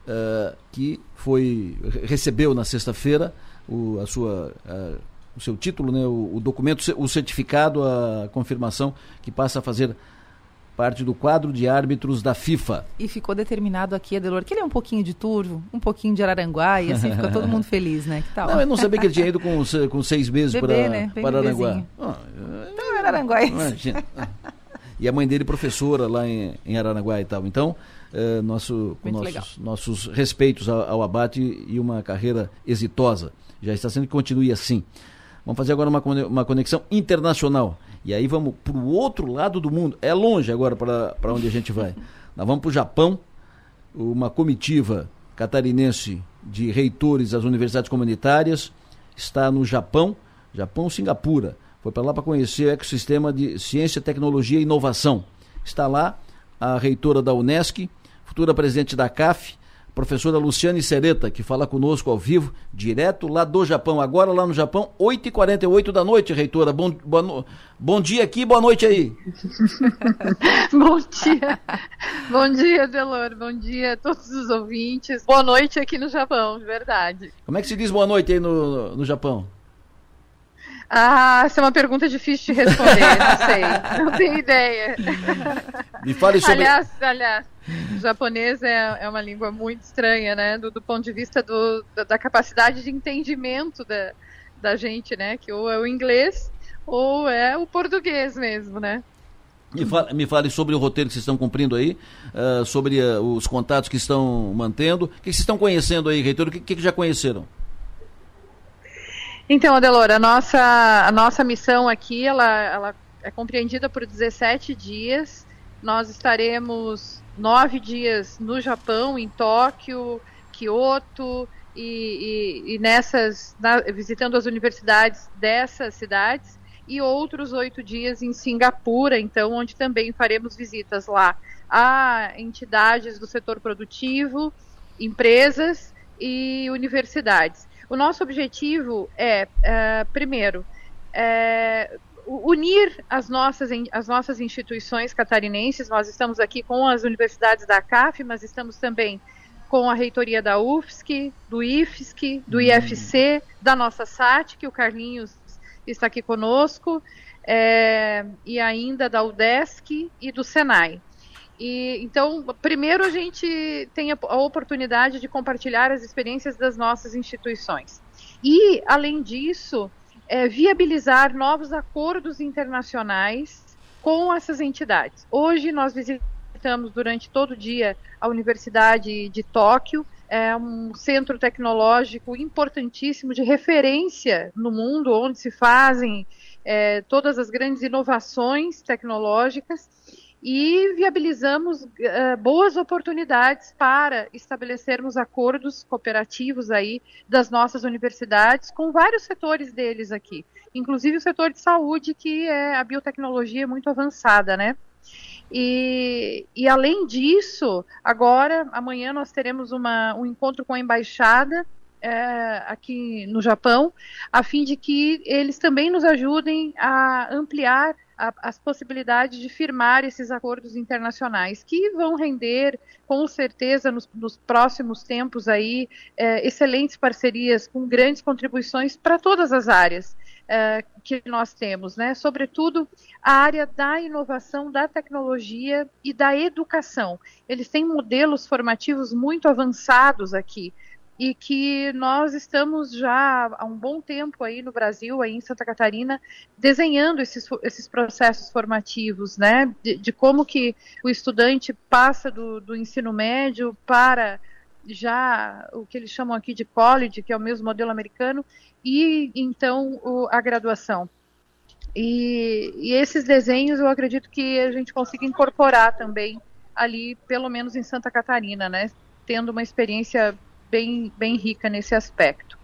uh, que foi recebeu na sexta-feira o, a sua, a, o seu título, né, o, o, documento, o certificado, a confirmação que passa a fazer parte do quadro de árbitros da FIFA. E ficou determinado aqui, Adelor, que ele é um pouquinho de Turvo, um pouquinho de Araranguá, e assim ficou todo mundo feliz, né? Que tal? Não, eu não sabia que ele tinha ido com, com seis meses para né? Araranguá. Ah, então era Araranguá. Imagina. E a mãe dele professora lá em, em Araranguá e tal. Então, eh, nosso, nossos, nossos respeitos ao, ao abate e uma carreira exitosa já está sendo que continue assim. Vamos fazer agora uma, uma conexão internacional. E aí vamos para o outro lado do mundo. É longe agora para onde a gente vai. Nós vamos para o Japão. Uma comitiva catarinense de reitores das universidades comunitárias está no Japão, Japão-Singapura. Foi para lá para conhecer o ecossistema de ciência, tecnologia e inovação. Está lá a reitora da Unesc, futura presidente da CAF, professora Luciane Sereta, que fala conosco ao vivo, direto lá do Japão. Agora lá no Japão, 8h48 da noite, reitora. Bom, boa, bom dia aqui, boa noite aí. bom dia. Bom dia, Delor. Bom dia a todos os ouvintes. Boa noite aqui no Japão, de verdade. Como é que se diz boa noite aí no, no Japão? Ah, essa é uma pergunta difícil de responder, não sei, não tenho ideia. Me fale sobre... Aliás, aliás, o japonês é, é uma língua muito estranha, né, do, do ponto de vista do, da, da, capacidade de entendimento da, da gente, né, que ou é o inglês ou é o português mesmo, né. Me fale, me fale sobre o roteiro que vocês estão cumprindo aí, uh, sobre uh, os contatos que estão mantendo. O que vocês estão conhecendo aí, reitor? O que, que já conheceram? Então, Adelora, a nossa, a nossa missão aqui, ela, ela é compreendida por 17 dias. Nós estaremos nove dias no Japão, em Tóquio, Kyoto, e, e, e nessas, na, visitando as universidades dessas cidades, e outros oito dias em Singapura, então, onde também faremos visitas lá a entidades do setor produtivo, empresas e universidades. O nosso objetivo é, é primeiro, é, unir as nossas, as nossas instituições catarinenses. Nós estamos aqui com as universidades da CAF, mas estamos também com a reitoria da UFSC, do IFSC, do hum. IFC, da nossa SAT, que o Carlinhos está aqui conosco, é, e ainda da UDESC e do SENAI. E, então, primeiro a gente tem a, a oportunidade de compartilhar as experiências das nossas instituições. E, além disso, é, viabilizar novos acordos internacionais com essas entidades. Hoje nós visitamos durante todo o dia a Universidade de Tóquio, é um centro tecnológico importantíssimo de referência no mundo, onde se fazem é, todas as grandes inovações tecnológicas e viabilizamos uh, boas oportunidades para estabelecermos acordos cooperativos aí das nossas universidades com vários setores deles aqui, inclusive o setor de saúde, que é a biotecnologia muito avançada, né? E, e além disso, agora, amanhã nós teremos uma, um encontro com a embaixada é, aqui no Japão, a fim de que eles também nos ajudem a ampliar a, as possibilidades de firmar esses acordos internacionais, que vão render, com certeza, nos, nos próximos tempos aí, é, excelentes parcerias com grandes contribuições para todas as áreas. É, que nós temos, né? Sobretudo a área da inovação, da tecnologia e da educação. Eles têm modelos formativos muito avançados aqui e que nós estamos já há um bom tempo aí no Brasil, aí em Santa Catarina, desenhando esses, esses processos formativos, né, de, de como que o estudante passa do, do ensino médio para já o que eles chamam aqui de college, que é o mesmo modelo americano, e então o, a graduação. E, e, esses desenhos eu acredito que a gente consiga incorporar também ali, pelo menos em Santa Catarina, né? Tendo uma experiência bem, bem rica nesse aspecto.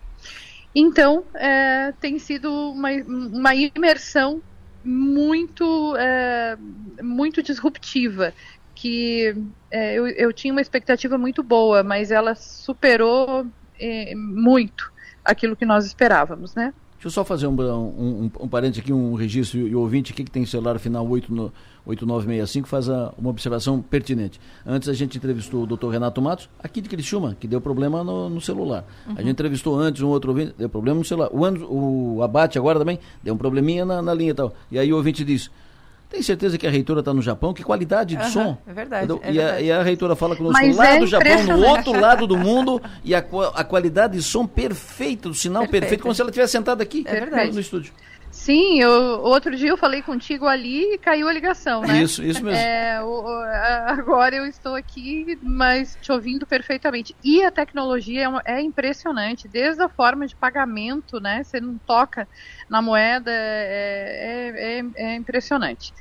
Então, é, tem sido uma, uma imersão muito, é, muito disruptiva, que é, eu, eu tinha uma expectativa muito boa, mas ela superou é, muito aquilo que nós esperávamos, né? Deixa eu só fazer um, um, um, um parênteses aqui, um registro e o ouvinte aqui que tem celular final 8 no, 8965 faz a, uma observação pertinente. Antes a gente entrevistou o doutor Renato Matos, aqui de Criciúma, que deu problema no, no celular. Uhum. A gente entrevistou antes um outro ouvinte, deu problema no celular. O, o Abate agora também deu um probleminha na, na linha e tal. E aí o ouvinte disse, tem certeza que a reitora está no Japão? Que qualidade de uhum, som. É verdade. É e, verdade. A, e, A, reitora fala conosco lá é do Japão, no outro lado do mundo, e a, a qualidade de som perfeita, do sinal perfeito, perfeito como se ela estivesse sentada aqui é verdade. no estúdio. Sim, eu, outro dia eu falei contigo ali e caiu a ligação, né? Isso, isso mesmo. É, o, agora eu estou aqui, mas te ouvindo perfeitamente. E a tecnologia é, uma, é, impressionante, desde a forma de pagamento, né? Você não toca na moeda, é, é, é, é impressionante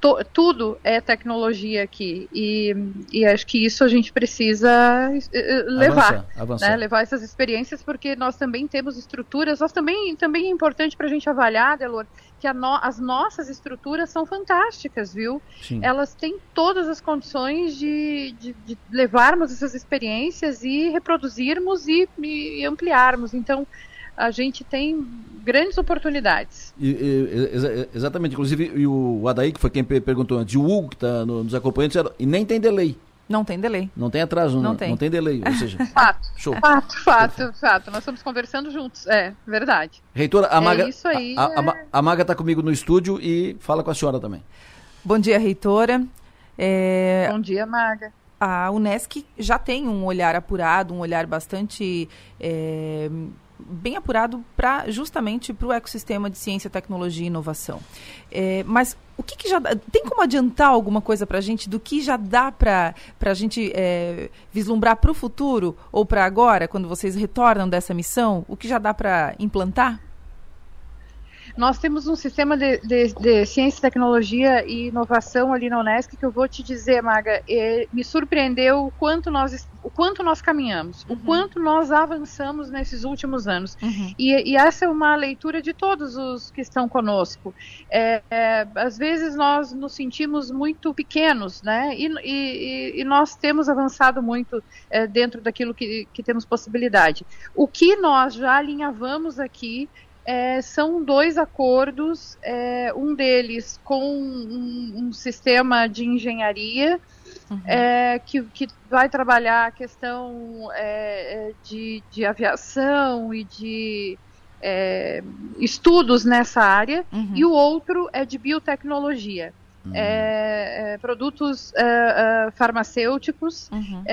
to, tudo é tecnologia aqui e, e, acho que isso a gente precisa eh, eh, levar, avançar, avançar. Né, levar essas experiências porque nós também temos estruturas, nós também também é importante para a gente avaliar, Delor, que no, as nossas estruturas são fantásticas, viu? Sim. Elas têm todas as condições de, de, de levarmos essas experiências e reproduzirmos e, e ampliarmos. Então a gente tem grandes oportunidades. E, e, exatamente, inclusive e o Adaí, que foi quem perguntou antes, o Hugo, que está no, nos acompanhando, e nem tem delay. Não tem delay. Não tem atraso, não, não, tem. não tem delay. Ou seja, fato, show. fato, fato, fato. Nós estamos conversando juntos, é verdade. Reitora, a Maga, é isso aí, a, a, é... a Maga está comigo no estúdio e fala com a senhora também. Bom dia, reitora. É... Bom dia, Maga a Unesc já tem um olhar apurado, um olhar bastante é, bem apurado para justamente para o ecossistema de ciência, tecnologia e inovação. É, mas o que, que, já tem como adiantar alguma coisa para a gente do que já dá para a gente é, vislumbrar para o futuro ou para agora, quando vocês retornam dessa missão? O que já dá para implantar? Nós temos um sistema de, de, de, ciência, tecnologia e inovação ali na Unesc que eu vou te dizer, Maga, é, me surpreendeu o quanto nós, o quanto nós caminhamos, uhum. o quanto nós avançamos nesses últimos anos. Uhum. E, e, essa é uma leitura de todos os que estão conosco. É, é, às vezes nós nos sentimos muito pequenos, né? E, e, e nós temos avançado muito é, dentro daquilo que, que temos possibilidade. O que nós já alinhavamos aqui é, são dois acordos, é, um deles com um, um sistema de engenharia uhum. é, que, que, vai trabalhar a questão é, é, de, de, aviação e de é, estudos nessa área, uhum. e o outro é de biotecnologia. Uhum. produtos farmacêuticos, uhum.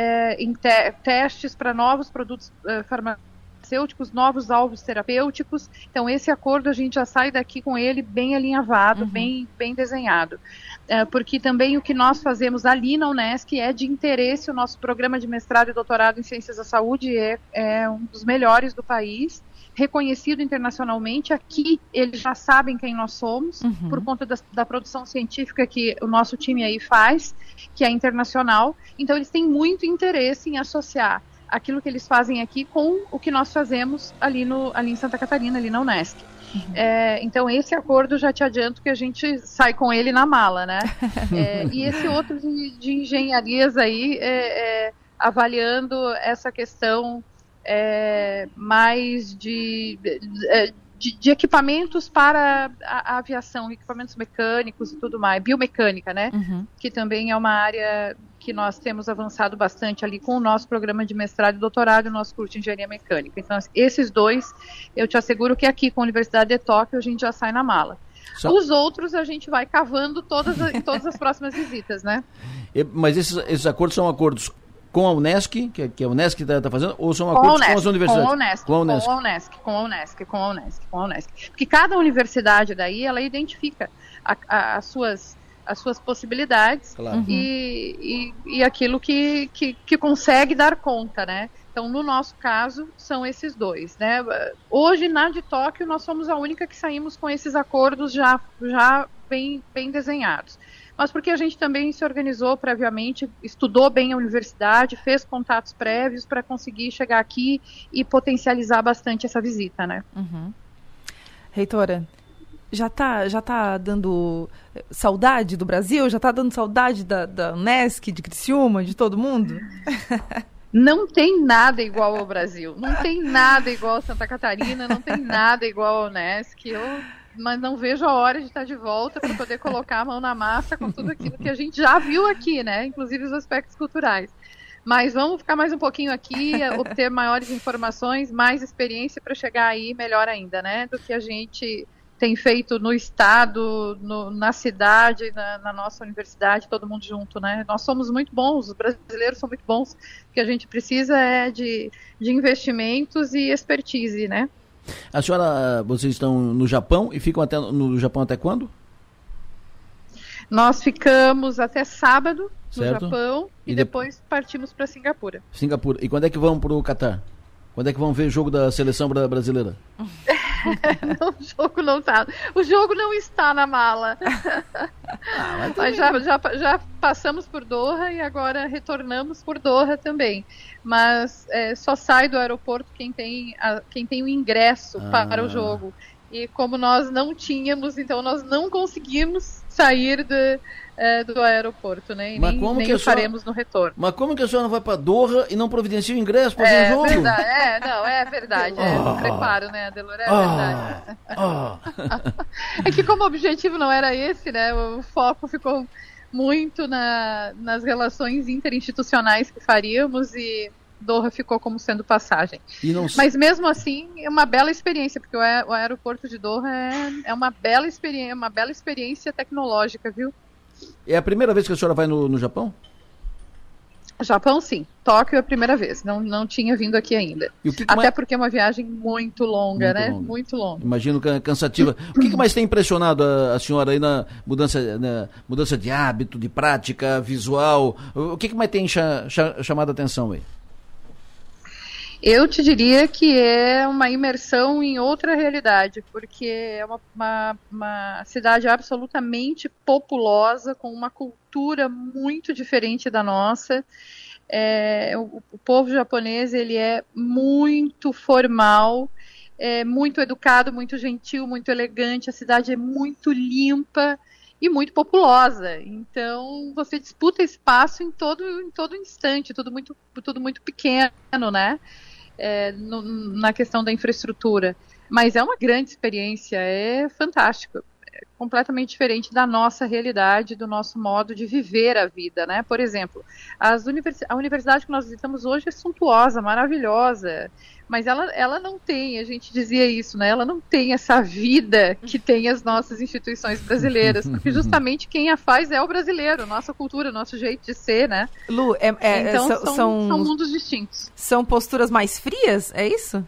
te testes para novos produtos farmacêuticos farmacêuticos, novos alvos terapêuticos. Então, esse acordo a gente já sai daqui com ele bem alinhavado, uhum. bem, bem desenhado. É, porque também o que nós fazemos ali na Unesc é de interesse, o nosso programa de mestrado e doutorado em Ciências da Saúde é, é um dos melhores do país reconhecido internacionalmente. Aqui eles já sabem quem nós somos, uhum. por conta da, da, produção científica que o nosso time aí faz, que é internacional. Então eles têm muito interesse em associar aquilo que eles fazem aqui com o que nós fazemos ali, no, ali em Santa Catarina, ali na Unesc. Uhum. É, então esse acordo já te adianto que a gente sai com ele na mala, né? É, e esse outro de, de engenharias aí, é, é avaliando essa questão é, mais de, de, de, equipamentos para a, a, aviação, equipamentos mecânicos e tudo mais, biomecânica, né? Uhum. Que também é uma área que nós temos avançado bastante ali com o nosso programa de mestrado e doutorado e o nosso curso de engenharia mecânica. Então, esses dois, eu te asseguro que aqui com a Universidade de Tóquio a gente já sai na mala. Só... Os outros a gente vai cavando todas, em todas as próximas visitas, né? Mas esses, esses acordos são acordos com a Unesc, que, que a Unesc está tá fazendo, ou são com acordos Unesc, com as universidades? Com a Unesc, com a Unesc, com a Unesc, com a Unesc, com a Unesc, com a Unesc. Porque cada universidade daí, ela identifica a, a, as suas as suas possibilidades Claro. e, e, e aquilo que, que, que consegue dar conta, né? Então, no nosso caso, são esses dois, né? Hoje, na de Tóquio, nós somos a única que saímos com esses acordos já, já bem, bem desenhados. Mas porque a gente também se organizou previamente, estudou bem a universidade, fez contatos prévios para conseguir chegar aqui e potencializar bastante essa visita, né? Uhum. Reitora, já tá, já tá dando saudade do Brasil? Já tá dando saudade da, da Unesc, de Criciúma, de todo mundo? Não tem nada igual ao Brasil. Não tem nada igual a Santa Catarina, não tem nada igual ao Unesc. Eu mas não vejo a hora de estar de volta para poder colocar a mão na massa com tudo aquilo que a gente já viu aqui, né? Inclusive os aspectos culturais. Mas vamos ficar mais um pouquinho aqui, obter maiores informações, mais experiência para chegar aí melhor ainda, né? Do que a gente tem feito no estado, no, na cidade, na, na, nossa universidade, todo mundo junto, né? Nós somos muito bons, os brasileiros são muito bons, o que a gente precisa é de, de investimentos e expertise, né? A senhora, vocês estão no Japão e ficam até no Japão até quando? Nós ficamos até sábado no Certo. Japão e, E de- depois partimos para Singapura. Singapura. E quando é que vão pro Catar? Quando é que vão ver o jogo da seleção bra- brasileira? Não, o jogo não tá. O jogo não está na mala. mas já, já, já passamos por Doha e agora retornamos por Doha também. Mas é, só sai do aeroporto quem tem, a- quem tem o ingresso Ah. para o jogo. E como nós não tínhamos, então nós não conseguimos sair de, é, do aeroporto, né? E Mas nem, como nem que o senhora- faremos no retorno. Mas como que a senhora vai pra Doha e não providencia o ingresso para ver É o jogo? verdade, é, não, é verdade. É, Ah. não preparo, né, Adelor? É Ah. verdade. Ah. É que como o objetivo não era esse, né? O foco ficou muito na, nas relações interinstitucionais que faríamos e Doha ficou como sendo passagem. Não Mas mesmo assim, é uma bela experiência, porque o, ae- o aeroporto de Doha é, é uma bela experiência, uma bela experiência tecnológica, viu? É a primeira vez que a senhora vai no, no Japão? Japão, sim. Tóquio é a primeira vez. Não, não tinha vindo aqui ainda. Que que Até mais- porque é uma viagem muito longa, Muito né? longa. Muito longa. Imagino can- cansativa. O que, que mais tem impressionado a, a senhora aí na mudança, na mudança de hábito, de prática, visual? O que, que mais tem cha- cha- chamado a atenção aí? Eu te diria que é uma imersão em outra realidade, porque é uma, uma, uma cidade absolutamente populosa, com uma cultura muito diferente da nossa. É, o, o povo japonês ele é muito formal, é muito educado, muito gentil, muito elegante. A cidade é muito limpa e muito populosa. Então você disputa espaço em todo em todo instante, tudo muito tudo muito pequeno, né? É, no- na questão da infraestrutura. Mas é uma grande experiência, é fantástico. É completamente diferente da nossa realidade, do nosso modo de viver a vida, né? Por exemplo, as universi- a universidade que nós visitamos hoje é suntuosa, maravilhosa, mas ela, ela não tem, a gente dizia isso, né? Ela não tem essa vida que tem as nossas instituições brasileiras, porque justamente quem a faz é o brasileiro, nossa cultura, nosso jeito de ser, né? Lu, é, é- então são, são, são, são mundos distintos. são posturas mais frias, é isso?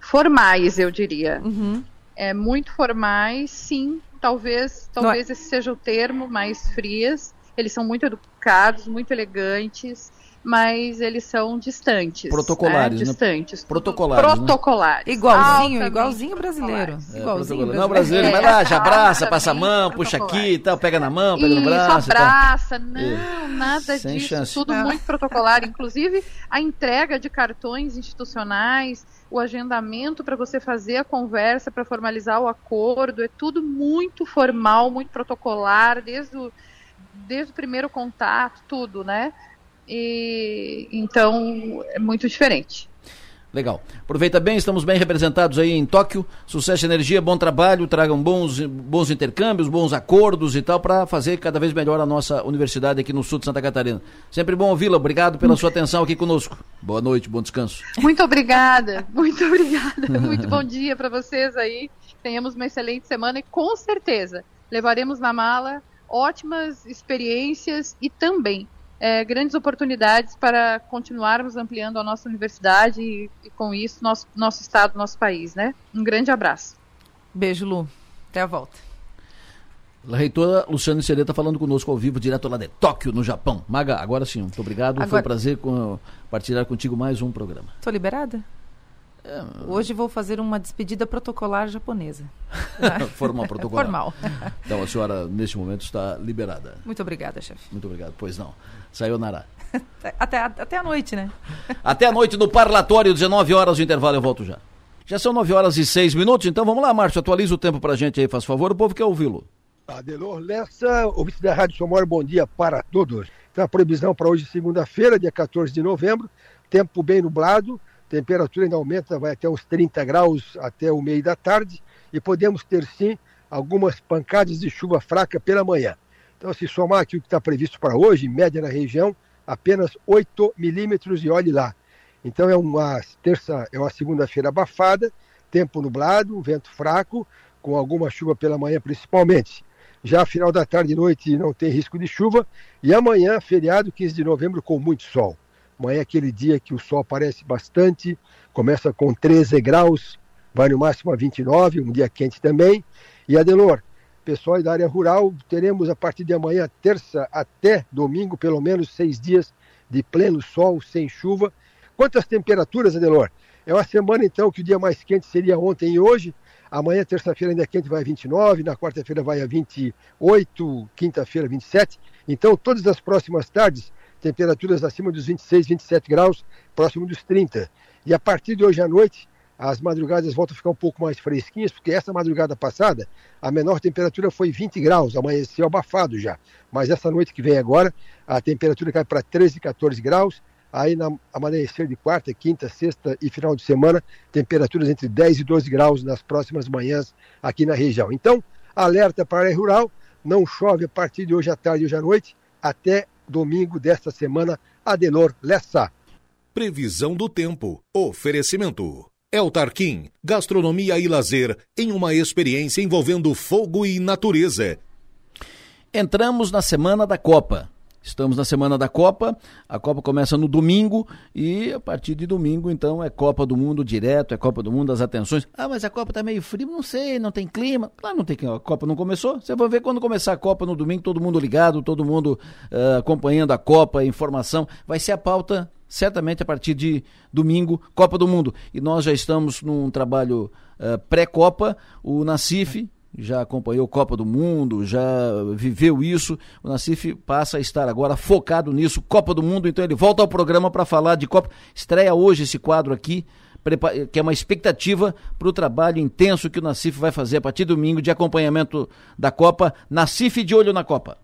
formais, eu diria. Uhum. É muito formais, sim. Talvez, talvez esse seja o termo, mais frias. Eles são muito educados, muito elegantes, mas eles são distantes. Protocolares, né? né? Distantes. Protocolares, né? Protocolares. Igualzinho, igualzinho brasileiro. protocolares. igualzinho Não, brasileiro, vai lá, já abraça, passa a mão, puxa aqui e tal, pega na mão, pega no Isso, braço. e tal. abraça, não, nada Sem disso, chance. tudo Ah. muito protocolar, inclusive a entrega de cartões institucionais, o agendamento para você fazer a conversa, para formalizar o acordo, é tudo muito formal, muito protocolar, desde o, desde o primeiro contato, tudo, né? E então é muito diferente. Legal. Aproveita bem, estamos bem representados aí em Tóquio. Sucesso energia, bom trabalho, tragam bons, bons intercâmbios, bons acordos e tal, para fazer cada vez melhor a nossa universidade aqui no sul de Santa Catarina. Sempre bom ouvi-la. Obrigado pela sua atenção aqui conosco. Boa noite, bom descanso. Muito obrigada, muito obrigada. Muito bom dia para vocês aí. Tenhamos uma excelente semana e com certeza levaremos na mala ótimas experiências e também é, grandes oportunidades para continuarmos ampliando a nossa universidade e, e, com isso nosso, nosso estado, nosso país, né? Um grande abraço. Beijo, Lu. Até a volta. A reitora Luciana Sereta está falando conosco ao vivo, direto lá de Tóquio, no Japão. Maga, agora sim, muito obrigado. Agora... Foi um prazer partilhar contigo mais um programa. Estou liberada? É... Hoje vou fazer uma despedida protocolar japonesa. Formal protocolar. Formal. Então a senhora, neste momento, está liberada. Muito obrigada, chefe. Muito obrigado. Pois não. Sayonara. até, até a noite, né? até a noite no parlatório, 19 horas o intervalo, eu volto já. Já são 9 horas e 6 minutos, então vamos lá, Márcio, atualiza o tempo pra gente aí, faz favor, o povo quer ouvi-lo. Adelor Lessa, ouvinte da Rádio Somor, bom dia para todos. Então, a previsão para hoje, segunda-feira, dia 14 de novembro, tempo bem nublado, temperatura ainda aumenta, vai até uns 30 graus até o meio da tarde, e podemos ter sim algumas pancadas de chuva fraca pela manhã. Então, se somar aqui o que está previsto para hoje, média na região, apenas 8 milímetros e olhe lá. Então é uma terça, é uma segunda-feira abafada, tempo nublado, vento fraco, com alguma chuva pela manhã principalmente. Já final da tarde e noite não tem risco de chuva. E amanhã, feriado 15 de novembro, com muito sol. Amanhã é aquele dia que o sol aparece bastante, começa com 13 graus, vai no máximo a 29, um dia quente também. E Adelor, pessoal da área rural, teremos a partir de amanhã, terça até domingo, pelo menos seis dias de pleno sol, sem chuva. Quantas temperaturas, Adelor? É uma semana então que o dia mais quente seria ontem e hoje, Amanhã, terça-feira, ainda é quente, vai a 29, na quarta-feira vai a 28, quinta-feira 27. Então, todas as próximas tardes, temperaturas acima dos 26, 27 graus, próximo dos 30. E a partir de hoje à noite, as madrugadas voltam a ficar um pouco mais fresquinhas, porque essa madrugada passada, a menor temperatura foi 20 graus, amanheceu abafado já. Mas essa noite que vem agora, a temperatura cai para 13, 14 graus, Aí na amanhecer de quarta, quinta, sexta e final de semana, temperaturas entre 10 e 12 graus nas próximas manhãs aqui na região. Então, alerta para a área rural, não chove a partir de hoje à tarde e hoje à noite, até domingo desta semana, Adelor Lessa. Previsão do tempo. Oferecimento. El Tarquim, gastronomia e lazer em uma experiência envolvendo fogo e natureza. Entramos na semana da Copa. Estamos na semana da Copa, a Copa começa no domingo e a partir de domingo, então, é Copa do Mundo direto, é Copa do Mundo, as atenções. Ah, mas a Copa tá meio fria, não sei, não tem clima. Claro, não tem clima, a Copa não começou. Você vai ver quando começar a Copa no domingo, todo mundo ligado, todo mundo uh, acompanhando a Copa, informação. Vai ser a pauta certamente a partir de domingo, Copa do Mundo. E nós já estamos num trabalho uh, pré-Copa, o Nacife já acompanhou Copa do Mundo, já viveu isso. O Nacife passa a estar agora focado nisso, Copa do Mundo, então ele volta ao programa para falar de Copa. Estreia hoje esse quadro aqui, que é uma expectativa para o trabalho intenso que o Nacife vai fazer a partir de domingo de acompanhamento da Copa. Nacife de olho na Copa.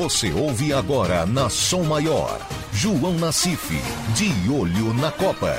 Você ouve agora na Som Maior, João Nacife, de olho na Copa.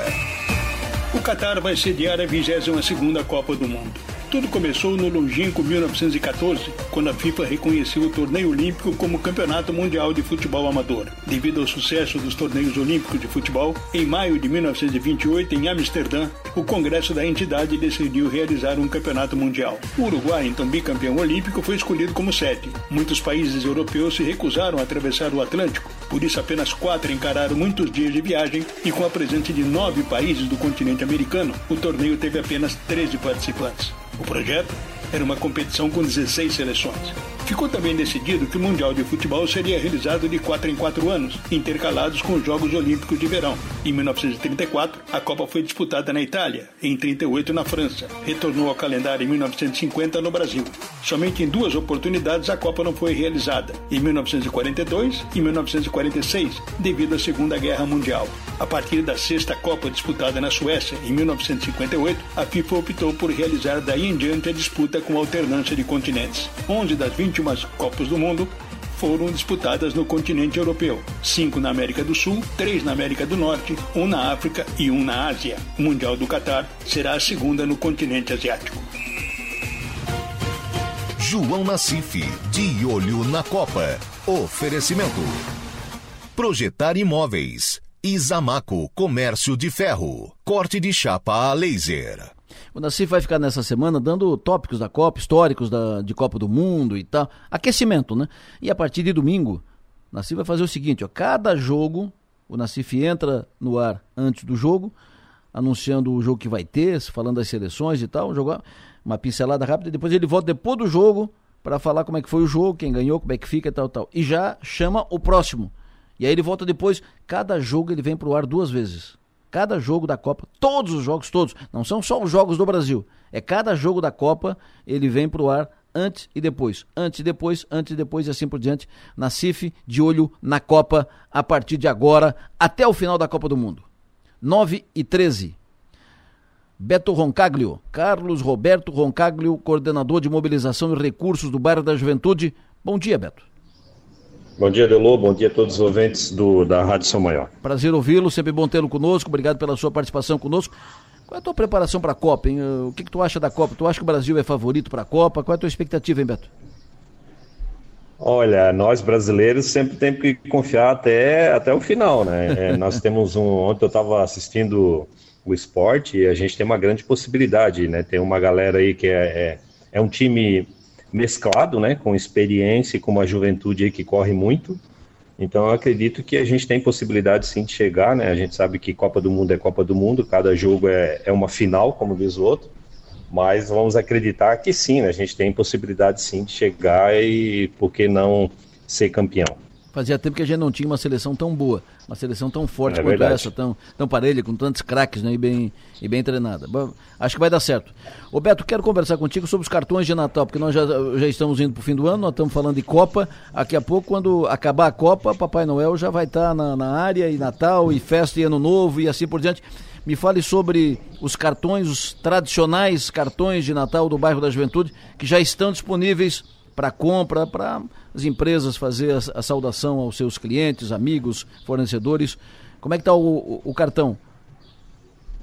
O Catar vai sediar a 22ª Copa do Mundo. Tudo começou no longínquo 1914, quando a FIFA reconheceu o torneio olímpico como Campeonato Mundial de Futebol Amador. Devido ao sucesso dos torneios olímpicos de futebol, em maio de 1928, em Amsterdã, o Congresso da entidade decidiu realizar um campeonato mundial. O Uruguai, então bicampeão olímpico, foi escolhido como sede. Muitos países europeus se recusaram a atravessar o Atlântico, por isso apenas quatro encararam muitos dias de viagem e com a presença de nove países do continente americano, o torneio teve apenas 13 participantes. O projeto era uma competição com 16 seleções. Ficou também decidido que o Mundial de Futebol seria realizado de 4 em 4 anos, intercalados com os Jogos Olímpicos de Verão. Em 1934, a Copa foi disputada na Itália, em 38 na França. Retornou ao calendário em 1950 no Brasil. Somente em duas oportunidades a Copa não foi realizada, em 1942 e 1946, devido à Segunda Guerra Mundial. A partir da sexta Copa disputada na Suécia, em 1958, a FIFA optou por realizar daí em diante a disputa com alternância de continentes. 11 das 21 Copas do Mundo foram disputadas no continente europeu, cinco na América do Sul, três na América do Norte, um na África e um na Ásia. O Mundial do Catar será a segunda no continente asiático. João Nassif, de olho na Copa. Oferecimento. Projetar imóveis. Isamaco Comércio de Ferro. Corte de chapa a laser. O Nassif vai ficar nessa semana dando tópicos da Copa, históricos da, de Copa do Mundo e tal. Aquecimento, né? E a partir de domingo, O Nacife vai fazer o seguinte, ó, cada jogo, o Nacife entra no ar antes do jogo, anunciando o jogo que vai ter, falando das seleções e tal, jogar uma pincelada rápida, e depois ele volta depois do jogo para falar como é que foi o jogo, quem ganhou, como é que fica e tal, tal. E já chama o próximo. E aí ele volta depois, cada jogo ele vem pro ar duas vezes. Cada jogo da Copa, todos os jogos, todos, não são só os jogos do Brasil. É cada jogo da Copa, ele vem pro ar antes e depois, antes e depois, antes e depois e assim por diante, na CIF, de olho na Copa, a partir de agora, até o final da Copa do Mundo. 9 e 13. Beto Roncaglio, Carlos Roberto Roncaglio, coordenador de mobilização e recursos do bairro da Juventude. Bom dia, Beto. Bom dia, Delô. Bom dia a todos os ouvintes do, da Rádio São Maior. Prazer ouvi-lo, sempre bom tê-lo conosco. Obrigado pela sua participação conosco. Qual é a tua preparação para a Copa, hein? O que, que tu acha da Copa? Tu acha que o Brasil é favorito para a Copa? Qual é a tua expectativa, hein, Beto? Olha, nós brasileiros sempre temos que confiar até, até o final, né? É, nós temos um. Ontem eu estava assistindo o esporte e a gente tem uma grande possibilidade, né? Tem uma galera aí que é, é, é um time mesclado, né? Com experiência e com uma juventude que corre muito. Então eu acredito que a gente tem possibilidade sim de chegar, né? A gente sabe que Copa do Mundo é Copa do Mundo, cada jogo é, é uma final, como diz o outro. Mas vamos acreditar que sim, né? A gente tem possibilidade sim de chegar e por que não ser campeão. Fazia tempo que a gente não tinha uma seleção tão boa, uma seleção tão forte é quanto verdade. essa, tão, tão parelha, com tantos craques né, e, bem, e bem treinada. Bom, acho que vai dar certo. Ô Beto, quero conversar contigo sobre os cartões de Natal, porque nós já, já estamos indo para o fim do ano, nós estamos falando de Copa. Daqui a pouco, quando acabar a Copa, Papai Noel já vai estar tá na, na área, e Natal, e festa e Ano Novo, e assim por diante. Me fale sobre os cartões, os tradicionais cartões de Natal do bairro da Juventude, que já estão disponíveis para compra, para as empresas fazer a, a, saudação aos seus clientes, amigos, fornecedores. Como é que está o, o, o, cartão?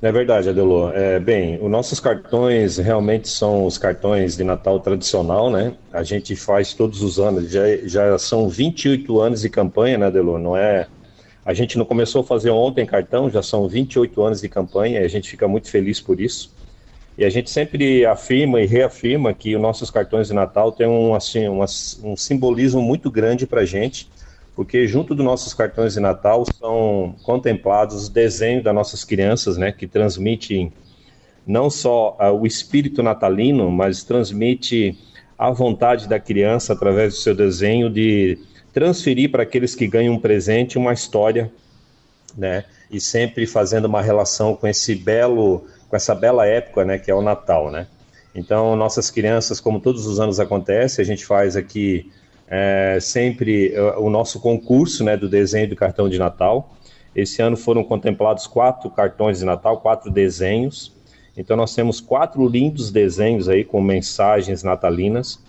É verdade, Adelô. É, bem, os nossos cartões realmente são os cartões de Natal tradicional, né? A gente faz todos os anos, já, já são 28 anos de campanha, né, Adelô? Não é... A gente não começou a fazer ontem cartão, já são 28 anos de campanha e a gente fica muito feliz por isso. E a gente sempre afirma e reafirma que os nossos cartões de Natal têm um, assim, um, um simbolismo muito grande para a gente, porque junto dos nossos cartões de Natal são contemplados os desenhos das nossas crianças, né, que transmitem não só uh, o espírito natalino, mas transmite a vontade da criança através do seu desenho de transferir para aqueles que ganham um presente uma história, né, e sempre fazendo uma relação com esse belo com essa bela época, né, que é o Natal, né? Então, nossas crianças, como todos os anos acontece, a gente faz aqui é, sempre é, o nosso concurso, né, do desenho do cartão de Natal. Esse ano foram contemplados quatro cartões de Natal, quatro desenhos. Então, nós temos quatro lindos desenhos aí com mensagens natalinas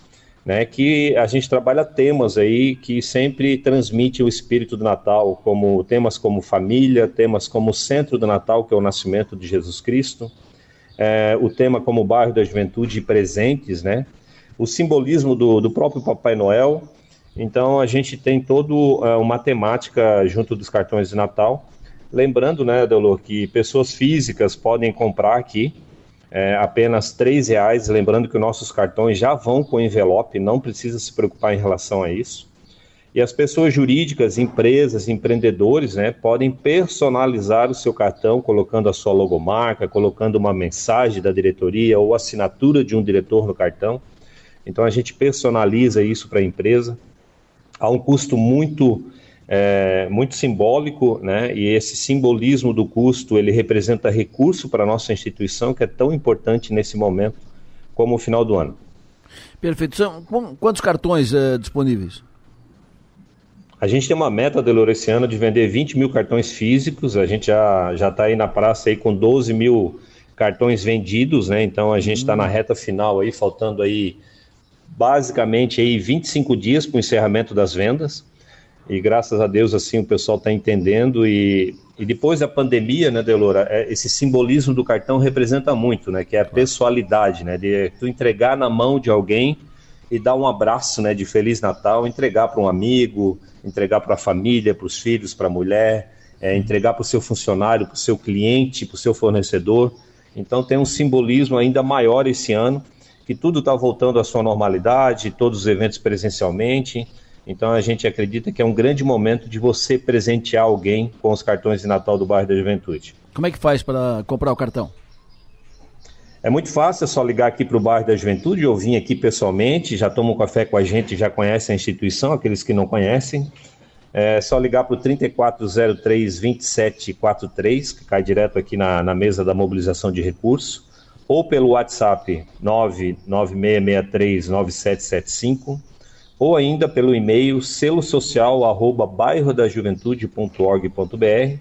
né, que a gente trabalha temas aí que sempre transmite o espírito do Natal, como temas como família, temas como o centro do Natal, que é o nascimento de Jesus Cristo, é, o tema como bairro da juventude e presentes, né, o simbolismo do, do próprio Papai Noel. Então a gente tem toda é, uma temática junto dos cartões de Natal. Lembrando, né, Delor, que pessoas físicas podem comprar aqui é, apenas R$ reais. Lembrando que os nossos cartões já vão com envelope, não precisa se preocupar em relação a isso. E as pessoas jurídicas, empresas, empreendedores, né, podem personalizar o seu cartão colocando a sua logomarca, colocando uma mensagem da diretoria ou assinatura de um diretor no cartão. Então a gente personaliza isso para a empresa. Há um custo muito é, muito simbólico, né? E esse simbolismo do custo ele representa recurso para a nossa instituição que é tão importante nesse momento como o final do ano. Perfeito. São quantos cartões é, disponíveis? A gente tem uma meta, Delor, esse ano de vender 20 mil cartões físicos. A gente já já está aí na praça aí com 12 mil cartões vendidos, né? Então a gente está hum. na reta final aí, faltando aí basicamente aí 25 dias para o encerramento das vendas e graças a Deus assim o pessoal está entendendo e, e depois da pandemia, né, Delora, é, esse simbolismo do cartão representa muito, né, que é a pessoalidade, né, de tu entregar na mão de alguém e dar um abraço, né, de feliz Natal, entregar para um amigo, entregar para a família, para os filhos, para a mulher, é, entregar para o seu funcionário, para o seu cliente, para o seu fornecedor. Então tem um simbolismo ainda maior esse ano, que tudo está voltando à sua normalidade, todos os eventos presencialmente Então a gente acredita que é um grande momento de você presentear alguém com os cartões de Natal do bairro da Juventude. Como é que faz para comprar o cartão? É muito fácil, é só ligar aqui para o bairro da Juventude ou vir aqui pessoalmente, já tomam café com a gente, já conhecem a instituição, aqueles que não conhecem. É só ligar para o 3403-2743, que cai direto aqui na, na mesa da mobilização de recursos, ou pelo WhatsApp 996639775, ou ainda pelo e-mail selosocial arroba bairrodajuventude.org.br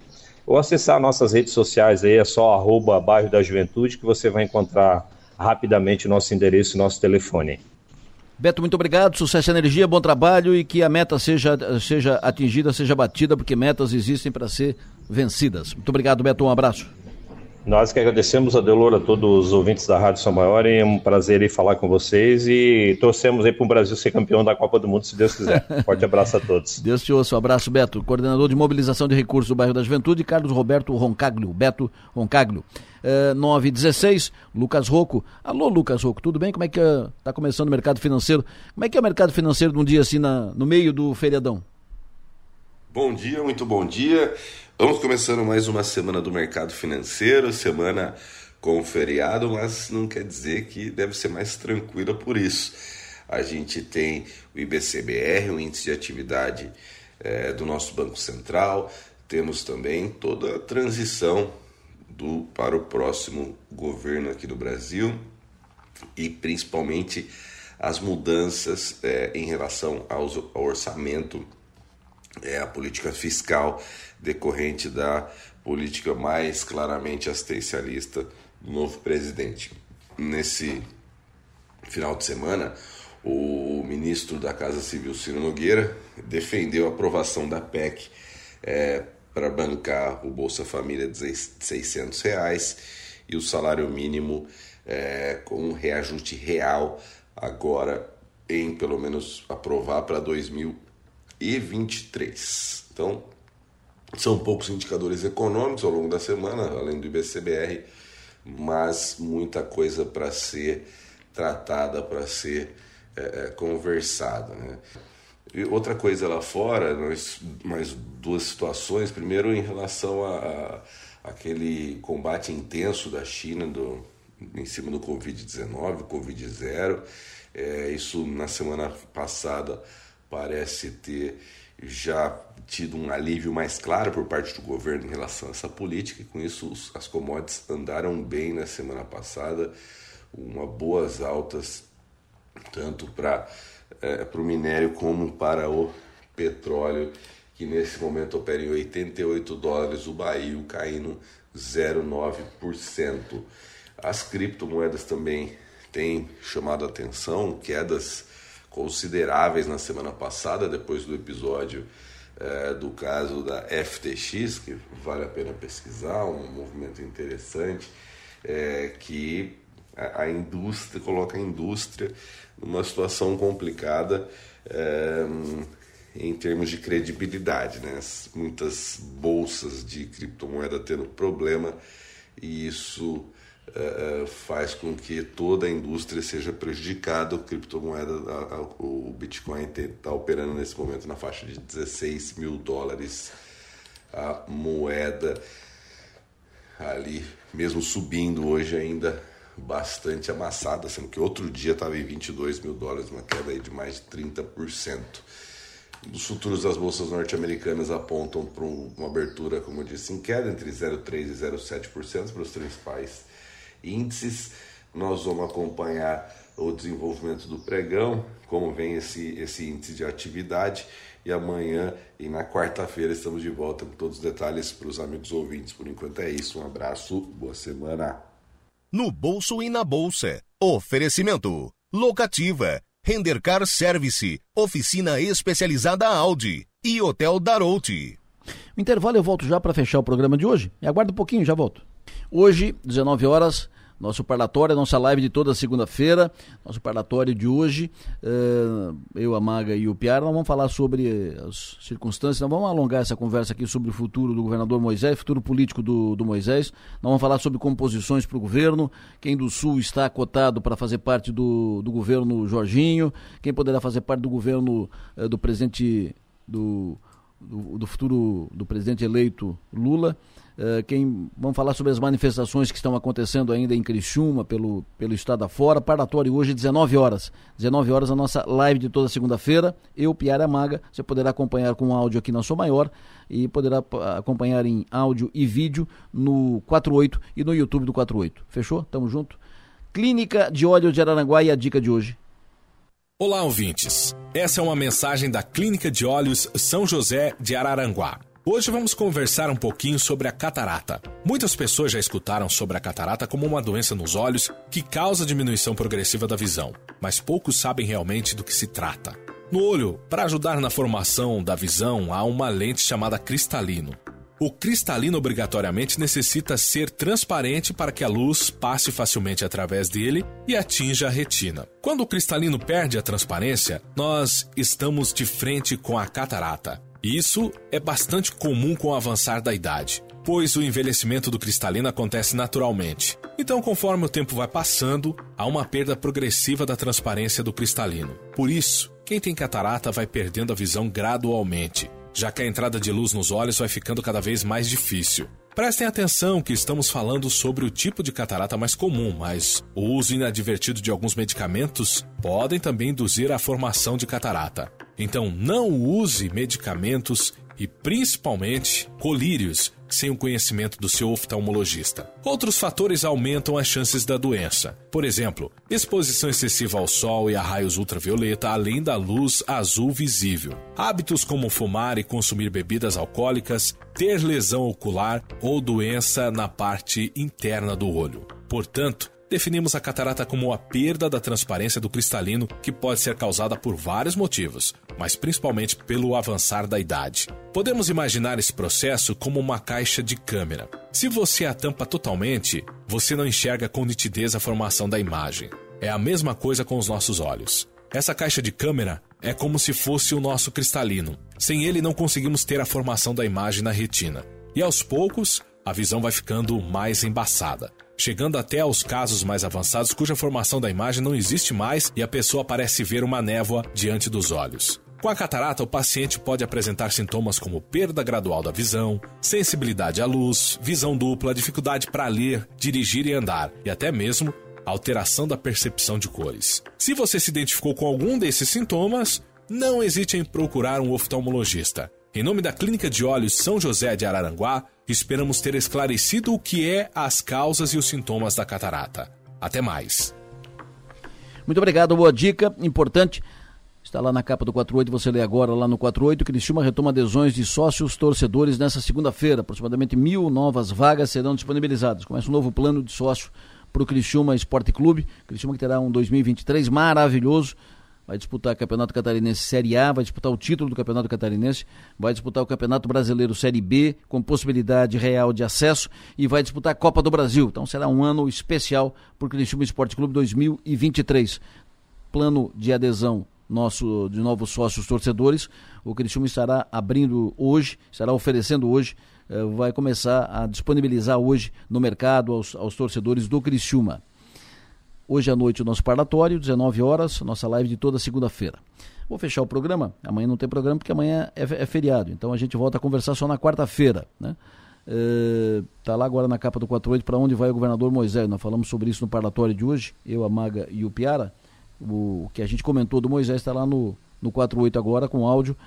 ou acessar nossas redes sociais aí, é só arroba bairro da juventude que você vai encontrar rapidamente nosso endereço e nosso telefone. Beto, muito obrigado, sucesso e energia, bom trabalho e que a meta seja, seja atingida, seja batida, porque metas existem para ser vencidas. Muito obrigado, Beto, um abraço. Nós que agradecemos a Delor, a todos os ouvintes da Rádio São Maior, é um prazer ir falar com vocês e torcemos aí para o Brasil ser campeão da Copa do Mundo, se Deus quiser. Forte abraço a todos. Deus te ouça, um abraço, Beto. Coordenador de mobilização de recursos do bairro da Juventude, Carlos Roberto Roncaglio. Beto Roncaglio. Uh, 916, Lucas Rocco. Alô, Lucas Rocco, tudo bem? Como é que está uh, começando o mercado financeiro? Como é que é o mercado financeiro num dia assim, na, no meio do feriadão? Bom dia, muito bom dia. Vamos começando mais uma semana do mercado financeiro, semana com feriado, mas não quer dizer que deve ser mais tranquila por isso. A gente tem o IBCBR, o índice de atividade é, do nosso Banco Central, temos também toda a transição do, para o próximo governo aqui do Brasil e principalmente as mudanças é, em relação ao, ao orçamento é a política fiscal decorrente da política mais claramente assistencialista do novo presidente. Nesse final de semana, o ministro da Casa Civil, Ciro Nogueira, defendeu a aprovação da PEC é, para bancar o Bolsa Família de 600 reais e o salário mínimo é, com um reajuste real agora em pelo menos aprovar para 2020 e 23. Então, são poucos indicadores econômicos ao longo da semana, além do IBCBR, mas muita coisa para ser tratada, para ser é, é, conversada. Né? E outra coisa lá fora, nós, mais duas situações. Primeiro, em relação a, a aquele combate intenso da China do, em cima do Covid-19, Covid-0. É, isso na semana passada parece ter já tido um alívio mais claro por parte do governo em relação a essa política, e com isso as commodities andaram bem na semana passada, uma boas altas, tanto para é, o minério como para o petróleo, que nesse momento opera em 88 dólares o barril, caindo 0,9%. As criptomoedas também têm chamado atenção, quedas consideráveis na semana passada, depois do episódio é, do caso da FTX, que vale a pena pesquisar, um movimento interessante, é, que a, a, indústria coloca a indústria numa situação complicada é, em termos de credibilidade. Né? Muitas bolsas de criptomoeda tendo problema e isso é, é, faz com que toda a indústria seja prejudicada. O criptomoeda, a, a, o Bitcoin está operando nesse momento na faixa de 16 mil dólares a moeda ali, mesmo subindo hoje ainda bastante amassada, sendo que outro dia estava em 22 mil dólares, uma queda aí de mais de 30%. Os futuros das bolsas norte-americanas apontam para uma abertura, como eu disse, em queda entre 0,3% e 0,7% para os principais índices. Nós vamos acompanhar o desenvolvimento do pregão, como vem esse, esse índice de atividade. E amanhã e na quarta-feira estamos de volta com todos os detalhes para os amigos ouvintes. Por enquanto é isso. Um abraço, boa semana. No bolso e na bolsa. Oferecimento. Locativa. Rendercar Service. Oficina especializada Audi. E Hotel Darouti. O intervalo eu volto já para fechar o programa de hoje. Me aguarda um pouquinho, já volto. Hoje, 19 horas, nosso parlatório, nossa live de toda segunda-feira, nosso parlatório de hoje, uh, eu, a Maga e o Piara, nós vamos falar sobre as circunstâncias, nós vamos alongar essa conversa aqui sobre o futuro do governador Moisés, futuro político do, do Moisés, nós vamos falar sobre composições para o governo, quem do Sul está cotado para fazer parte do, do governo Jorginho, quem poderá fazer parte do governo uh, do presidente do, do, do futuro do presidente eleito Lula. Uh, quem vamos falar sobre as manifestações que estão acontecendo ainda em Criciúma, pelo, pelo estado afora. Parlatório hoje, 19 horas. 19 horas a nossa live de toda segunda-feira. Eu, Piara Maga, você poderá acompanhar com áudio aqui na sua maior e poderá acompanhar em áudio e vídeo no 48 e no YouTube do 48. Fechou? Tamo junto. Clínica de Óleo de Araranguá e a dica de hoje. Olá, ouvintes. Essa é uma mensagem da Clínica de Olhos São José de Araranguá. Hoje vamos conversar um pouquinho sobre a catarata. Muitas pessoas já escutaram sobre a catarata como uma doença nos olhos que causa diminuição progressiva da visão, mas poucos sabem realmente do que se trata. No olho, para ajudar na formação da visão, há uma lente chamada cristalino. O cristalino obrigatoriamente necessita ser transparente para que a luz passe facilmente através dele e atinja a retina. Quando o cristalino perde a transparência, nós estamos de frente com a catarata. Isso é bastante comum com o avançar da idade, pois o envelhecimento do cristalino acontece naturalmente. Então, conforme o tempo vai passando, há uma perda progressiva da transparência do cristalino. Por isso, quem tem catarata vai perdendo a visão gradualmente, já que a entrada de luz nos olhos vai ficando cada vez mais difícil. Prestem atenção que estamos falando sobre o tipo de catarata mais comum, mas o uso inadvertido de alguns medicamentos podem também induzir a formação de catarata. Então não use medicamentos e principalmente colírios sem o conhecimento do seu oftalmologista. Outros fatores aumentam as chances da doença. Por exemplo, exposição excessiva ao sol e a raios ultravioleta, além da luz azul visível. Hábitos como fumar e consumir bebidas alcoólicas, ter lesão ocular ou doença na parte interna do olho. Portanto, definimos a catarata como a perda da transparência do cristalino que pode ser causada por vários motivos, mas principalmente pelo avançar da idade. Podemos imaginar esse processo como uma caixa de câmera. Se você a tampa totalmente, você não enxerga com nitidez a formação da imagem. É a mesma coisa com os nossos olhos. Essa caixa de câmera é como se fosse o nosso cristalino. Sem ele, não conseguimos ter a formação da imagem na retina. E aos poucos, a visão vai ficando mais embaçada chegando até aos casos mais avançados cuja formação da imagem não existe mais e a pessoa parece ver uma névoa diante dos olhos. Com a catarata, o paciente pode apresentar sintomas como perda gradual da visão, sensibilidade à luz, visão dupla, dificuldade para ler, dirigir e andar, e até mesmo alteração da percepção de cores. Se você se identificou com algum desses sintomas, não hesite em procurar um oftalmologista. Em nome da Clínica de Olhos São José de Araranguá, esperamos ter esclarecido o que é as causas e os sintomas da catarata. Até mais. Muito obrigado, boa dica, importante. Está lá na capa do 48, você lê agora lá no 48. Criciúma retoma adesões de sócios torcedores nessa segunda-feira. Aproximadamente mil novas vagas serão disponibilizadas. Começa um novo plano de sócio para o Criciúma Esporte Clube. Criciúma que terá um 2023 maravilhoso vai disputar o Campeonato Catarinense Série A, vai disputar o título do Campeonato Catarinense, vai disputar o Campeonato Brasileiro Série B, com possibilidade real de acesso, e vai disputar a Copa do Brasil. Então será um ano especial para o Criciúma Esporte Clube 2023. Plano de adesão nosso de novos sócios torcedores, o Criciúma estará abrindo hoje, estará oferecendo hoje, eh, vai começar a disponibilizar hoje no mercado aos, aos torcedores do Criciúma. Hoje à noite o nosso parlatório, 19 horas, nossa live de toda segunda-feira. Vou fechar o programa. Amanhã não tem programa porque amanhã é, é feriado. Então a gente volta a conversar só na quarta-feira. Né? Está é, lá agora na capa do 48 para onde vai o governador Moisés. Nós falamos sobre isso no parlatório de hoje, eu, a Maga e o Piara. O, o que a gente comentou do Moisés está lá no, no 48 agora com áudio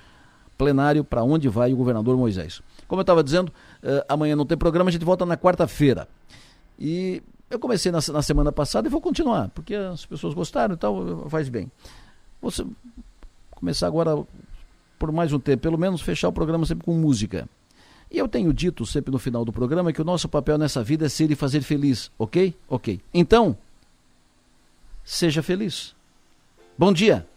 plenário para onde vai o governador Moisés. Como eu estava dizendo, uh, amanhã não tem programa, a gente volta na quarta-feira. E eu comecei na, na, semana passada e vou continuar, porque as pessoas gostaram e tal, faz bem. Vou começar agora por mais um tempo, pelo menos fechar o programa sempre com música. E eu tenho dito sempre no final do programa que o nosso papel nessa vida é ser e fazer feliz, ok? Ok. Então, seja feliz. Bom dia!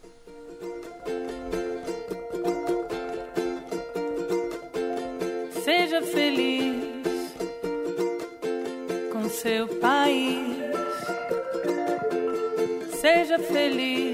seu país. Seja feliz.